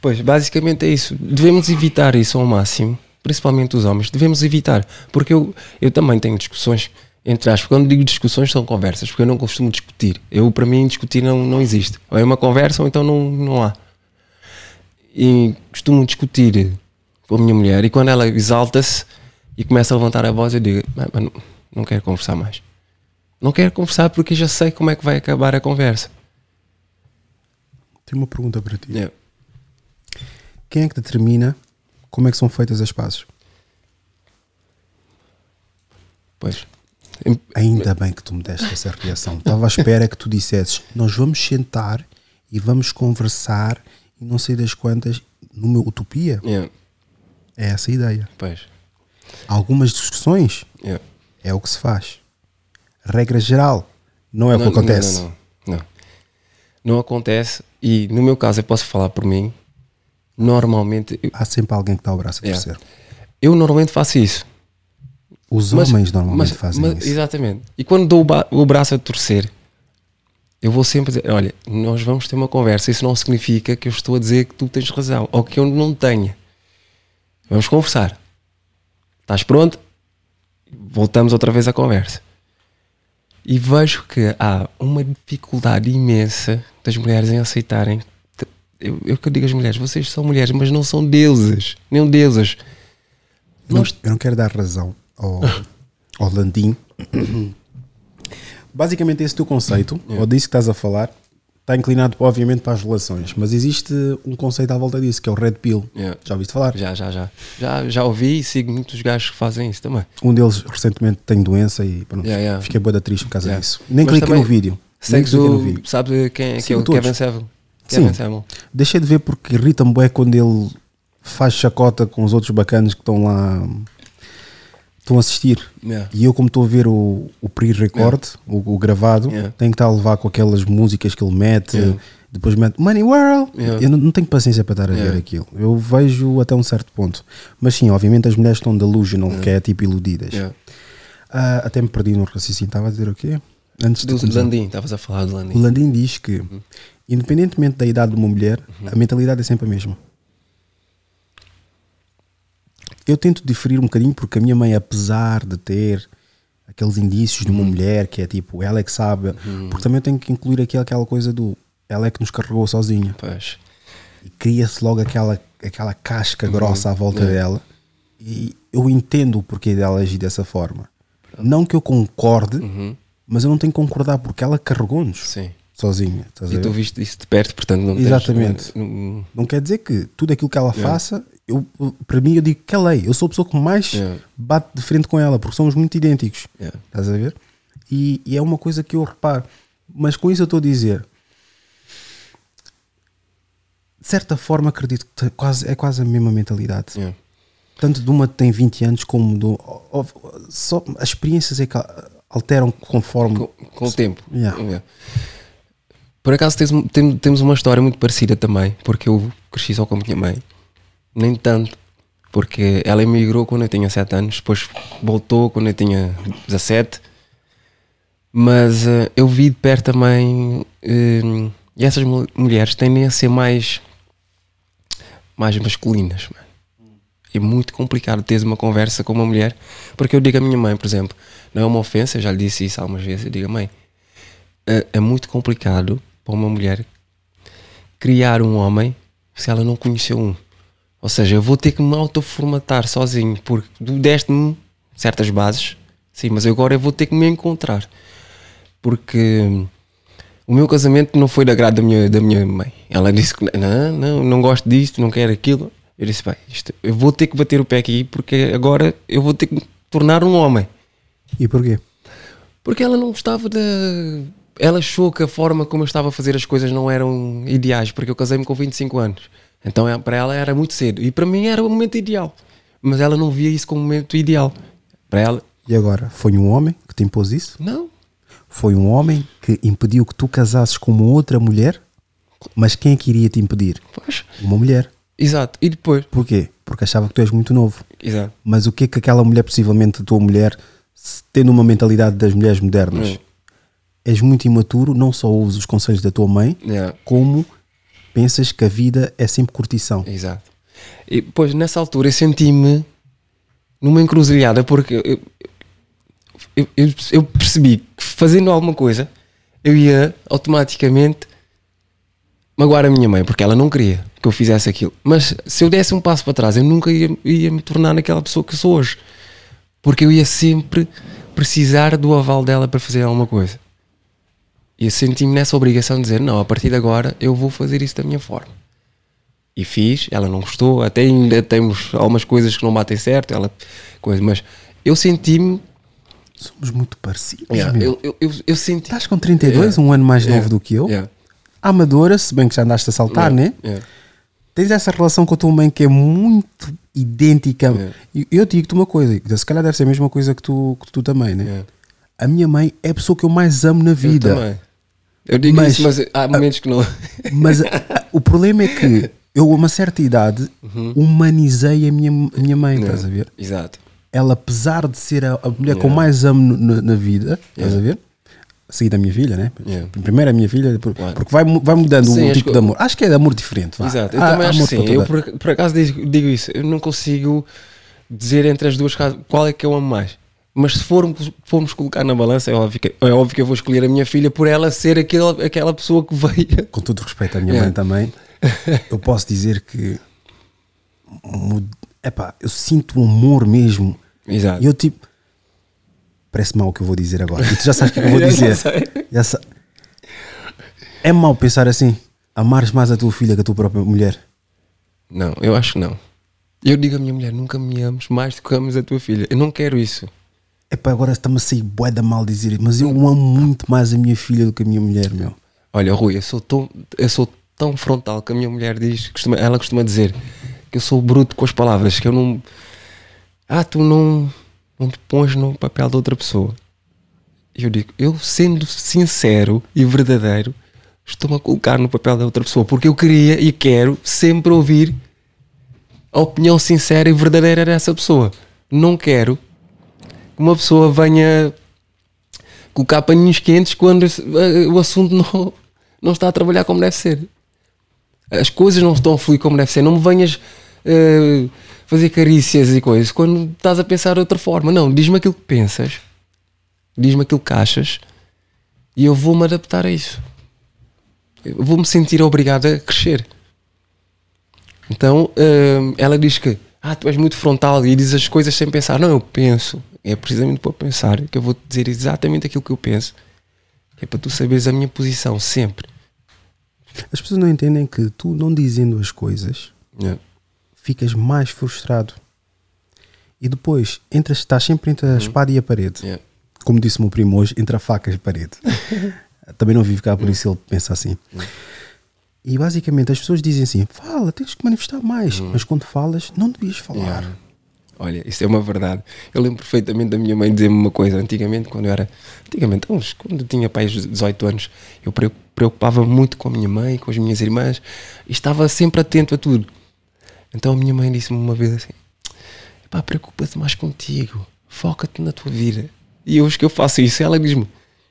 [SPEAKER 2] Pois, basicamente é isso. Devemos evitar isso ao máximo, principalmente os homens. Devemos evitar, porque eu, eu também tenho discussões, entre aspas. Quando digo discussões, são conversas, porque eu não costumo discutir. Eu, para mim, discutir não, não existe. Ou é uma conversa ou então não, não há. E costumo discutir com a minha mulher, e quando ela exalta-se e começa a levantar a voz, eu digo: "Mas- mas não, não quero conversar mais. Não quero conversar porque já sei como é que vai acabar a conversa.
[SPEAKER 1] Tenho uma pergunta para ti.
[SPEAKER 2] É.
[SPEAKER 1] Quem é que determina como é que são feitas as pazes?
[SPEAKER 2] Pois.
[SPEAKER 1] Ainda bem que tu me deste essa reação. Estava à espera que tu dissesses: Nós vamos sentar e vamos conversar e não sei das quantas, numa utopia.
[SPEAKER 2] Yeah.
[SPEAKER 1] É essa a ideia.
[SPEAKER 2] Pois.
[SPEAKER 1] Algumas discussões
[SPEAKER 2] Yeah.
[SPEAKER 1] é o que se faz. Regra geral, não é o que
[SPEAKER 2] Não,
[SPEAKER 1] acontece.
[SPEAKER 2] Não, não, não. Não acontece. E no meu caso, eu posso falar por mim. Normalmente. eu-
[SPEAKER 1] Há sempre alguém que dá o braço a
[SPEAKER 2] Yeah.
[SPEAKER 1] torcer.
[SPEAKER 2] Eu normalmente faço isso.
[SPEAKER 1] Os
[SPEAKER 2] Mas-
[SPEAKER 1] homens normalmente
[SPEAKER 2] mas-
[SPEAKER 1] fazem
[SPEAKER 2] mas-
[SPEAKER 1] isso.
[SPEAKER 2] Exatamente. E quando dou o, o braço a torcer, eu vou sempre dizer: olha, nós vamos ter uma conversa. Isso não significa que eu estou a dizer que tu tens razão ou que eu não tenha. Vamos conversar. Estás pronto? Voltamos outra vez à conversa. E vejo que há uma dificuldade imensa das mulheres em aceitarem. Eu, eu que digo às mulheres: vocês são mulheres, mas não são deusas, nem deusas.
[SPEAKER 1] Não, eu não quero dar razão ao, ao Landim. Basicamente, esse teu conceito, ou disso que estás a falar, está inclinado, obviamente, para as relações. Mas existe um conceito à volta disso, que é o Red Pill.
[SPEAKER 2] Yeah.
[SPEAKER 1] Já ouviste falar?
[SPEAKER 2] Já, já, já. Já, já ouvi e sigo muitos gajos que fazem isso também.
[SPEAKER 1] Um deles recentemente tem doença e pronto,
[SPEAKER 2] Yeah, yeah.
[SPEAKER 1] fiquei boa da triste por causa
[SPEAKER 2] Yeah.
[SPEAKER 1] disso. Nem
[SPEAKER 2] Mas
[SPEAKER 1] cliquei no vídeo.
[SPEAKER 2] Segues
[SPEAKER 1] no
[SPEAKER 2] o.
[SPEAKER 1] vídeo.
[SPEAKER 2] Sabe quem é que é o. Kevin Seville?
[SPEAKER 1] Sim.
[SPEAKER 2] Kevin.
[SPEAKER 1] Deixei de ver porque irrita-me bué quando ele faz chacota com os outros bacanas que estão lá estão a assistir.
[SPEAKER 2] Yeah.
[SPEAKER 1] E eu como estou a ver o, o pre-record, o, o gravado,
[SPEAKER 2] Yeah.
[SPEAKER 1] tenho que estar a levar com aquelas músicas que ele mete,
[SPEAKER 2] Yeah.
[SPEAKER 1] depois mete Money World.
[SPEAKER 2] Yeah.
[SPEAKER 1] Eu não, não tenho paciência para estar a ver
[SPEAKER 2] Yeah.
[SPEAKER 1] aquilo. Eu vejo até um certo ponto. Mas sim, obviamente as mulheres estão delusional, que é tipo iludidas.
[SPEAKER 2] Yeah.
[SPEAKER 1] Ah, até me perdi no raciocínio. Estava a dizer o quê? Antes
[SPEAKER 2] Do. Landim, estavas a falar do Landim.
[SPEAKER 1] O Landim diz que, independentemente da idade de uma mulher, a mentalidade é sempre a mesma. Eu tento diferir um bocadinho porque a minha mãe, apesar de ter aqueles indícios de uma mulher que é tipo, ela é que sabe, porque também eu tenho que incluir aqui aquela coisa do ela é que nos carregou sozinha.
[SPEAKER 2] Pois.
[SPEAKER 1] E cria-se logo aquela, aquela casca
[SPEAKER 2] Uhum.
[SPEAKER 1] grossa à volta
[SPEAKER 2] É.
[SPEAKER 1] dela. E eu entendo o porquê dela agir dessa forma. Não que eu concorde, mas eu não tenho que concordar porque ela carregou-nos
[SPEAKER 2] Sim.
[SPEAKER 1] sozinha.
[SPEAKER 2] E tu viste isso de perto, portanto não tens-
[SPEAKER 1] Exatamente.
[SPEAKER 2] não-
[SPEAKER 1] Não quer dizer que tudo aquilo que ela
[SPEAKER 2] Yeah.
[SPEAKER 1] faça, eu, para mim eu digo que é. Eu sou a pessoa que mais
[SPEAKER 2] Yeah.
[SPEAKER 1] bate de frente com ela, porque somos muito idênticos.
[SPEAKER 2] Yeah.
[SPEAKER 1] Estás a ver? E, e é uma coisa que eu reparo. Mas com isso eu estou a dizer. De certa forma acredito que quase, é quase a mesma mentalidade.
[SPEAKER 2] Yeah.
[SPEAKER 1] Tanto de uma que tem 20 anos como do. Só, as experiências é que alteram conforme.
[SPEAKER 2] Com, com o tempo. Por acaso tens, um- tem- temos uma história muito parecida também, porque eu cresci só com a minha mãe. Nem tanto, porque ela emigrou quando eu tinha 7 anos, depois voltou quando eu tinha 17. Mas eh, eu vi de perto também. eh, e essas mul- mulheres tendem a ser mais. mais masculinas. mano. É muito complicado teres uma conversa com uma mulher, porque eu digo à minha mãe, por exemplo, não é uma ofensa, já lhe disse isso algumas vezes, eu digo, mãe, é, é muito complicado para uma mulher criar um homem se ela não conheceu um. Ou seja, eu vou ter que me autoformatar sozinho, porque tu deste-me certas bases, sim, mas agora eu vou ter que me encontrar. Porque hum, o meu casamento não foi da grado da minha, da minha mãe. Ela disse que não, não, não gosto disto, não quero aquilo. Eu disse, bem, isto, eu vou ter que bater o pé aqui, porque agora eu vou ter que me tornar um homem.
[SPEAKER 1] E porquê?
[SPEAKER 2] Porque ela não gostava da. Ela achou que a forma como eu estava a fazer as coisas não eram ideais, porque eu casei-me com 25 anos. Então é- para ela era muito cedo. E para mim era o momento ideal. Mas ela não via isso como o momento ideal. Para ela,
[SPEAKER 1] E agora? Foi um homem que te impôs isso?
[SPEAKER 2] não.
[SPEAKER 1] Foi um homem que impediu que tu casasses com uma outra mulher? Mas quem é que iria te impedir?
[SPEAKER 2] Pois.
[SPEAKER 1] Uma mulher.
[SPEAKER 2] Exato. E depois?
[SPEAKER 1] Porquê? Porque achava que tu és muito novo.
[SPEAKER 2] Exato.
[SPEAKER 1] Mas o que é que aquela mulher, possivelmente a tua mulher, tendo uma mentalidade das mulheres modernas,
[SPEAKER 2] Hum.
[SPEAKER 1] és muito imaturo, não só ouves os conselhos da tua mãe,
[SPEAKER 2] Yeah.
[SPEAKER 1] como pensas que a vida é sempre curtição.
[SPEAKER 2] Exato. E depois, nessa altura, eu senti-me numa encruzilhada, porque eu, eu, eu, eu percebi que fazendo alguma coisa, eu ia automaticamente magoar a minha mãe, porque ela não queria que eu fizesse aquilo. Mas se eu desse um passo para trás, eu nunca ia, ia me tornar naquela pessoa que sou hoje. Porque eu ia sempre precisar do aval dela para fazer alguma coisa. E eu senti-me nessa obrigação de dizer: não, a partir de agora eu vou fazer isso da minha forma. E fiz, ela não gostou, até ainda temos algumas coisas que não batem certo, ela, coisa, mas eu senti-me.
[SPEAKER 1] Somos muito parecidos.
[SPEAKER 2] Yeah, eu, eu, eu, eu senti.
[SPEAKER 1] Estás com 32,
[SPEAKER 2] Yeah.
[SPEAKER 1] um ano mais
[SPEAKER 2] Yeah.
[SPEAKER 1] novo do que eu. Amadora, se bem que já andaste a saltar, né? Tens essa relação com a tua mãe que é muito idêntica. E Eu digo-te uma coisa, se calhar deve ser a mesma coisa que tu, que tu também, né? A minha mãe é a pessoa que eu mais amo na vida.
[SPEAKER 2] Eu também. Eu digo
[SPEAKER 1] Mas-
[SPEAKER 2] isso, mas há momentos que não.
[SPEAKER 1] Mas a- a- o problema é que eu, a uma certa idade, humanizei a minha, a minha mãe, estás a ver?
[SPEAKER 2] Exato.
[SPEAKER 1] ela, apesar de ser a, a mulher
[SPEAKER 2] Yeah.
[SPEAKER 1] mais amo na, na vida, estás
[SPEAKER 2] Yeah.
[SPEAKER 1] a ver? A seguir da minha filha, né?
[SPEAKER 2] Yeah.
[SPEAKER 1] Primeiro a minha filha, porque vai, vai mudando
[SPEAKER 2] Sim,
[SPEAKER 1] o
[SPEAKER 2] acho
[SPEAKER 1] tipo
[SPEAKER 2] que-
[SPEAKER 1] de amor. Acho que é de amor diferente. vá.
[SPEAKER 2] Exato, eu
[SPEAKER 1] Há-
[SPEAKER 2] também
[SPEAKER 1] há
[SPEAKER 2] acho que sim. Eu por, por acaso digo, digo isso, eu não consigo dizer entre as duas casas qual é que eu amo mais. Mas se formos, formos colocar na balança, é óbvio, que, é óbvio que eu vou escolher a minha filha por ela ser aquele, aquela pessoa que veio.
[SPEAKER 1] Com todo o respeito à minha
[SPEAKER 2] Yeah.
[SPEAKER 1] mãe também, eu posso dizer que epá, eu sinto um amor mesmo.
[SPEAKER 2] Exato.
[SPEAKER 1] E eu tipo. Parece mal o que eu vou dizer agora. E tu já sabes o que eu vou
[SPEAKER 2] Eu já
[SPEAKER 1] dizer.
[SPEAKER 2] sei.
[SPEAKER 1] Já sa- É mau pensar assim. Amares mais a tua filha que a tua própria mulher.
[SPEAKER 2] Não, eu acho que não. Eu digo à minha mulher, nunca me ames mais do que ames a tua filha. Eu não quero isso.
[SPEAKER 1] Epá, agora está-me a sair bué da mal dizer mas eu amo muito mais a minha filha do que a minha mulher, meu.
[SPEAKER 2] Olha, Rui, eu sou tão, eu sou tão frontal que a minha mulher diz, costuma, ela costuma dizer que eu sou bruto com as palavras, que eu não. Ah, tu não, não te pões no papel de outra pessoa. Eu digo, eu sendo sincero e verdadeiro, estou-me a colocar no papel da outra pessoa, porque eu queria e quero sempre ouvir a opinião sincera e verdadeira dessa pessoa. Não quero que uma pessoa venha colocar paninhos quentes quando esse- eh, o assunto não, não está a trabalhar como deve ser. As coisas não estão a fluir como deve ser. Não me venhas eh, fazer carícias e coisas quando estás a pensar de outra forma. Não, diz-me aquilo que pensas, diz-me aquilo que achas e eu vou-me adaptar a isso. Vou-me sentir obrigado a crescer. Então eh, ela diz que ah, tu és muito frontal e dizes as coisas sem pensar. Não, eu penso. É precisamente para pensar que eu vou te dizer exatamente aquilo que eu penso. É para tu saberes a minha posição sempre.
[SPEAKER 1] As pessoas não entendem que tu não dizendo as coisas
[SPEAKER 2] Yeah.
[SPEAKER 1] ficas mais frustrado. E depois entras, estás sempre entre a espada e a parede.
[SPEAKER 2] Uhum. Yeah.
[SPEAKER 1] Como disse o meu primo hoje, entre a faca e a parede. Também não vive cá, por isso ele pensa assim. E basicamente as pessoas dizem assim: fala, tens que manifestar mais.
[SPEAKER 2] Uhum.
[SPEAKER 1] Mas quando falas, não devias falar.
[SPEAKER 2] Olha, isso é uma verdade. Eu lembro perfeitamente da minha mãe dizer-me uma coisa. Antigamente, quando eu era. Antigamente, uns, quando eu tinha pais de 18 anos, eu pre- preocupava muito com a minha mãe, com as minhas irmãs e estava sempre atento a tudo. Então a minha mãe disse-me uma vez assim: pá, preocupa-te mais contigo, foca-te na tua vida. E hoje que eu faço isso, ela diz-me: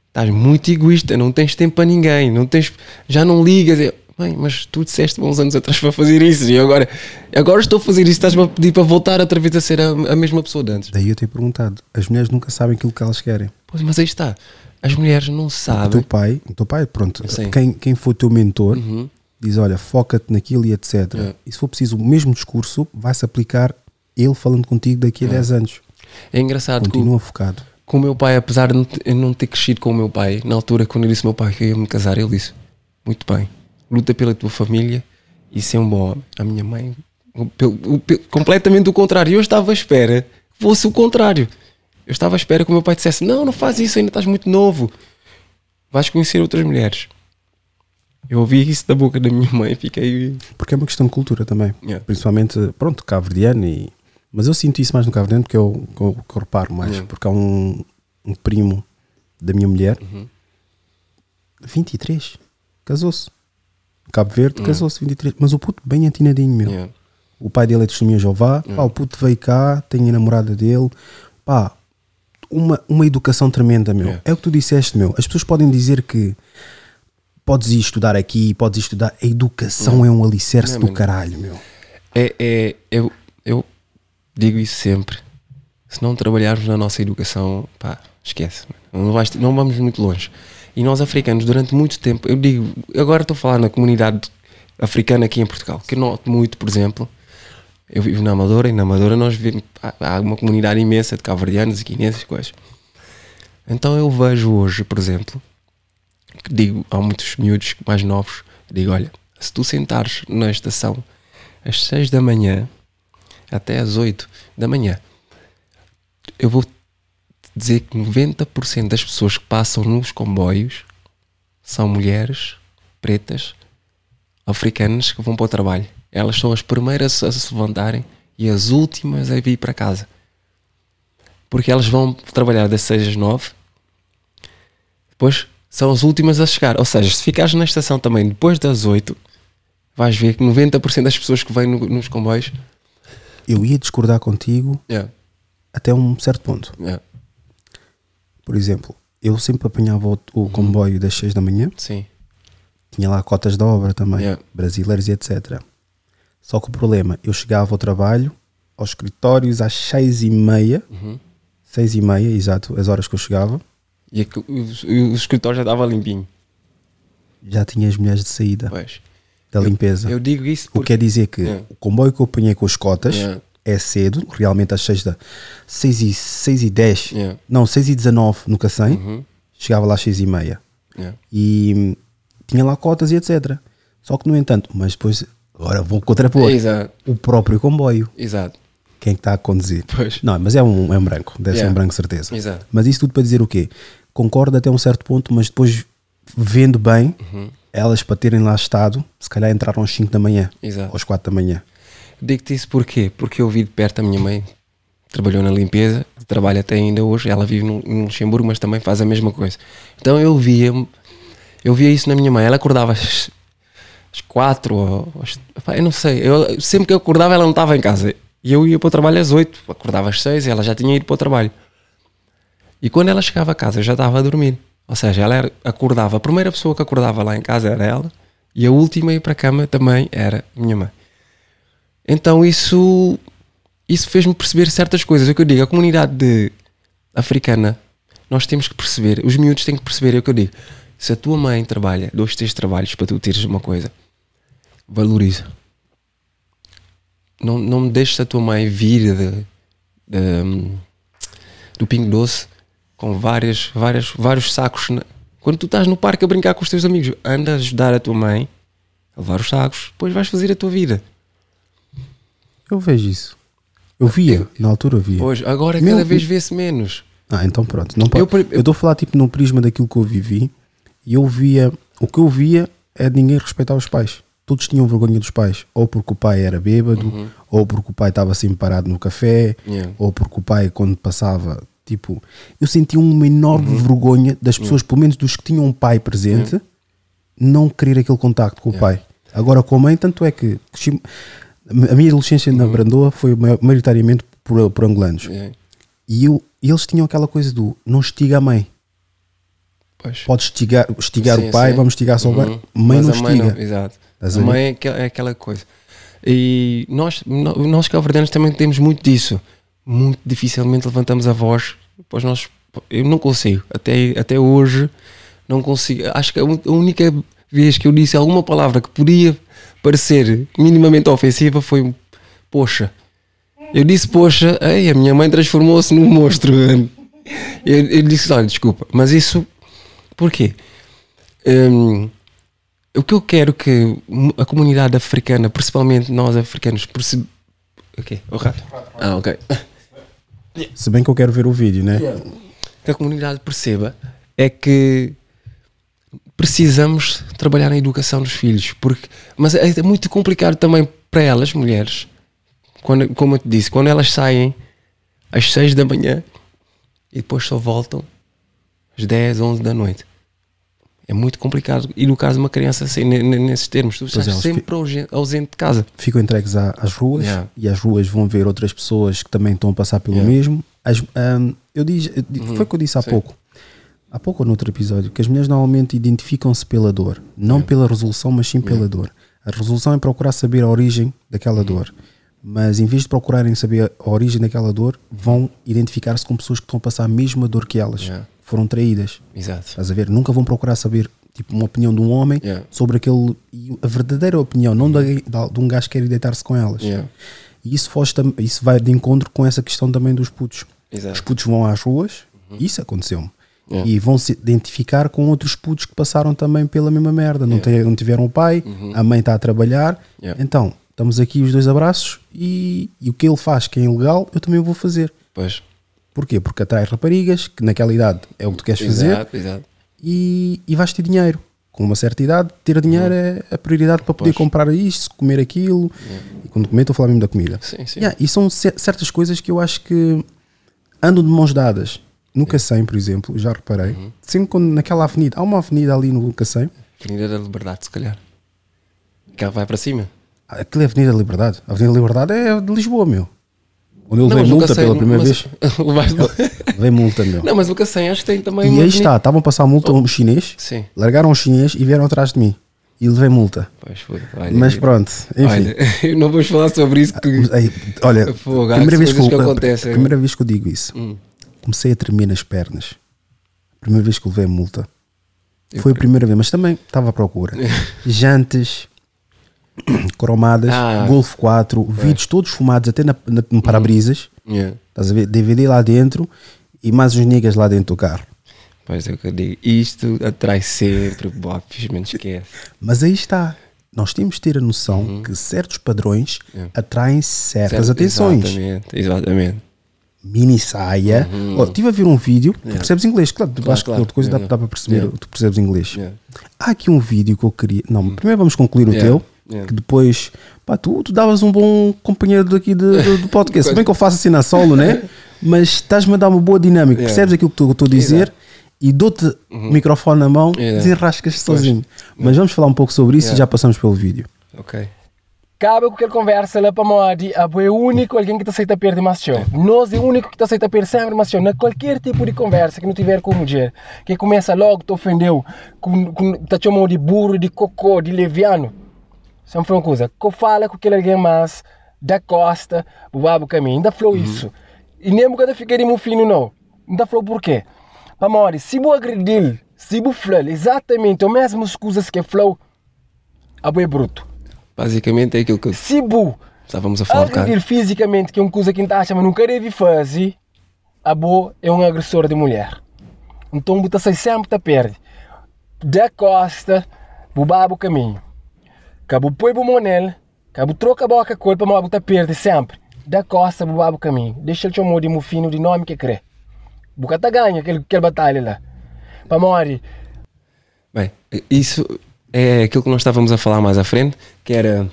[SPEAKER 2] estás muito egoísta, não tens tempo para ninguém, não tens, já não ligas. Eu, Mãe, mas tu disseste uns anos atrás para fazer isso e agora, agora estou a fazer isso, estás-me a pedir para voltar outra vez a ser a, a mesma pessoa de antes.
[SPEAKER 1] Daí eu tenho perguntado: as mulheres nunca sabem aquilo que elas querem.
[SPEAKER 2] Pois, mas aí está, as mulheres não
[SPEAKER 1] O
[SPEAKER 2] sabem.
[SPEAKER 1] teu pai, o teu pai, pronto,
[SPEAKER 2] Sim.
[SPEAKER 1] quem, quem foi o teu mentor
[SPEAKER 2] Uhum.
[SPEAKER 1] diz: olha, foca-te naquilo e etc.
[SPEAKER 2] É.
[SPEAKER 1] E se for preciso, o mesmo discurso vai-se aplicar ele falando contigo daqui a
[SPEAKER 2] É.
[SPEAKER 1] 10 anos.
[SPEAKER 2] É engraçado que o-
[SPEAKER 1] Continua focado.
[SPEAKER 2] com o meu pai, apesar de eu não ter crescido com o meu pai, na altura, quando eu disse ao meu pai que eu ia me casar, ele disse: Muito bem, luta pela tua família e ser um bom homem. A minha mãe, completamente o contrário. Eu estava à espera que fosse o contrário. Eu estava à espera que o meu pai dissesse: Não, não faz isso, ainda estás muito novo. Vais conhecer outras mulheres. Eu ouvi isso da boca da minha mãe e fiquei.
[SPEAKER 1] Porque é uma questão de cultura também.
[SPEAKER 2] Yeah.
[SPEAKER 1] Principalmente, pronto, cabo-verdiano. E... Mas eu sinto isso mais no cabo-verdiano porque eu, eu, eu reparo mais.
[SPEAKER 2] Yeah.
[SPEAKER 1] Porque há um, um primo da minha mulher,
[SPEAKER 2] Uhum.
[SPEAKER 1] 23, casou-se. Cabo Verde,
[SPEAKER 2] Yeah.
[SPEAKER 1] casou-se, 23. Mas o puto bem atinadinho, meu.
[SPEAKER 2] Yeah.
[SPEAKER 1] O pai dele é testemunha Jeová.
[SPEAKER 2] Yeah.
[SPEAKER 1] Pá, o puto veio cá, tem a namorada dele. Pá, uma, uma educação tremenda, meu. É o que tu disseste, meu. As pessoas podem dizer que podes ir estudar aqui, podes ir estudar. A educação é um alicerce do
[SPEAKER 2] mano.
[SPEAKER 1] caralho, meu.
[SPEAKER 2] É, é, eu, eu digo isso sempre. Se não trabalharmos na nossa educação, pá, esquece. Não, vais, não vamos muito longe. E nós africanos, durante muito tempo, eu digo, agora estou a falar na comunidade africana aqui em Portugal, que eu noto muito, por exemplo, eu vivo na Amadora e na Amadora nós vivemos, há, uma comunidade imensa de cabo-verdianos e guineenses coisas. Então eu vejo hoje, por exemplo, que digo, há muitos miúdos mais novos, digo, olha, se tu sentares na estação às 6 da manhã até às 8 da manhã, eu vou dizer que 90% das pessoas que passam nos comboios são mulheres pretas africanas que vão para o trabalho. Elas são as primeiras a se levantarem e as últimas a vir para casa. Porque elas vão trabalhar das 6 às 9, depois são as últimas a chegar. Ou seja, se ficares na estação também depois das 8, vais ver que 90% das pessoas que vêm no- nos comboios
[SPEAKER 1] Eu ia discordar contigo,
[SPEAKER 2] Yeah.
[SPEAKER 1] até um certo ponto.
[SPEAKER 2] Yeah.
[SPEAKER 1] Por exemplo, eu sempre apanhava o, o comboio das 6 da manhã.
[SPEAKER 2] Sim.
[SPEAKER 1] Tinha lá cotas de obra também,
[SPEAKER 2] Yeah.
[SPEAKER 1] brasileiros e etc. Só que o problema, eu chegava ao trabalho, aos escritórios às 6 e meia,
[SPEAKER 2] Uhum.
[SPEAKER 1] 6 e meia, exato, as horas que eu chegava,
[SPEAKER 2] E aqui- o, o escritório já estava limpinho.
[SPEAKER 1] já tinha as mulheres de saída
[SPEAKER 2] Pois.
[SPEAKER 1] da limpeza.
[SPEAKER 2] Eu digo isso
[SPEAKER 1] O
[SPEAKER 2] porque.
[SPEAKER 1] que quer dizer que
[SPEAKER 2] Yeah.
[SPEAKER 1] o comboio que eu apanhei com as cotas
[SPEAKER 2] Yeah.
[SPEAKER 1] É cedo, realmente às 6 da 6 e, 6 e 10,
[SPEAKER 2] Yeah.
[SPEAKER 1] não, 6 e 19 no Cacém,
[SPEAKER 2] Uhum.
[SPEAKER 1] chegava lá às 6 e meia.
[SPEAKER 2] Yeah.
[SPEAKER 1] E hum, tinha lá cotas e etc. Só que no entanto, mas depois, agora vou contrapor
[SPEAKER 2] Exato.
[SPEAKER 1] o próprio comboio.
[SPEAKER 2] Exato.
[SPEAKER 1] Quem é que está a conduzir?
[SPEAKER 2] Pois.
[SPEAKER 1] Não, mas é um, é um branco, deve ser
[SPEAKER 2] Yeah.
[SPEAKER 1] um branco certeza.
[SPEAKER 2] Exato.
[SPEAKER 1] Mas isso tudo para dizer o quê? Concordo até um certo ponto, mas depois vendo bem,
[SPEAKER 2] Uhum.
[SPEAKER 1] elas para terem lá estado, se calhar entraram às 5 da manhã,
[SPEAKER 2] Exato.
[SPEAKER 1] às 4 da manhã.
[SPEAKER 2] Digo-te isso porquê? Porque eu vi de perto a minha mãe, trabalhou na limpeza, trabalha até ainda hoje, ela vive no, em Luxemburgo, mas também faz a mesma coisa. Então eu via, eu via isso na minha mãe, ela acordava às, às quatro, às- eu não sei, eu, sempre que eu acordava ela não estava em casa, e eu ia para o trabalho às oito, acordava às seis e ela já tinha ido para o trabalho. E quando ela chegava a casa eu já estava a dormir, ou seja, ela era- acordava, a primeira pessoa que acordava lá em casa era ela, e a última a ir para a cama também era minha mãe. Então isso isso fez-me perceber certas coisas. É o que eu digo, a comunidade de- africana, nós temos que perceber, os miúdos têm que perceber, é o que eu digo. Se a tua mãe trabalha dois, três trabalhos para tu teres uma coisa, valoriza. Não, não deixes a tua mãe vir de, de- do Pingo Doce com várias, várias, vários sacos. Quando tu estás no parque a brincar com os teus amigos, anda a ajudar a tua mãe a levar os sacos, depois vais fazer a tua vida.
[SPEAKER 1] Eu vejo isso. Eu via, na altura eu via.
[SPEAKER 2] Pois, agora
[SPEAKER 1] Meu-
[SPEAKER 2] cada vez vê-se menos.
[SPEAKER 1] Ah, então pronto. Não pode.
[SPEAKER 2] Eu
[SPEAKER 1] estou a falar tipo no prisma daquilo que eu vivi e eu via. O que eu via é ninguém respeitar os pais. Todos tinham vergonha dos pais. Ou porque o pai era bêbado,
[SPEAKER 2] Uhum.
[SPEAKER 1] ou porque o pai estava sempre parado no café,
[SPEAKER 2] Yeah.
[SPEAKER 1] ou porque o pai, quando passava, tipo. Eu sentia uma enorme
[SPEAKER 2] Uhum.
[SPEAKER 1] vergonha das pessoas, pelo menos dos que tinham um pai presente, não querer aquele contacto com o pai. Agora com a mãe, tanto é que. A minha adolescência na Brandoa foi maior- maioritariamente por, por angolanos. E, eu, eles tinham aquela coisa do não estiga a mãe.
[SPEAKER 2] Pois.
[SPEAKER 1] Podes estigar, estigar
[SPEAKER 2] Sim,
[SPEAKER 1] o pai,
[SPEAKER 2] sim.
[SPEAKER 1] vamos estigar só o pai.
[SPEAKER 2] Uhum.
[SPEAKER 1] Mãe
[SPEAKER 2] Mas
[SPEAKER 1] não
[SPEAKER 2] a mãe
[SPEAKER 1] estiga.
[SPEAKER 2] exato.
[SPEAKER 1] Estás
[SPEAKER 2] A mãe é aquela, é aquela coisa. E nós, nós calverdianos também temos muito disso. Muito dificilmente levantamos a voz. Pois nós, eu não consigo. Até, até hoje não consigo. Acho que a única vez que eu disse alguma palavra que podia parecer minimamente ofensiva foi um poxa. Eu disse poxa, ei, a minha mãe transformou-se num monstro. Eu, eu disse, olha, desculpa, mas isso porquê? Hum, o que eu quero que a comunidade africana, principalmente nós africanos, percebe. Ok, o rato. Ah, ok.
[SPEAKER 1] Se bem que eu quero ver o vídeo, né?
[SPEAKER 2] Que a comunidade perceba é que precisamos trabalhar na educação dos filhos, porque, mas é muito complicado também para elas, mulheres, quando, como eu te disse, quando elas saem às 6 da manhã e depois só voltam às 10, 11 da noite. É muito complicado educar uma criança assim, ne- ne- nesses termos. Tu
[SPEAKER 1] Pois
[SPEAKER 2] estás
[SPEAKER 1] é,
[SPEAKER 2] sempre ausente, de casa.
[SPEAKER 1] Ficam entregues às ruas
[SPEAKER 2] Yeah.
[SPEAKER 1] e as ruas vão ver outras pessoas que também estão a passar pelo
[SPEAKER 2] Yeah.
[SPEAKER 1] mesmo. As- ahm, eu diz,
[SPEAKER 2] Uhum.
[SPEAKER 1] Foi o que eu disse há
[SPEAKER 2] Sim.
[SPEAKER 1] pouco. Há pouco ou noutro episódio, que as mulheres normalmente identificam-se pela dor. Não pela resolução, mas sim pela dor. A resolução é procurar saber a origem daquela
[SPEAKER 2] Uhum.
[SPEAKER 1] dor. Mas em vez de procurarem saber a origem daquela dor, vão identificar-se com pessoas que estão a passar a mesma dor que elas. Foram traídas.
[SPEAKER 2] Exato.
[SPEAKER 1] Estás a ver? Nunca vão procurar saber tipo, uma opinião de um homem sobre aquele. a verdadeira opinião, não da- de um gajo que quer deitar-se com elas. E isso, foge, isso vai de encontro com essa questão também dos putos.
[SPEAKER 2] Exato. Uhum.
[SPEAKER 1] Os putos vão às ruas, isso aconteceu-me.
[SPEAKER 2] Yeah.
[SPEAKER 1] E vão se identificar com outros putos que passaram também pela mesma merda. Não,
[SPEAKER 2] Yeah.
[SPEAKER 1] te- não tiveram o pai,
[SPEAKER 2] Uhum.
[SPEAKER 1] a mãe está a trabalhar.
[SPEAKER 2] Yeah.
[SPEAKER 1] Então, estamos aqui os dois abraços e, e o que ele faz que é ilegal, eu também vou fazer.
[SPEAKER 2] Pois.
[SPEAKER 1] Porquê? Porque atrai raparigas, que naquela idade é o que tu queres fazer
[SPEAKER 2] Exato, exato.
[SPEAKER 1] e, e vais ter dinheiro. Com uma certa idade, ter dinheiro é a prioridade para poder
[SPEAKER 2] Pois.
[SPEAKER 1] comprar isto, comer aquilo. E quando comer, estou a falar mesmo da comida.
[SPEAKER 2] Sim, sim.
[SPEAKER 1] E são ce- certas coisas que eu acho que andam de mãos dadas. No Cacém, por exemplo, já reparei,
[SPEAKER 2] Uhum.
[SPEAKER 1] sempre quando naquela avenida, há uma avenida ali no Cacém,
[SPEAKER 2] Avenida da Liberdade, se calhar. Que ela vai para cima.
[SPEAKER 1] aquilo é a Avenida da Liberdade. A Avenida da Liberdade é de Lisboa, meu. Quando eu levei
[SPEAKER 2] nunca
[SPEAKER 1] multa
[SPEAKER 2] sei,
[SPEAKER 1] pela primeira vez. Levei multa, meu.
[SPEAKER 2] Não, mas o Cacém acho que tem também
[SPEAKER 1] E aí
[SPEAKER 2] bonita-
[SPEAKER 1] está, estavam a passar multa a um chinês,
[SPEAKER 2] Sim.
[SPEAKER 1] largaram o chinês e vieram atrás de mim. E levei multa.
[SPEAKER 2] Foi, olha,
[SPEAKER 1] Mas pronto, enfim.
[SPEAKER 2] Olha, eu não vou falar sobre isso que.
[SPEAKER 1] Aí, olha,
[SPEAKER 2] há
[SPEAKER 1] primeira vez que,
[SPEAKER 2] que
[SPEAKER 1] a-
[SPEAKER 2] acontecem.
[SPEAKER 1] a primeira vez que eu digo isso,
[SPEAKER 2] Hum.
[SPEAKER 1] Comecei a tremer nas pernas. Primeira vez que eu levei a multa. Foi a primeira vez, mas também estava à procura. Jantes, cromadas,
[SPEAKER 2] Ah.
[SPEAKER 1] Golf 4, vidros todos fumados até na, na- no para-brisas.
[SPEAKER 2] Yeah.
[SPEAKER 1] Estás a ver? DVD lá dentro e mais uns niggas lá dentro do carro.
[SPEAKER 2] Pois é o que eu digo. Isto atrai sempre bofes, menos esquece.
[SPEAKER 1] Mas aí está. Nós temos de ter a noção que certos padrões
[SPEAKER 2] Uhum. Yeah.
[SPEAKER 1] atraem certas
[SPEAKER 2] Certo,
[SPEAKER 1] atenções.
[SPEAKER 2] Exatamente, exatamente.
[SPEAKER 1] Mini saia.
[SPEAKER 2] Uhum.
[SPEAKER 1] Oh, estive a ver um vídeo, tu
[SPEAKER 2] Yeah.
[SPEAKER 1] percebes inglês, claro, tu
[SPEAKER 2] Claro,
[SPEAKER 1] acho
[SPEAKER 2] claro.
[SPEAKER 1] que outra coisa dá,
[SPEAKER 2] Yeah.
[SPEAKER 1] dá para perceber,
[SPEAKER 2] Yeah.
[SPEAKER 1] tu percebes inglês. Há aqui um vídeo que eu queria. Não, primeiro vamos concluir o teu, que depois pá, tu, tu davas um bom companheiro daqui de- do, do podcast. Se bem que eu faço assim na solo, né? Mas estás-me a dar uma boa dinâmica, percebes aquilo que eu estou a dizer e dou-te o microfone na mão
[SPEAKER 2] Yeah.
[SPEAKER 1] desenrascas
[SPEAKER 2] Pois.
[SPEAKER 1] sozinho. Mas vamos falar um pouco sobre isso e já passamos pelo vídeo.
[SPEAKER 2] Ok.
[SPEAKER 18] Cabe com aquela conversa lá para Moadi, a é o único alguém que te aceita perder mais show. Nós é o único que te aceita perder sempre mais show. Na qualquer tipo de conversa que não tiver com mulher, que começa logo te ofendeu, com, com, te chamou de burro, de cocô, de leviano. Foi uma coisa, que fala com aquele alguém mais da costa, o caminho, ainda falou isso. E nem nunca fiquei de fino não. Ainda falou por quê? Para Moadi, se vou agredir, se vou falar exatamente as mesmas coisas que falou, é bruto.
[SPEAKER 2] Basicamente é aquilo que
[SPEAKER 18] Se bu
[SPEAKER 2] estávamos a falar,
[SPEAKER 18] agredir fisicamente, que é uma coisa que a gente acha, mas nunca deve fazer, a boa é um agressor de mulher. Então você sai sempre te perde. Da costa, o babo caminho. Cabo põe o monel, cabo troca a boca com ele para você perde sempre. Da costa, o babo caminho. Deixa ele chamar de mufino de nome que crê. Buca tá ganha aquele, aquele batalha lá. Para morrer.
[SPEAKER 2] Bem, isso é aquilo que nós estávamos a falar mais à frente, que era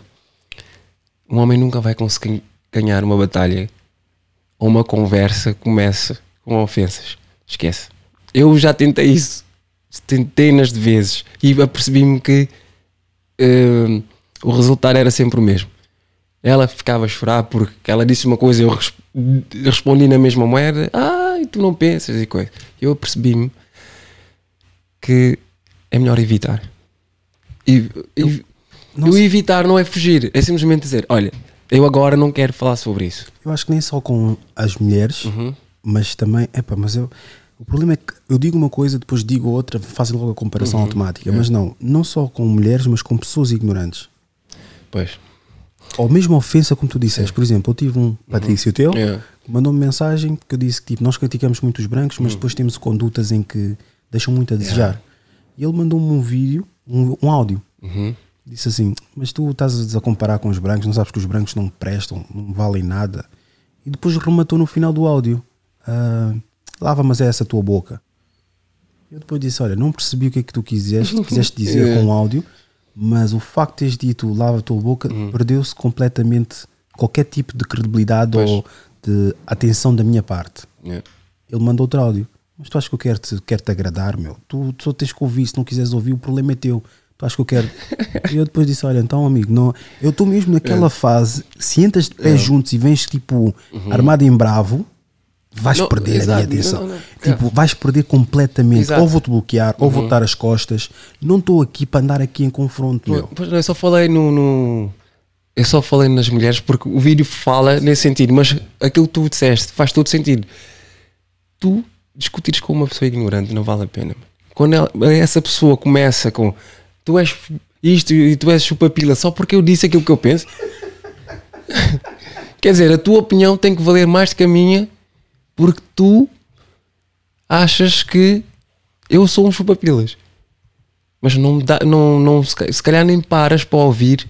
[SPEAKER 2] um homem nunca vai conseguir ganhar uma batalha ou uma conversa que começa com ofensas. Esquece. Eu já tentei isso centenas de vezes e apercebi-me que hum, o resultado era sempre o mesmo. Ela ficava a chorar porque ela disse uma coisa e eu res- respondi na mesma moeda. Ai, tu não pensas e coisa. Eu apercebi-me que é melhor evitar. E, e- e o evitar não é fugir, é simplesmente dizer: Olha, eu agora não quero falar sobre isso.
[SPEAKER 1] Eu acho que nem só com as mulheres,
[SPEAKER 2] Uhum.
[SPEAKER 1] mas também. Epá, mas eu. O problema é que eu digo uma coisa, depois digo outra, fazem logo a comparação
[SPEAKER 2] Uhum.
[SPEAKER 1] automática.
[SPEAKER 2] É.
[SPEAKER 1] Mas não, não só com mulheres, mas com pessoas ignorantes.
[SPEAKER 2] Pois.
[SPEAKER 1] Ou mesmo ofensa, como tu disseste. Por exemplo, eu tive um Patrício teu,
[SPEAKER 2] Yeah.
[SPEAKER 1] que mandou-me mensagem que eu disse que tipo, nós criticamos muito os brancos, mas
[SPEAKER 2] Uhum.
[SPEAKER 1] depois temos condutas em que deixam muito a desejar. E ele mandou-me um vídeo, um, um áudio.
[SPEAKER 2] Uhum.
[SPEAKER 1] Disse assim: Mas tu estás a comparar com os brancos, não sabes que os brancos não prestam, não valem nada. E depois rematou no final do áudio: "Ah, Lava, mas é essa a tua boca. Eu depois disse: Olha, não percebi o que é que tu quiseste, quiseste dizer
[SPEAKER 2] Yeah.
[SPEAKER 1] com o áudio, mas o facto de teres dito lava a tua boca perdeu-se completamente qualquer tipo de credibilidade
[SPEAKER 2] Pois.
[SPEAKER 1] ou de atenção da minha parte.
[SPEAKER 2] Yeah.
[SPEAKER 1] Ele mandou outro áudio. Mas tu achas que eu quero te, quero -te agradar, meu? Tu, tu só tens que ouvir, se não quiseres ouvir, o problema é teu. Tu achas que eu quero. e eu depois disse: Olha, então, amigo, não, eu estou mesmo naquela
[SPEAKER 2] É.
[SPEAKER 1] fase. Se entras de pés
[SPEAKER 2] É.
[SPEAKER 1] juntos e vens tipo
[SPEAKER 2] Uhum.
[SPEAKER 1] armado em bravo, vais
[SPEAKER 2] Não,
[SPEAKER 1] perder a
[SPEAKER 2] exato.
[SPEAKER 1] minha atenção.
[SPEAKER 2] Não, não.
[SPEAKER 1] Tipo, vais perder completamente.
[SPEAKER 2] Exato.
[SPEAKER 1] Ou vou-te bloquear, ou
[SPEAKER 2] Uhum.
[SPEAKER 1] vou-te dar as costas. Não estou aqui para andar aqui em confronto, meu.
[SPEAKER 2] Pois não, eu só falei no, no- Eu só falei nas mulheres porque o vídeo fala nesse sentido, mas aquilo que tu disseste faz todo sentido. Tu discutires com uma pessoa ignorante não vale a pena. Quando ela- essa pessoa começa com tu és isto e tu és chupapila só porque eu disse aquilo que eu penso. Quer dizer, a tua opinião tem que valer mais que a minha porque tu achas que eu sou um chupapilas. Mas não, dá, não, não se, ca- se calhar nem paras para ouvir.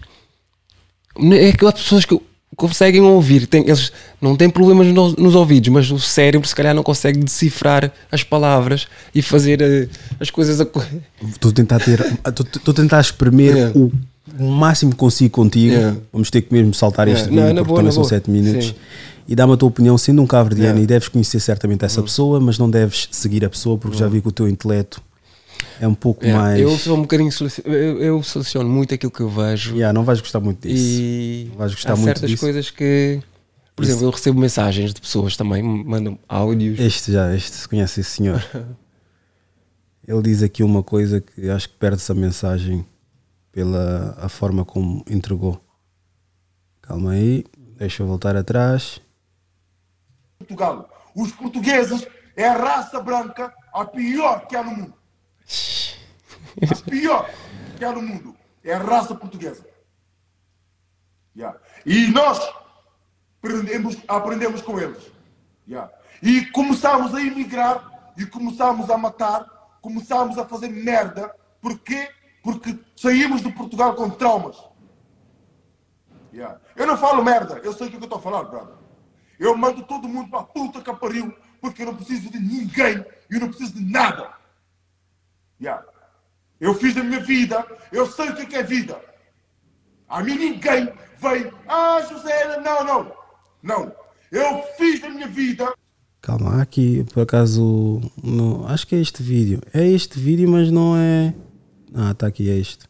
[SPEAKER 2] É aquelas pessoas que conseguem ouvir, têm, eles não têm problemas nos, nos ouvidos, mas o cérebro se calhar não consegue decifrar as palavras e fazer eh, as coisas
[SPEAKER 1] Estou a tentar ter. Estou a tentar espremer o, o máximo que consigo contigo.
[SPEAKER 2] Yeah.
[SPEAKER 1] Vamos ter que mesmo saltar
[SPEAKER 2] Yeah.
[SPEAKER 1] este vídeo porque
[SPEAKER 2] boa,
[SPEAKER 1] também são
[SPEAKER 2] boa.
[SPEAKER 1] 7 minutos.
[SPEAKER 2] Sim.
[SPEAKER 1] E dá-me a tua opinião, sendo um cabo-verdiano,
[SPEAKER 2] Yeah.
[SPEAKER 1] e deves conhecer certamente essa pessoa, mas não deves seguir a pessoa porque já vi que o teu intelecto é um pouco
[SPEAKER 2] Yeah.
[SPEAKER 1] mais.
[SPEAKER 2] Eu sou um bocadinho eu, eu seleciono muito aquilo que eu vejo.
[SPEAKER 1] Yeah, não vais gostar muito disso.
[SPEAKER 2] E
[SPEAKER 1] Não vais gostar
[SPEAKER 2] há
[SPEAKER 1] muito
[SPEAKER 2] certas
[SPEAKER 1] disso.
[SPEAKER 2] coisas que Por exemplo, eu recebo mensagens de pessoas também, mandam áudios.
[SPEAKER 1] Este já, este se conhece esse senhor. Ele diz aqui uma coisa que acho que perde-se a mensagem pela a forma como entregou. Calma aí, deixa eu voltar atrás.
[SPEAKER 19] Portugal. Os portugueses é a raça branca a pior que há no mundo. A pior que há no mundo é a raça portuguesa. Yeah. E nós aprendemos, aprendemos com eles. Yeah. E começámos a emigrar e começámos a matar, começámos a fazer merda. Porquê? Porque saímos de Portugal com traumas. Yeah. Eu não falo merda, eu sei o que eu estou a falar, brother. Eu mando todo mundo para a puta que pariu, porque eu não preciso de ninguém, eu não preciso de nada. Yeah. Eu fiz da minha vida, eu sei o que é, que é vida. A mim ninguém vem, ah, José, não, não. Não. Eu fiz da minha vida.
[SPEAKER 1] Calma, aqui por acaso. No, acho que é este vídeo. É este vídeo, mas não é. Ah, tá aqui, é este.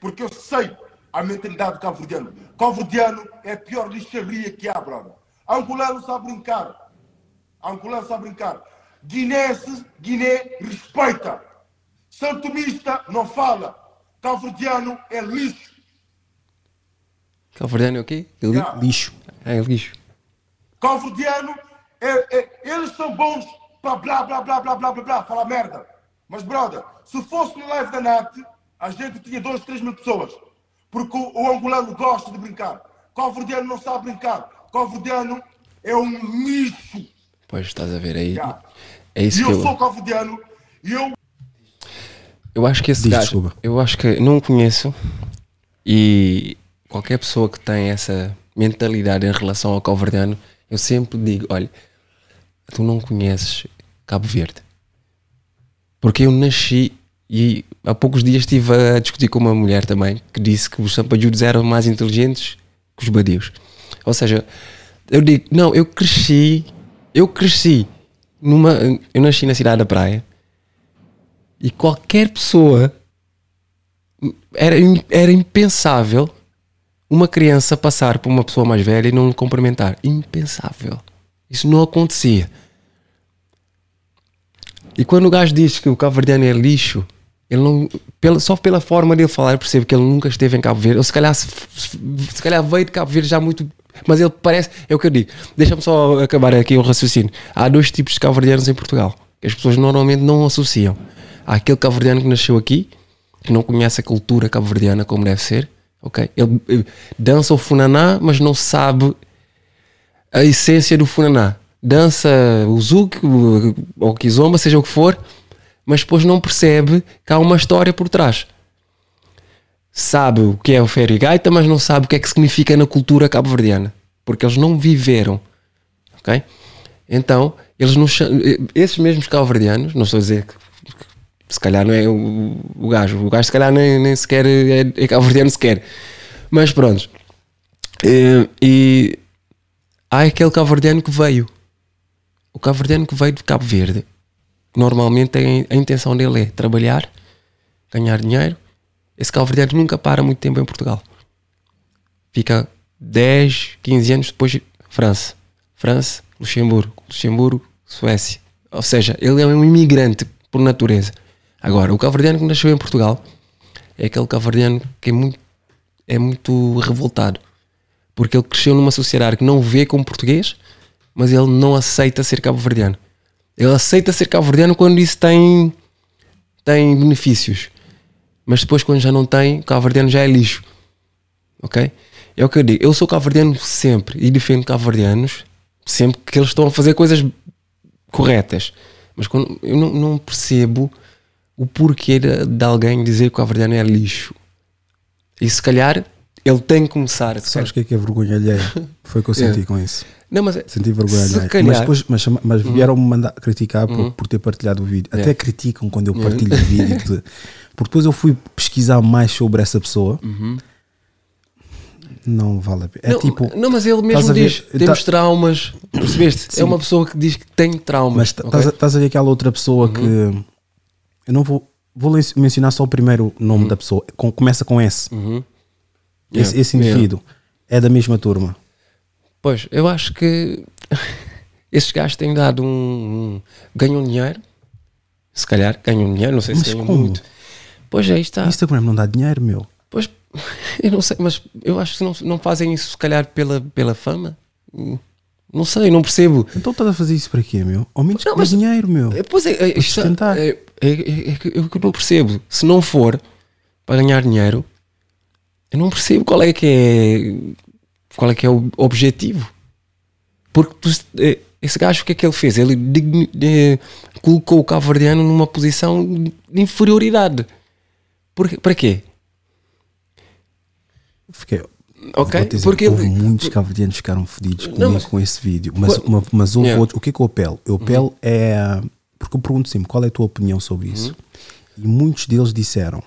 [SPEAKER 19] Porque eu sei a mentalidade do cabo-verdiano. Cabo-verdiano é a pior lixaria que há, brother. Angolano sabe brincar. Angolano sabe brincar. Guinense, Guiné respeita. Santomista não fala. Cabo-verdiano é lixo.
[SPEAKER 2] Calverdiano é o quê? Li-
[SPEAKER 19] Yeah.
[SPEAKER 2] Lixo. É lixo.
[SPEAKER 19] Cabo-verdiano, é, é, eles são bons para blá, blá, blá, blá, blá, blá, blá, falar merda. Mas, brother, se fosse no live da NAT, a gente tinha 2, 3 mil pessoas. Porque o, o angolano gosta de brincar. Cabo-verdiano não sabe brincar. Cabo-verdiano é um lixo.
[SPEAKER 2] Pois estás a ver aí.
[SPEAKER 19] Yeah.
[SPEAKER 2] É isso
[SPEAKER 19] e
[SPEAKER 2] que
[SPEAKER 19] eu
[SPEAKER 2] eu.
[SPEAKER 19] sou cabo-verdiano e eu
[SPEAKER 2] Eu acho que esse
[SPEAKER 1] Diz,
[SPEAKER 2] gajo,
[SPEAKER 1] desculpa.
[SPEAKER 2] eu acho que não o conheço e qualquer pessoa que tem essa mentalidade em relação ao calverdiano, eu sempre digo, olha, tu não conheces Cabo Verde. Porque eu nasci e há poucos dias estive a discutir com uma mulher também que disse que os sampajudos eram mais inteligentes que os badios. Ou seja, eu digo, não, eu cresci, eu cresci numa, eu nasci na cidade da praia e qualquer pessoa era, era impensável uma criança passar por uma pessoa mais velha e não cumprimentar. Impensável. Isso não acontecia. E quando o gajo diz que o cabo-verdiano é lixo, ele não, pela, só pela forma dele falar, eu percebo que ele nunca esteve em Cabo Verde. Ou se calhar, se- se calhar veio de Cabo Verde já muito. Mas ele parece. É o que eu digo. Deixa-me só acabar aqui o raciocínio. Há dois tipos de cabo-verdianos em Portugal que as pessoas normalmente não associam. Há aquele cabo-verdiano que nasceu aqui, que não conhece a cultura cabo-verdiana como deve ser. ok? Ele, eh, dança o funaná, mas não sabe a essência do funaná. Dança o zouk ou o kizomba, seja o que for, mas depois não percebe que há uma história por trás. Sabe o que é o Ferigaita, mas não sabe o que é que significa na cultura cabo-verdiana, porque eles não viveram. Ok? Então, eles cha- esses mesmos cabo-verdianos, não estou a dizer que, se calhar não é o, o gajo, o gajo se calhar nem, nem sequer é, é cabo-verdiano sequer, mas pronto. Eh, E, há aquele cabo-verdiano que veio. O cabo-verdiano que veio de Cabo Verde, normalmente tem, a intenção dele é trabalhar, ganhar dinheiro. Esse cabo-verdiano nunca para muito tempo em Portugal. Fica 10, 15 anos depois França. França, Luxemburgo. Luxemburgo, Suécia. Ou seja, ele é um imigrante por natureza. Agora, o cabo-verdiano que nasceu em Portugal é aquele cabo-verdiano que é muito, é muito revoltado. Porque ele cresceu numa sociedade que não vê como português, mas ele não aceita ser cabo-verdiano. Ele aceita ser cabo-verdiano quando isso tem, tem benefícios. Mas depois, quando já não tem, o já é lixo. Ok? É o que eu digo. Eu sou cabo-verdiano sempre e defendo cabo-verdianos sempre que eles estão a fazer coisas corretas. Mas quando, eu não, não percebo o porquê de, de alguém dizer que o cabo-verdiano é lixo. E se calhar ele tem que começar.
[SPEAKER 1] Sabes o que é que é vergonha alheia? Foi o que eu senti
[SPEAKER 2] É.
[SPEAKER 1] com isso.
[SPEAKER 2] Não, mas
[SPEAKER 1] Senti vergonha
[SPEAKER 2] se
[SPEAKER 1] alheia.
[SPEAKER 2] calhar-
[SPEAKER 1] Mas, depois, mas, mas
[SPEAKER 2] Uhum.
[SPEAKER 1] vieram-me mandar criticar por,
[SPEAKER 2] Uhum.
[SPEAKER 1] por ter partilhado o vídeo.
[SPEAKER 2] É.
[SPEAKER 1] Até criticam quando eu
[SPEAKER 2] Uhum.
[SPEAKER 1] partilho o vídeo. de- Porque depois eu fui pesquisar mais sobre essa pessoa.
[SPEAKER 2] Uhum.
[SPEAKER 1] Não vale a pena. É
[SPEAKER 2] não,
[SPEAKER 1] tipo.
[SPEAKER 2] não, mas ele mesmo
[SPEAKER 1] a ver-
[SPEAKER 2] diz: temos
[SPEAKER 1] tá-
[SPEAKER 2] traumas. Percebeste?
[SPEAKER 1] Sim.
[SPEAKER 2] É uma pessoa que diz que tem traumas.
[SPEAKER 1] Mas tá- estás a- estás a ver aquela outra pessoa que. Eu não vou. Vou mencionar só o primeiro nome da pessoa. Com- começa com S.
[SPEAKER 2] Uhum.
[SPEAKER 1] Esse,
[SPEAKER 2] Yeah,
[SPEAKER 1] esse indivíduo é da mesma turma.
[SPEAKER 2] Pois, eu acho que esses gajos têm dado um, um- ganham dinheiro, se calhar ganham dinheiro, não sei
[SPEAKER 1] Mas
[SPEAKER 2] se ganham
[SPEAKER 1] como?
[SPEAKER 2] muito. Pois aí está.
[SPEAKER 1] Instagram não dá dinheiro, meu.
[SPEAKER 2] Pois, eu não sei, mas eu acho que não, não fazem isso se calhar pela, pela fama. Não sei, não percebo.
[SPEAKER 1] Então estás a fazer isso para quê, meu? Ao menos
[SPEAKER 2] Não, mas-
[SPEAKER 1] dinheiro, meu.
[SPEAKER 2] É, Pois é, é, isto-
[SPEAKER 1] sustentar.
[SPEAKER 2] é, é, é, é que eu não percebo. Se não for para ganhar dinheiro, eu não percebo qual é que é qual é que é o objetivo. Porque é, esse gajo, o que é que ele fez? Ele é, colocou o cabo-verdiano numa posição de inferioridade. Por, para quê?
[SPEAKER 1] Fiquei,
[SPEAKER 2] Ok,
[SPEAKER 1] dizer,
[SPEAKER 2] porque
[SPEAKER 1] houve
[SPEAKER 2] ele-
[SPEAKER 1] muitos cabo-verdianos que ficaram fodidos comigo
[SPEAKER 2] Não, mas-
[SPEAKER 1] com esse vídeo. Mas, mas houve
[SPEAKER 2] Yeah.
[SPEAKER 1] O que é que eu apelo? Eu apelo é. Porque eu pergunto sempre qual é a tua opinião sobre isso. E muitos deles disseram.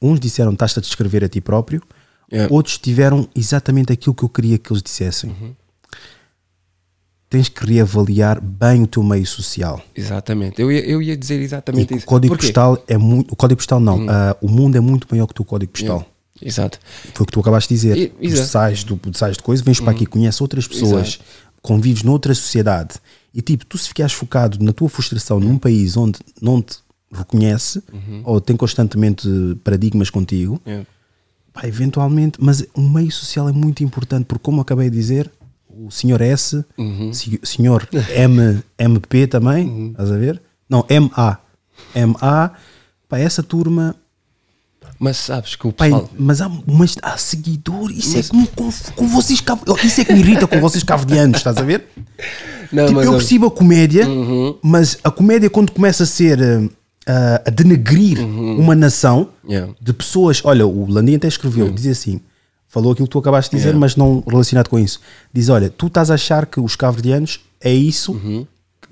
[SPEAKER 1] Uns disseram estás-te a descrever a ti próprio.
[SPEAKER 2] Yeah.
[SPEAKER 1] Outros tiveram exatamente aquilo que eu queria que eles dissessem. Tens que reavaliar bem o teu meio social.
[SPEAKER 2] Exatamente, eu ia, eu ia dizer exatamente
[SPEAKER 1] E
[SPEAKER 2] isso.
[SPEAKER 1] o código
[SPEAKER 2] Porquê?
[SPEAKER 1] postal é muito. O código postal não. ah, o mundo é muito maior que o teu código postal.
[SPEAKER 2] Yeah. Exato.
[SPEAKER 1] Foi o que tu acabaste de dizer.
[SPEAKER 2] E-
[SPEAKER 1] Tu.
[SPEAKER 2] Uhum.
[SPEAKER 1] sais, do, sais de coisa, vens para aqui, conheces outras pessoas,
[SPEAKER 2] Exato.
[SPEAKER 1] convives noutra sociedade. E tipo, tu se ficares focado na tua frustração num país onde não te reconhece
[SPEAKER 2] Uhum.
[SPEAKER 1] ou tem constantemente paradigmas contigo,
[SPEAKER 2] Yeah.
[SPEAKER 1] Pá, eventualmente, mas o meio social é muito importante, porque como acabei de dizer, o senhor S,
[SPEAKER 2] Uhum.
[SPEAKER 1] se- senhor M, MP também, estás a ver? Não, MA. MA, pá, essa turma
[SPEAKER 2] Mas sabes que o
[SPEAKER 1] Pai,
[SPEAKER 2] pessoal.
[SPEAKER 1] mas há, mas há seguidores, isso é que me conf- com vocês isso é que me irrita com vocês cabo-verdianos, estás a ver?
[SPEAKER 2] Não,
[SPEAKER 1] Tipo,
[SPEAKER 2] mas
[SPEAKER 1] eu percebo a comédia,
[SPEAKER 2] Uhum.
[SPEAKER 1] mas a comédia quando começa a ser uh, a denegrir uma nação
[SPEAKER 2] Uhum. Yeah.
[SPEAKER 1] de pessoas, olha, o Landim até escreveu, diz assim, falou aquilo que tu acabaste de dizer,
[SPEAKER 2] Yeah.
[SPEAKER 1] mas não relacionado com isso. Diz, olha, tu estás a achar que os cabo-verdianos é isso
[SPEAKER 2] Uhum.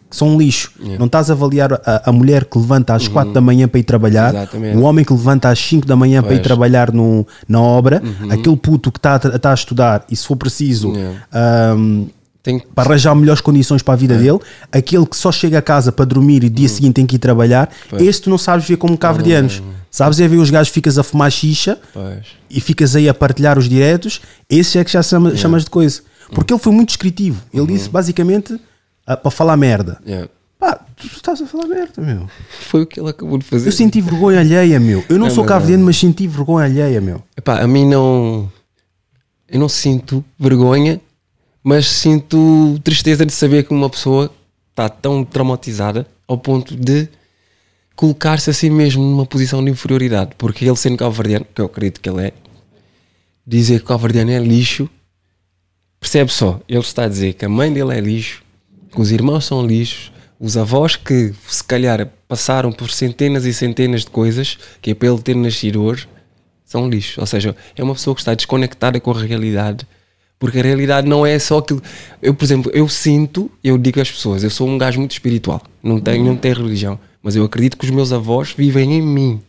[SPEAKER 1] que são um lixo. Não estás a avaliar a, a mulher que levanta às 4 da manhã para ir trabalhar,
[SPEAKER 2] Uhum. Exatamente.
[SPEAKER 1] o homem que levanta às 5 da manhã para ir
[SPEAKER 2] Pois.
[SPEAKER 1] trabalhar no, na obra,
[SPEAKER 2] Uhum.
[SPEAKER 1] aquele puto que está a, está a estudar e se for preciso um,
[SPEAKER 2] Tem-
[SPEAKER 1] para arranjar melhores condições para a vida dele, aquele que só chega a casa para dormir e dia seguinte tem que ir trabalhar,
[SPEAKER 2] Uhum. Pois.
[SPEAKER 1] esse tu não sabes ver como cabo-verdianos. Sabes é ver os gajos ficas a fumar xixa
[SPEAKER 2] Pois.
[SPEAKER 1] e ficas aí a partilhar os diretos, esse é que já chama- chamas de coisa. Porque ele foi muito descritivo. Ele disse basicamente ah, para falar merda.
[SPEAKER 2] Yeah.
[SPEAKER 1] Pá, tu estás a falar merda, meu.
[SPEAKER 2] Foi o que ele acabou de fazer.
[SPEAKER 1] Eu senti vergonha alheia, meu. Eu não,
[SPEAKER 2] Não,
[SPEAKER 1] sou
[SPEAKER 2] mas
[SPEAKER 1] cabo-verdiano,
[SPEAKER 2] não.
[SPEAKER 1] mas senti vergonha alheia, meu.
[SPEAKER 2] Epá, a mim não. Eu não sinto vergonha, mas sinto tristeza de saber que uma pessoa está tão traumatizada ao ponto de colocar-se a si mesmo numa posição de inferioridade. Porque ele, sendo calvardiano, que eu acredito que ele é, dizer que o calvardiano é lixo, percebe só, ele está a dizer que a mãe dele é lixo, que os irmãos são lixos, os avós que se calhar passaram por centenas e centenas de coisas que é ele ter nascido hoje são lixo. Ou seja, é uma pessoa que está desconectada com a realidade, porque a realidade não é só aquilo. Eu, por exemplo, eu sinto, eu digo às pessoas, eu sou um gajo muito espiritual, não tenho, não tenho religião, mas eu acredito que os meus avós vivem em mim.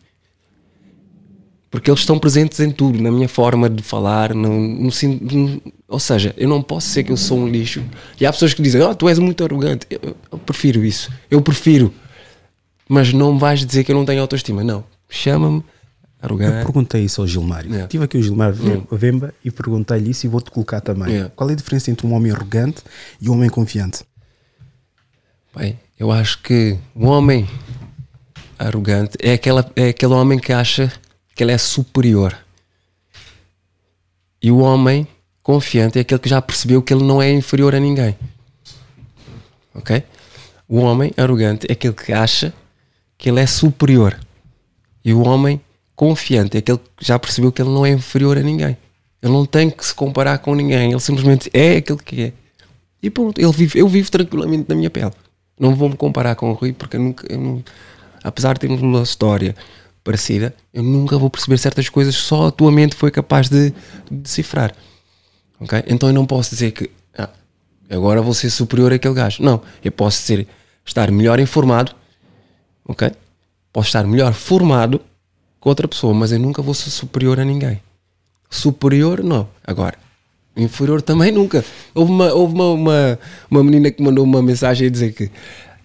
[SPEAKER 2] Porque eles estão presentes em tudo, na minha forma de falar, no, no, no- ou seja, eu não posso ser que eu sou um lixo. E há pessoas que dizem, oh, tu és muito arrogante. Eu, eu prefiro isso, eu prefiro. Mas não vais dizer que eu não tenho autoestima. Não, chama-me
[SPEAKER 1] Eu
[SPEAKER 2] arrogante.
[SPEAKER 1] perguntei isso ao Gilmário.
[SPEAKER 2] Yeah.
[SPEAKER 1] Tive aqui o Gilmário Vem-
[SPEAKER 2] Yeah.
[SPEAKER 1] Vemba e perguntei-lhe isso e vou-te colocar também.
[SPEAKER 2] Yeah.
[SPEAKER 1] Qual é a diferença entre um homem arrogante e um homem confiante?
[SPEAKER 2] Bem, eu acho que um homem arrogante é, aquela, é aquele homem que acha que ele é superior. E o homem confiante é aquele que já percebeu que ele não é inferior a ninguém. Ok? O homem arrogante é aquele que acha que ele é superior. E o homem confiante é aquele que já percebeu que ele não é inferior a ninguém. Ele não tem que se comparar com ninguém. Ele simplesmente é aquele que é. E pronto, ele vive, eu vivo tranquilamente na minha pele. Não vou me comparar com o Rui porque eu nunca, eu não- apesar de termos uma história parecida, eu nunca vou perceber certas coisas só a tua mente foi capaz de, de decifrar. Ok? Então eu não posso dizer que ah, agora vou ser superior àquele gajo. Não, eu posso ser, estar melhor informado, ok? Posso estar melhor formado que outra pessoa, mas eu nunca vou ser superior a ninguém. Superior, não. Agora, inferior também nunca. Houve uma, houve uma, uma, uma menina que mandou uma mensagem a dizer que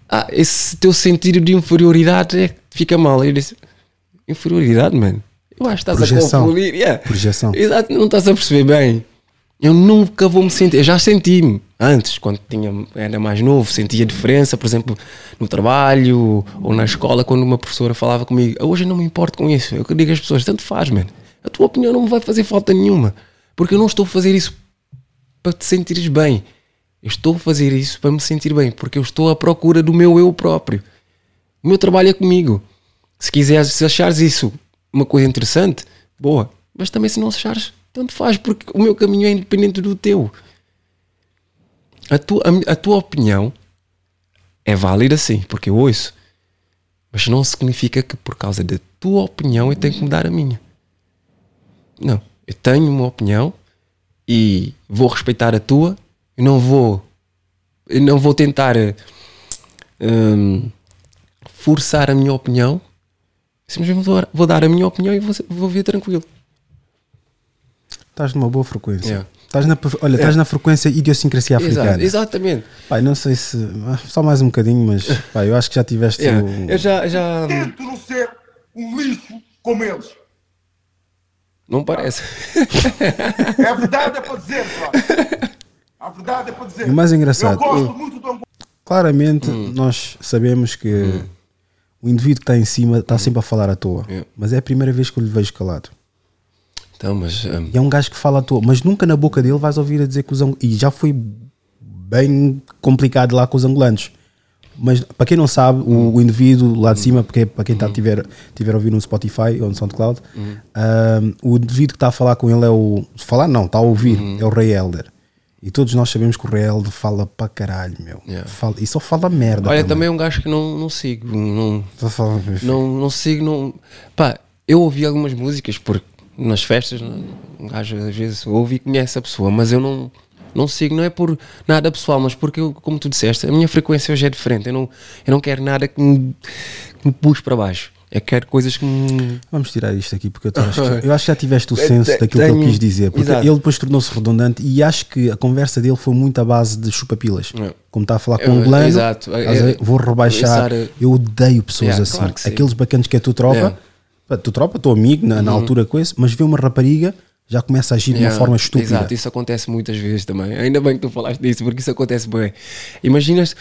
[SPEAKER 2] ah, esse teu sentido de inferioridade é que fica mal. Eu disse, inferioridade, mano? Eu acho que estás
[SPEAKER 1] Projeção.
[SPEAKER 2] a confundir. Yeah.
[SPEAKER 1] Projeção.
[SPEAKER 2] Exato, não estás a perceber bem. Eu nunca vou me sentir. Eu já senti-me antes, quando tinha, era mais novo, sentia diferença, por exemplo, no trabalho ou na escola, quando uma professora falava comigo. Hoje eu não me importo com isso. Eu digo às pessoas: tanto faz, mano. A tua opinião não me vai fazer falta nenhuma. Porque eu não estou a fazer isso para te sentires bem. Eu estou a fazer isso para me sentir bem, porque eu estou à procura do meu eu próprio. O meu trabalho é comigo. Se quiseres, se achares isso uma coisa interessante, boa. Mas também se não achares, tanto faz, porque o meu caminho é independente do teu. A tua, a, a tua opinião é válida sim, porque eu ouço. Mas não significa que por causa da tua opinião eu tenho que mudar a minha. Não. Eu tenho uma opinião e vou respeitar a tua não vou eu não vou tentar hum, forçar a minha opinião simplesmente vou, vou dar a minha opinião e vou, vou ver tranquilo
[SPEAKER 1] Estás numa boa frequência.
[SPEAKER 2] Yeah.
[SPEAKER 1] Estás na, olha, estás
[SPEAKER 2] Yeah.
[SPEAKER 1] na frequência idiosincrasia
[SPEAKER 2] Exato,
[SPEAKER 1] africana.
[SPEAKER 2] exatamente.
[SPEAKER 1] Pai, não sei se. ah, Só mais um bocadinho, mas pai, eu acho que já tiveste.
[SPEAKER 2] Yeah.
[SPEAKER 1] o-
[SPEAKER 2] eu já, já
[SPEAKER 19] Tento não ser um lixo como eles.
[SPEAKER 2] não parece
[SPEAKER 19] É a verdade é para dizer, pá. A verdade é para dizer.
[SPEAKER 1] O mais engraçado,
[SPEAKER 19] Eu gosto
[SPEAKER 1] Hum.
[SPEAKER 19] muito do Angola.
[SPEAKER 1] Claramente, nós sabemos que o indivíduo que está em cima está sempre a falar à toa. Mas é a primeira vez que eu lhe vejo calado.
[SPEAKER 2] Então mas hum,
[SPEAKER 1] E é um gajo que fala à toa, mas nunca na boca dele vais ouvir a dizer que os angolanos. E já foi bem complicado lá com os angolanos. Mas para quem não sabe, o, o indivíduo lá de cima, porque para quem está tiver, tiver a ouvir no Spotify ou no SoundCloud, um, o indivíduo que está a falar com ele é o. Falar não, está a ouvir, é o Rei Elder. E todos nós sabemos que o Elder fala para caralho, meu.
[SPEAKER 2] Yeah.
[SPEAKER 1] Fala- e só fala merda.
[SPEAKER 2] Olha,
[SPEAKER 1] também.
[SPEAKER 2] é um gajo que não, não sigo. Não, não, não sigo. Não, pá, eu ouvi algumas músicas porque nas festas, às vezes ouve e conhece a pessoa, mas eu não, não sigo. Não é por nada pessoal, mas porque, eu, como tu disseste, a minha frequência hoje é diferente. Eu não, eu não quero nada que me, que me puxe para baixo. Eu quero coisas que me.
[SPEAKER 1] Vamos tirar isto aqui, porque eu, acho que- eu acho que já tiveste o senso
[SPEAKER 2] Te-
[SPEAKER 1] daquilo que ele
[SPEAKER 2] tenho-
[SPEAKER 1] quis dizer. Porque
[SPEAKER 2] Exato.
[SPEAKER 1] ele depois tornou-se redundante e acho que a conversa dele foi muito à base de chupapilas.
[SPEAKER 2] É.
[SPEAKER 1] Como está a falar com
[SPEAKER 2] É,
[SPEAKER 1] um angolano,
[SPEAKER 2] exato. É,
[SPEAKER 1] vou rebaixar. Eu odeio pessoas
[SPEAKER 2] Yeah,
[SPEAKER 1] assim.
[SPEAKER 2] claro que.
[SPEAKER 1] Aqueles bacanas que é tu pá, tu tropa, teu amigo na, na
[SPEAKER 2] Uhum.
[SPEAKER 1] altura com esse, mas vê uma rapariga, já começa a agir de uma
[SPEAKER 2] Yeah,
[SPEAKER 1] forma estúpida.
[SPEAKER 2] Exato, isso acontece muitas vezes também. Ainda bem que tu falaste disso, porque isso acontece bem. Imaginas,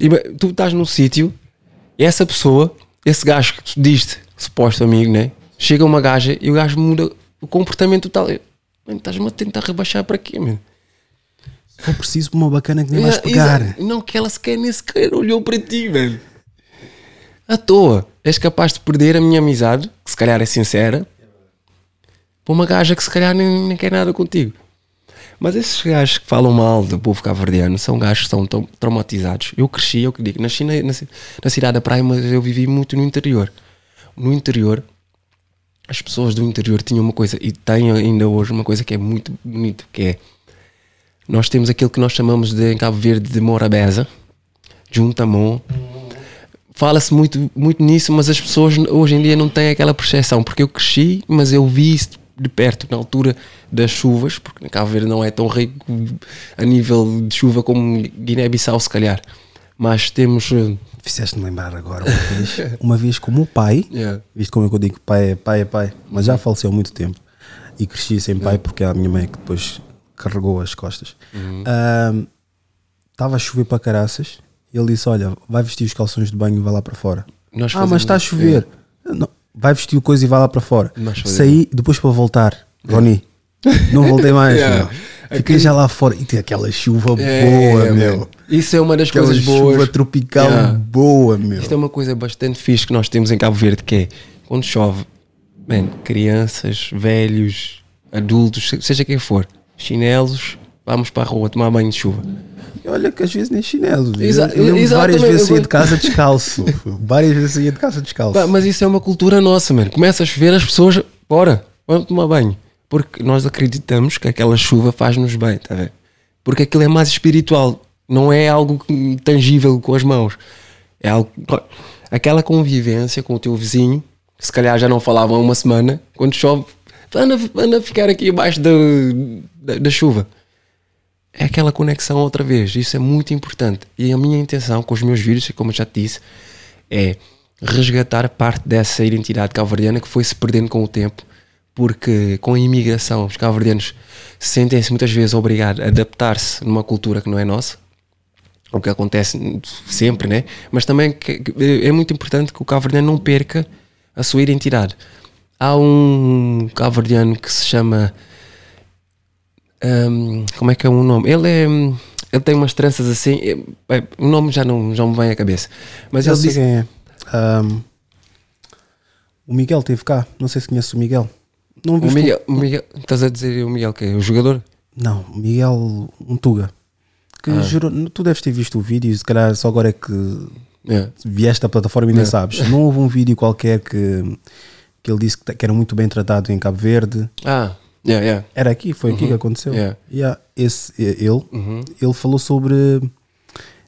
[SPEAKER 2] ima- tu estás num sítio e essa pessoa, esse gajo que tu diste, suposto amigo, né? Chega uma gaja e o gajo muda o comportamento Mano, estás-me a tentar rebaixar para quê, mano?
[SPEAKER 1] For preciso uma bacana que nem mais
[SPEAKER 2] Exa-
[SPEAKER 1] pegar.
[SPEAKER 2] exa- Não, que ela sequer nem sequer olhou para ti, velho. À toa. És capaz de perder a minha amizade, se calhar é sincera, para uma gaja que se calhar nem, nem quer nada contigo. Mas esses gajos que falam mal do povo cabo-verdiano são gajos que estão tão traumatizados. Eu cresci, eu que digo, nasci na, na, na cidade da praia, mas eu vivi muito no interior. No interior, as pessoas do interior tinham uma coisa, e têm ainda hoje uma coisa que é muito bonito, que é nós temos aquilo que nós chamamos de em Cabo Verde de Morabeza, Juntamon. Fala-se muito, muito nisso, mas as pessoas hoje em dia não têm aquela percepção, porque eu cresci, mas eu vi isso de perto na altura das chuvas, porque Cabo Verde não é tão rico a nível de chuva como Guiné-Bissau, se calhar. Mas temos. eh,
[SPEAKER 1] Fizeste-me lembrar agora uma vez, uma vez com o pai,
[SPEAKER 2] Yeah.
[SPEAKER 1] visto como é que eu digo, pai é pai, é pai, mas já faleceu há muito tempo e cresci sem pai porque é a minha mãe que depois carregou as costas.
[SPEAKER 2] Uhum.
[SPEAKER 1] Estava a chover para caraças ele disse: Olha, vai vestir os calções de banho e vai lá para fora.
[SPEAKER 2] Nós
[SPEAKER 1] ah, mas está a chover. Não, vai vestir o coisa e vai lá para fora. Saí depois para voltar, Roni. Não voltei mais.
[SPEAKER 2] Yeah.
[SPEAKER 1] Fiquei já lá fora e tem aquela chuva
[SPEAKER 2] É,
[SPEAKER 1] boa,
[SPEAKER 2] é,
[SPEAKER 1] meu.
[SPEAKER 2] Isso é uma das
[SPEAKER 1] Aquela
[SPEAKER 2] coisas
[SPEAKER 1] chuva
[SPEAKER 2] boas.
[SPEAKER 1] tropical boa, meu.
[SPEAKER 2] Isto é uma coisa bastante fixe que nós temos em Cabo Verde, que é quando chove, man, crianças, velhos, adultos, se- seja quem for, chinelos, vamos para a rua tomar banho de chuva.
[SPEAKER 1] Olha que às vezes nem chinelo.
[SPEAKER 2] Exa-
[SPEAKER 1] eu lembro
[SPEAKER 2] exatamente,
[SPEAKER 1] várias vezes
[SPEAKER 2] eu
[SPEAKER 1] saía de casa descalço. várias vezes saía de casa descalço.
[SPEAKER 2] Mas isso é uma cultura nossa, mano. Começa a chover, as pessoas, bora, vamos tomar banho. Porque nós acreditamos que aquela chuva faz-nos bem, tá a ver? Porque aquilo é mais espiritual, não é algo tangível com as mãos. É algo. Aquela convivência com o teu vizinho, que se calhar já não falavam há uma semana, quando chove, anda, anda a ficar aqui abaixo da, da, da chuva. É aquela conexão outra vez, isso é muito importante. E a minha intenção com os meus vídeos, como eu já te disse, é resgatar parte dessa identidade calvariana que foi se perdendo com o tempo porque com a imigração os cabo-verdianos sentem-se muitas vezes obrigados a adaptar-se numa cultura que não é nossa, o que acontece sempre, né? Mas também é muito importante que o cabo-verdiano não perca a sua identidade. Há um cabo-verdiano que se chama hum, como é que é o nome? Ele é hum, ele tem umas tranças assim, é, é, o nome já não, já me vem à cabeça. Mas ele diz,
[SPEAKER 1] é. Ahm, o Miguel esteve cá. Não sei se conhece o Miguel. Não
[SPEAKER 2] o Miguel, o Miguel, estás a dizer o Miguel que é o jogador?
[SPEAKER 1] Não, o Miguel um Tuga. Que
[SPEAKER 2] Ah.
[SPEAKER 1] jurou- tu deves ter visto o vídeo, se calhar só agora é que
[SPEAKER 2] Yeah.
[SPEAKER 1] vieste à plataforma e nem
[SPEAKER 2] Yeah.
[SPEAKER 1] sabes. Não houve um vídeo qualquer que, que ele disse que, que era muito bem tratado em Cabo Verde.
[SPEAKER 2] Ah, yeah, yeah.
[SPEAKER 1] Era aqui, foi aqui
[SPEAKER 2] Uhum.
[SPEAKER 1] que aconteceu.
[SPEAKER 2] Yeah.
[SPEAKER 1] Yeah, esse, ele,
[SPEAKER 2] Uhum.
[SPEAKER 1] ele falou sobre.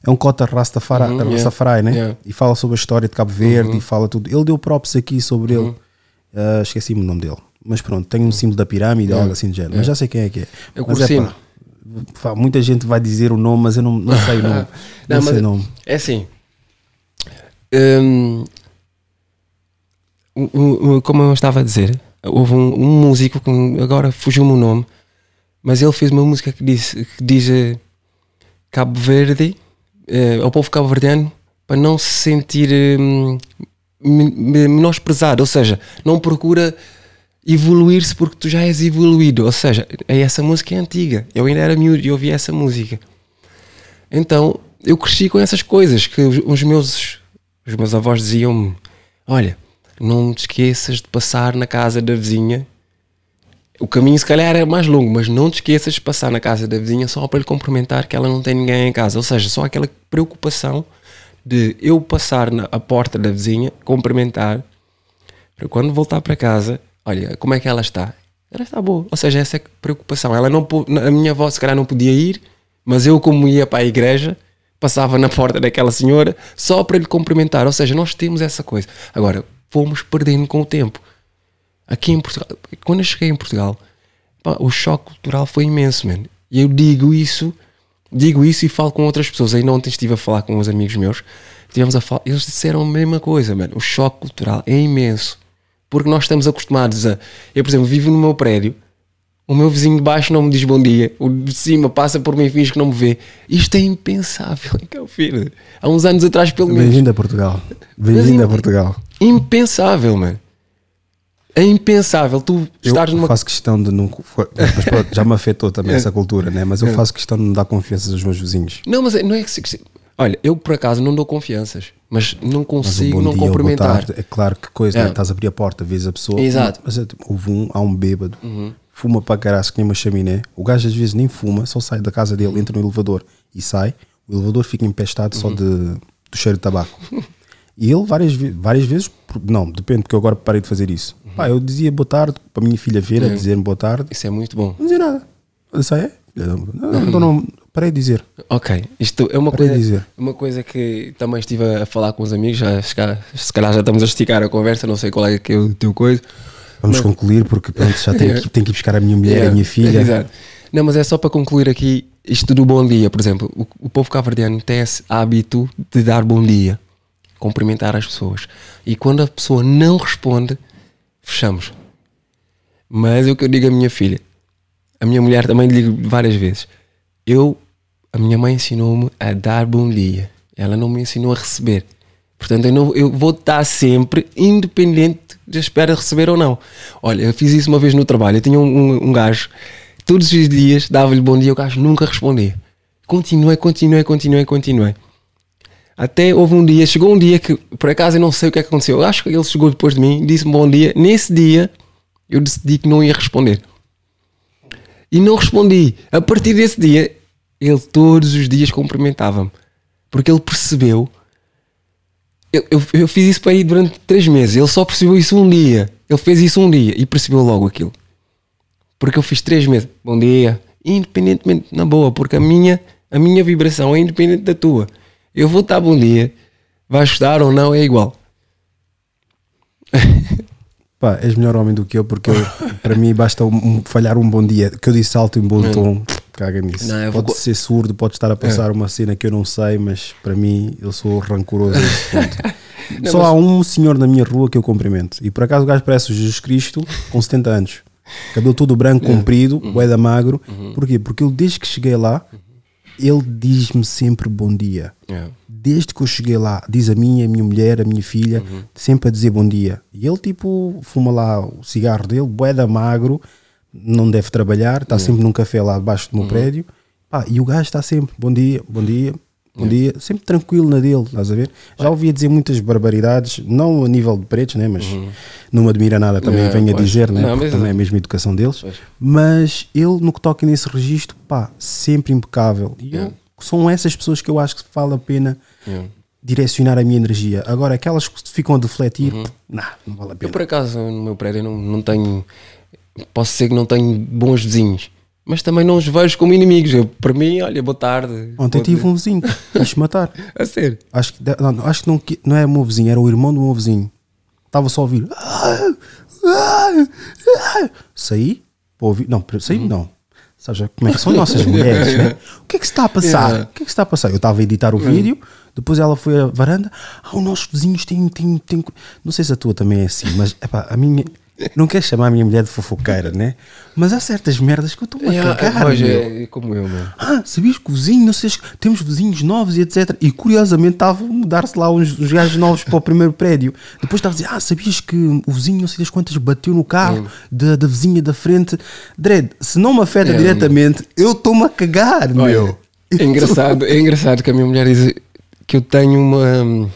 [SPEAKER 1] É um cota Rastafari,
[SPEAKER 2] Uhum.
[SPEAKER 1] Rastafari né? E fala sobre a história de Cabo Verde
[SPEAKER 2] Uhum.
[SPEAKER 1] e fala tudo. Ele deu props aqui sobre
[SPEAKER 2] Uhum.
[SPEAKER 1] ele. Ah, Esqueci-me o nome dele. Mas pronto, tem um símbolo da pirâmide ou algo assim de género. Mas já sei quem é que é.
[SPEAKER 2] É o
[SPEAKER 1] Mas
[SPEAKER 2] Cursino.
[SPEAKER 1] pá, pá, muita gente vai dizer o nome, mas eu não, não sei o nome. não,
[SPEAKER 2] Não,
[SPEAKER 1] sei o nome.
[SPEAKER 2] É assim. hum, como eu estava a dizer, houve um, um músico que agora fugiu-me o nome, mas ele fez uma música que diz, que diz eh, Cabo Verde, eh, ao povo cabo-verdiano, para não se sentir me- me- menosprezado, ou seja, não procura evoluir-se porque tu já és evoluído, ou seja, essa música é antiga, eu ainda era miúdo e ouvi essa música. Então eu cresci com essas coisas que os meus os meus avós diziam-me: Olha, não te esqueças de passar na casa da vizinha. O caminho se calhar era mais longo, mas não te esqueças de passar na casa da vizinha só para lhe cumprimentar que ela não tem ninguém em casa. Ou seja, só aquela preocupação de eu passar na a porta da vizinha, cumprimentar, para quando voltar para casa, olha, como é que ela está? Ela está boa. Ou seja, essa é a preocupação. Ela não, a minha avó se calhar não podia ir, mas eu, como ia para a igreja, passava na porta daquela senhora só para lhe cumprimentar. Ou seja, nós temos essa coisa. Agora, fomos perdendo com o tempo. Aqui em Portugal, quando eu cheguei em Portugal, pá, o choque cultural foi imenso, mano. E eu digo isso, digo isso e falo com outras pessoas. Ainda ontem estive a falar com uns amigos meus, tivemos a falar, eles disseram a mesma coisa, mano. O choque cultural é imenso. Porque nós estamos acostumados a. Eu, por exemplo, vivo no meu prédio, o meu vizinho de baixo não me diz bom dia, o de cima passa por mim e finge que não me vê. Isto é impensável, que é o filho. Há uns anos atrás, pelo menos.
[SPEAKER 1] Bem-vindo a Portugal. Bem-vindo a Portugal.
[SPEAKER 2] Impensável, mano. É impensável. Tu
[SPEAKER 1] Eu
[SPEAKER 2] estás numa.
[SPEAKER 1] faço questão de não. Mas pronto, já me afetou também
[SPEAKER 2] É.
[SPEAKER 1] essa cultura, né? Mas eu
[SPEAKER 2] É.
[SPEAKER 1] faço questão de não dar confiança aos meus vizinhos.
[SPEAKER 2] Não, mas é- não é que. se- Olha, eu por acaso não dou confianças, mas não
[SPEAKER 1] Mas
[SPEAKER 2] consigo
[SPEAKER 1] bom
[SPEAKER 2] não
[SPEAKER 1] dia,
[SPEAKER 2] cumprimentar.
[SPEAKER 1] tarde, é claro que coisa,
[SPEAKER 2] É.
[SPEAKER 1] né? estás a abrir a porta, vês a pessoa.
[SPEAKER 2] Exato.
[SPEAKER 1] Mas tipo, houve um, há um bêbado,
[SPEAKER 2] Uhum.
[SPEAKER 1] Fuma para caralho que nem uma chaminé. O gajo às vezes nem fuma, só sai da casa dele, entra no elevador e sai. O elevador fica empestado
[SPEAKER 2] Uhum.
[SPEAKER 1] só de, do cheiro de tabaco. E ele várias, várias vezes, não, depende, porque eu agora parei de fazer isso. Pá, eu dizia boa tarde para a minha filha ver, a
[SPEAKER 2] Uhum.
[SPEAKER 1] dizer-me boa tarde.
[SPEAKER 2] Isso é muito bom.
[SPEAKER 1] Não dizia nada. Eu disse, ah, é? Não, não, então não, parei de dizer.
[SPEAKER 2] Ok, isto é uma
[SPEAKER 1] Parei
[SPEAKER 2] coisa,
[SPEAKER 1] dizer.
[SPEAKER 2] uma coisa que também estive a falar com os amigos, já, se calhar já estamos a esticar a conversa, não sei qual é que é o teu coisa.
[SPEAKER 1] Vamos
[SPEAKER 2] Mas-
[SPEAKER 1] concluir, porque pronto, já tenho que, tenho que ir buscar a minha mulher e a
[SPEAKER 2] Yeah,
[SPEAKER 1] minha filha.
[SPEAKER 2] Exato. Não, mas é só para concluir aqui isto do bom dia, por exemplo. O, o povo cabo-verdiano tem esse hábito de dar bom dia, cumprimentar as pessoas. E quando a pessoa não responde, fechamos. Mas é o que eu digo à minha filha. A minha mulher também lhe digo várias vezes. Eu, a minha mãe ensinou-me a dar bom dia. Ela não me ensinou a receber. Portanto, eu, não, eu vou estar sempre independente de espera receber ou não. Olha, eu fiz isso uma vez no trabalho. Eu tinha um, um, um gajo, todos os dias dava-lhe bom dia, o gajo nunca respondia. Continuei, continuei, continuei, continuei. Até houve um dia, chegou um dia que, por acaso, eu não sei o que é que aconteceu. Eu acho que ele chegou depois de mim, disse-me bom dia. Nesse dia, eu decidi que não ia responder. E não respondi. A partir desse dia, ele todos os dias cumprimentava-me. Porque ele percebeu. Eu, eu, eu fiz isso para aí durante três meses. Ele só percebeu isso um dia. Ele fez isso um dia e percebeu logo aquilo. Porque eu fiz três meses. Bom dia. Independentemente, na boa, porque a minha, a minha vibração é independente da tua. Eu vou estar bom dia. Vais gostar ou não, é igual.
[SPEAKER 1] Pá, és melhor homem do que eu, porque eu- para mim basta um- um- falhar um bom dia. Que eu disse alto em bom
[SPEAKER 2] Hum.
[SPEAKER 1] tom, caga nisso.
[SPEAKER 2] Não, vou
[SPEAKER 1] pode
[SPEAKER 2] co-
[SPEAKER 1] ser surdo, pode estar a passar uma cena que eu não sei, mas para mim eu sou rancoroso.
[SPEAKER 2] Não,
[SPEAKER 1] Só
[SPEAKER 2] mas-
[SPEAKER 1] há um senhor na minha rua que eu cumprimento. E por acaso o gajo parece o Jesus Cristo com 70 anos. Cabelo todo branco,
[SPEAKER 2] Yeah.
[SPEAKER 1] comprido,
[SPEAKER 2] Uhum.
[SPEAKER 1] boeda magro.
[SPEAKER 2] Uhum.
[SPEAKER 1] Porquê? Porque eu desde que cheguei lá, ele diz-me sempre bom dia.
[SPEAKER 2] Yeah.
[SPEAKER 1] Desde que eu cheguei lá, diz a mim, a minha mulher, a minha filha,
[SPEAKER 2] Uhum.
[SPEAKER 1] sempre a dizer bom dia. E ele, tipo, fuma lá o cigarro dele, boeda magro, não deve trabalhar, está
[SPEAKER 2] Yeah.
[SPEAKER 1] sempre num café lá abaixo do meu
[SPEAKER 2] Uhum.
[SPEAKER 1] prédio. Pá, e o gajo está sempre bom dia, bom dia, bom
[SPEAKER 2] Yeah.
[SPEAKER 1] dia, sempre tranquilo na dele, estás a ver? Já ouvia dizer muitas barbaridades, não a nível de pretos, né? mas não me admira nada também,
[SPEAKER 2] Yeah,
[SPEAKER 1] venho a
[SPEAKER 2] pois.
[SPEAKER 1] dizer, né?
[SPEAKER 2] Não,
[SPEAKER 1] porque também é a mesma educação deles.
[SPEAKER 2] Pois.
[SPEAKER 1] Mas ele, no que toca nesse registro, pá, sempre impecável. E eu, são essas pessoas que eu acho que vale a pena
[SPEAKER 2] Yeah.
[SPEAKER 1] direcionar a minha energia. Agora, aquelas que ficam a defletir,
[SPEAKER 2] Uhum.
[SPEAKER 1] nah, não vale a
[SPEAKER 2] Eu,
[SPEAKER 1] pena.
[SPEAKER 2] por acaso, no meu prédio não, não tenho. Posso ser que não tenho bons vizinhos, mas também não os vejo como inimigos. Eu, para mim, olha, boa tarde.
[SPEAKER 1] Ontem
[SPEAKER 2] boa
[SPEAKER 1] tive
[SPEAKER 2] tarde.
[SPEAKER 1] um vizinho, quis matar.
[SPEAKER 2] A sério?
[SPEAKER 1] Acho que, não, acho que não, não é o meu vizinho, era o irmão do meu vizinho. Estava só a ouvir. Saí, ouvir. Não, saí não. Sabes como é que são nossas mulheres, né? O que é que se está a passar?
[SPEAKER 2] Yeah.
[SPEAKER 1] O que é que se está a passar? Eu estava a editar o
[SPEAKER 2] Hum.
[SPEAKER 1] vídeo, depois ela foi à varanda. Ah, os nossos vizinhos têm, têm, têm. Não sei se a tua também é assim, mas epá, a minha. Não quero chamar a minha mulher de fofoqueira, né? Mas há certas merdas que eu estou a cagar.
[SPEAKER 2] pois é, como eu, mano.
[SPEAKER 1] Ah, sabias que vizinho, não sei, se- temos vizinhos novos e etc. E curiosamente estava a mudar-se lá uns, uns gajos novos para o primeiro prédio. Depois estava a dizer, ah, sabias que o vizinho, não sei das quantas, bateu no carro da, da vizinha da frente. Dredd, se não me afeta
[SPEAKER 2] É,
[SPEAKER 1] diretamente, eu estou-me a cagar, meu.
[SPEAKER 2] É engraçado, é engraçado que a minha mulher diz que eu tenho uma.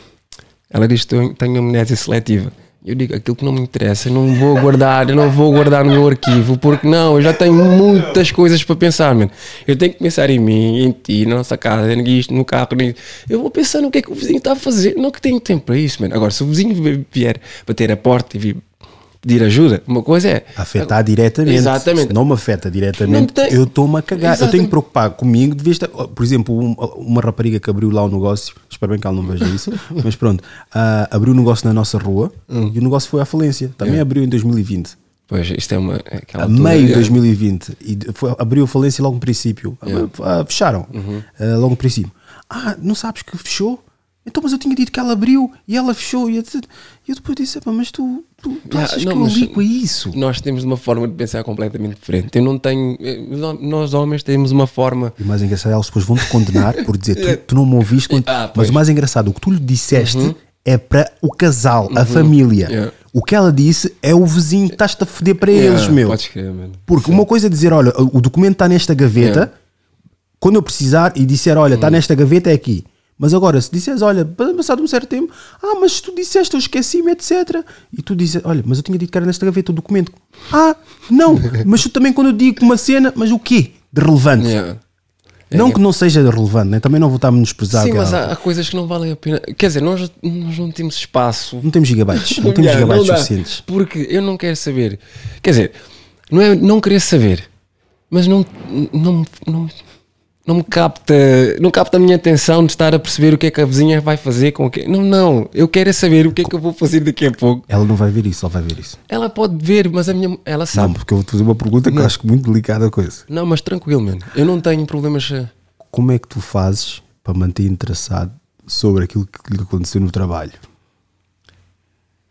[SPEAKER 2] Ela diz que eu tenho amnésia seletiva. Eu digo aquilo que não me interessa, eu não vou guardar, eu não vou guardar no meu arquivo, porque não, eu já tenho muitas coisas para pensar, mano. Eu tenho que pensar em mim, em ti, na nossa casa, nisto, no carro, nisto. Eu vou pensar no que é que o vizinho está a fazer, não que tenho tempo para isso, mano. Agora, se o vizinho vier bater a porta e vir pedir ajuda, uma coisa é.
[SPEAKER 1] Afetar diretamente.
[SPEAKER 2] Exatamente.
[SPEAKER 1] Se não me afeta diretamente,
[SPEAKER 2] tem-
[SPEAKER 1] eu estou-me a cagar. Eu tenho
[SPEAKER 2] Exatamente.
[SPEAKER 1] que preocupar comigo. Devia estar, por exemplo, um- uma rapariga que abriu lá um negócio, espero bem que ela não veja isso, mas pronto, ah, abriu um negócio na nossa rua e o negócio foi à falência. Também
[SPEAKER 2] Yeah.
[SPEAKER 1] abriu em 2020.
[SPEAKER 2] Pois, isto é uma. é
[SPEAKER 1] a meio de
[SPEAKER 2] é.
[SPEAKER 1] 2020 e de- foi, abriu a falência logo no princípio.
[SPEAKER 2] Yeah.
[SPEAKER 1] Ah, fecharam
[SPEAKER 2] Uhum.
[SPEAKER 1] ah, logo no princípio. Ah, não sabes que fechou? Então, mas eu tinha dito que ela abriu e ela fechou. E eu, depois disse: "Epá, Mas tu, tu, tu
[SPEAKER 2] Ah,
[SPEAKER 1] achas
[SPEAKER 2] não,
[SPEAKER 1] que eu ligo a isso?
[SPEAKER 2] Nós temos uma forma de pensar completamente diferente. Eu não tenho. eh, Nós homens temos uma forma.
[SPEAKER 1] E o mais engraçado, elas depois vão te condenar por dizer tu, tu não me ouviste. quando-"
[SPEAKER 2] Ah,
[SPEAKER 1] mas o mais engraçado, o que tu lhe disseste
[SPEAKER 2] Uhum.
[SPEAKER 1] é para o casal, a
[SPEAKER 2] Uhum.
[SPEAKER 1] família.
[SPEAKER 2] Yeah.
[SPEAKER 1] O que ela disse é o vizinho que estás-te a foder para
[SPEAKER 2] Yeah,
[SPEAKER 1] eles, meu.
[SPEAKER 2] podes crer, mano.
[SPEAKER 1] Porque uma coisa é dizer, olha, o documento está nesta gaveta,
[SPEAKER 2] Yeah.
[SPEAKER 1] quando eu precisar e disser, olha,
[SPEAKER 2] Uhum.
[SPEAKER 1] está nesta gaveta, é aqui. Mas agora, se disseres, olha, passado um certo tempo, ah, mas tu disseste, eu esqueci-me, etc. E tu dizes, olha, mas eu tinha dito que era nesta gaveta o documento. Ah, não, mas tu também quando eu digo uma cena, mas o quê? De relevante.
[SPEAKER 2] Yeah.
[SPEAKER 1] Não que não seja relevante, né? também não vou estar a menosprezar.
[SPEAKER 2] Sim, mas há, há coisas que não valem a pena. Quer dizer, nós, nós não temos espaço.
[SPEAKER 1] Não temos gigabytes, não temos
[SPEAKER 2] Yeah,
[SPEAKER 1] gigabytes
[SPEAKER 2] dá.
[SPEAKER 1] suficientes.
[SPEAKER 2] Porque eu não quero saber. Quer dizer, não é não querer saber, mas não, não, não, não me capta, não capta a minha atenção de estar a perceber o que é que a vizinha vai fazer com o que. Não, não. Eu quero é saber o que é que eu vou fazer daqui a pouco.
[SPEAKER 1] Ela não vai ver isso, ela vai ver isso.
[SPEAKER 2] Ela pode ver, mas a minha. Ela
[SPEAKER 1] Não,
[SPEAKER 2] sabe.
[SPEAKER 1] porque eu vou te fazer uma pergunta que eu acho muito delicada a coisa.
[SPEAKER 2] Não, mas tranquilo, mano. Eu não tenho problemas. eh,
[SPEAKER 1] Como é que tu fazes para manter interessado sobre aquilo que lhe aconteceu no trabalho?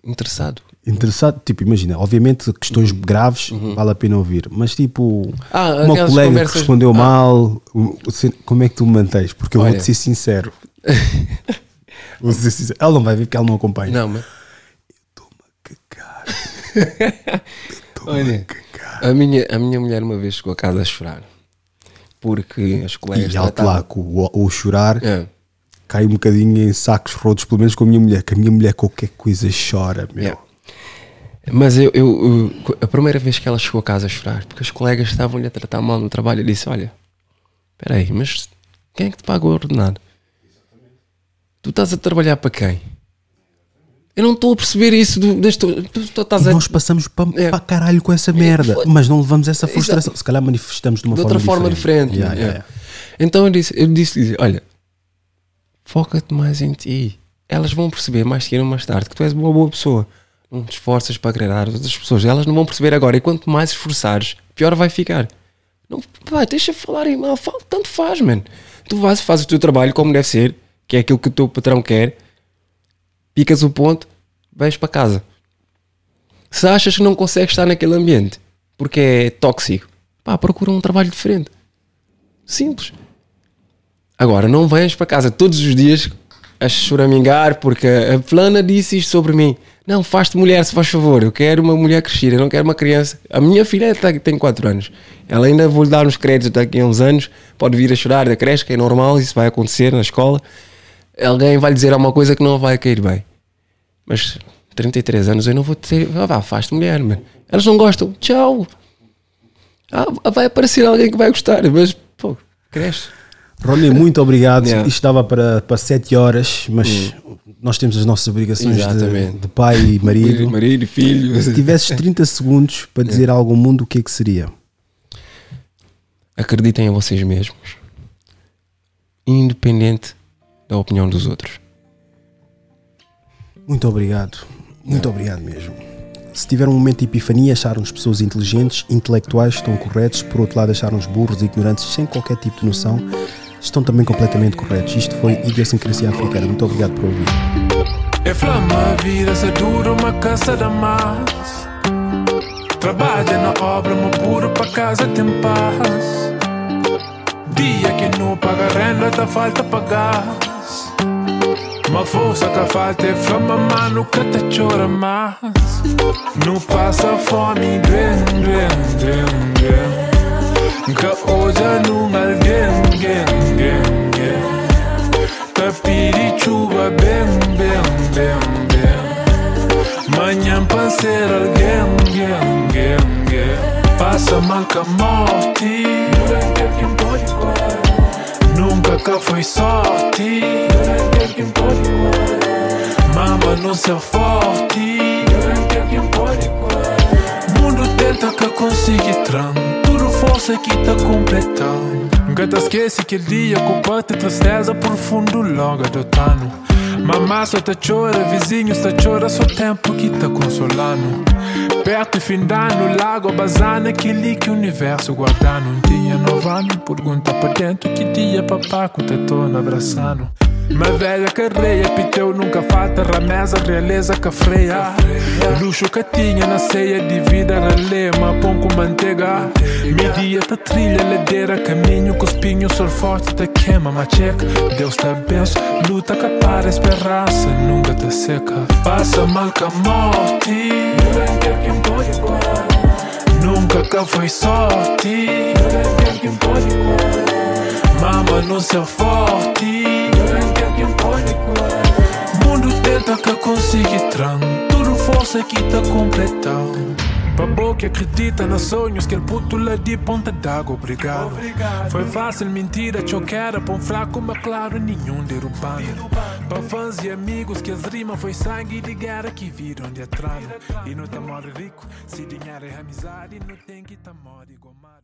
[SPEAKER 2] Interessado.
[SPEAKER 1] Interessado, tipo, imagina, obviamente questões graves vale a pena ouvir, mas tipo,
[SPEAKER 2] Uhum. Ah,
[SPEAKER 1] uma colega
[SPEAKER 2] conversas-
[SPEAKER 1] que respondeu
[SPEAKER 2] Ah.
[SPEAKER 1] mal, como é que tu me mantens? Porque eu vou-te ser sincero. vou ser sincero. Ela não vai ver porque ela não acompanha.
[SPEAKER 2] Não, mas. Olha, a minha, a minha mulher uma vez chegou a casa a chorar porque as colegas
[SPEAKER 1] E alto
[SPEAKER 2] tratavam-
[SPEAKER 1] lá, com o, o chorar,
[SPEAKER 2] É.
[SPEAKER 1] cai um bocadinho em sacos rotos, pelo menos com a minha mulher, que a minha mulher qualquer coisa chora, meu.
[SPEAKER 2] Yeah. Mas eu, eu- eu- a primeira vez que ela chegou a casa a chorar, porque os colegas estavam-lhe a tratar mal no trabalho, eu disse: Olha, espera aí, mas quem é que te paga o ordenado? Tu estás a trabalhar para quem? Eu não estou a perceber isso. Do, deste, tu, tu estás a,
[SPEAKER 1] nós passamos para
[SPEAKER 2] É.
[SPEAKER 1] caralho com essa merda,
[SPEAKER 2] foi-
[SPEAKER 1] mas não levamos essa
[SPEAKER 2] Exato.
[SPEAKER 1] frustração. Se calhar manifestamos de uma
[SPEAKER 2] de
[SPEAKER 1] forma
[SPEAKER 2] outra forma
[SPEAKER 1] diferente.
[SPEAKER 2] diferente.
[SPEAKER 1] Yeah,
[SPEAKER 2] yeah.
[SPEAKER 1] yeah,
[SPEAKER 2] Então eu disse, eu disse olha, foca-te mais em ti. Elas vão perceber mais cedo ou mais tarde que tu és uma boa pessoa. Te esforças para agradar as outras pessoas. Elas não vão perceber agora. E quanto mais esforçares, pior vai ficar. Não, pá, deixa falarem mal. Fala, tanto faz, mano. Tu vais, fazes o teu trabalho como deve ser, que é aquilo que o teu patrão quer. picas o ponto, vais para casa. Se achas que não consegues estar naquele ambiente porque é tóxico, pá, procura um trabalho diferente. Simples. Agora, não venhas para casa todos os dias a choramingar porque a fulana disse isto sobre mim. Não, faz-te mulher, se faz favor. Eu quero uma mulher crescida, não quero uma criança. A minha filha tá- tem 4 anos. Ela ainda vou lhe dar uns créditos daqui a uns anos. Pode vir a chorar da creche, que é normal, isso vai acontecer na escola. Alguém vai lhe dizer alguma coisa que não vai cair bem. Mas 33 anos eu não vou ter. Ah, vá, faz-te mulher, mano. Elas não gostam. Tchau. Ah, vai aparecer alguém que vai gostar, mas pô, cresce.
[SPEAKER 1] Rony, muito obrigado.
[SPEAKER 2] Yeah.
[SPEAKER 1] Isto dava para, para 7 horas, mas nós temos as nossas obrigações de, de pai e marido.
[SPEAKER 2] Marido e filho.
[SPEAKER 1] Se tivesses 30 segundos para dizer algo ao mundo, o que é que seria?
[SPEAKER 2] Acreditem em vocês mesmos, independente da opinião dos outros.
[SPEAKER 1] Muito obrigado. Muito obrigado mesmo. Se tiver um momento de epifania, acharam-nos pessoas inteligentes, intelectuais, estão corretos, por outro lado, acharam-nos burros ignorantes sem qualquer tipo de noção, estão também completamente corretos. Isto foi Idiosincrasia Africana. Muito obrigado por ouvir.
[SPEAKER 20] É flama vida, se dura uma caça da mais. Trabalha na obra, mas puro pra casa tem paz. Dia que não paga renda, tá falta pagar. Uma força que falta é flama, mano, que te chora mais. Não passa fome, dren, dren, dren, dren. Que hoje não alguém, gen, gen. Tá pedi chuva, bem, bem, bem, bem. Manhã para ser alguém, gen, gen, gen. Passa mal com a morte. Nunca cá foi sorte. Mama no seu forte. Mundo tenta que consiga Tudo força que tá completando Nunca te esquece que dia culpa-te tristeza profundo logo adotando Mamá só te chora, vizinhos te chora Só tempo que tá consolando. Perto e findando, lago bazana Aquele que o universo guardando Um dia novando, pergunta pra dentro Que dia papaco te torna abraçando. Mas velha carreia, piteu nunca falta Rameza, realeza que freia. Luxo que tinha na ceia de vida Relema, pão com manteiga. Media tá trilha, ladeira Caminho com espinho, sol forte te queima Mas checa, Deus te abençoa Luta que para esperança, nunca te seca Passa mal com a morte Nunca que foi sorte Mama no seu forte Mundo tenta que consiga tram Tudo força que tá completando Pra que acredita nos sonhos Que ele puto lá de ponta d'água, obrigado. Foi fácil mentira, choqueira um fraco, mas claro, nenhum derrubando Pra fãs e amigos que as rimas Foi sangue de guerra que viram de atrás. E não tá morre rico Se dinheiro é amizade Não tem que tá morre gomado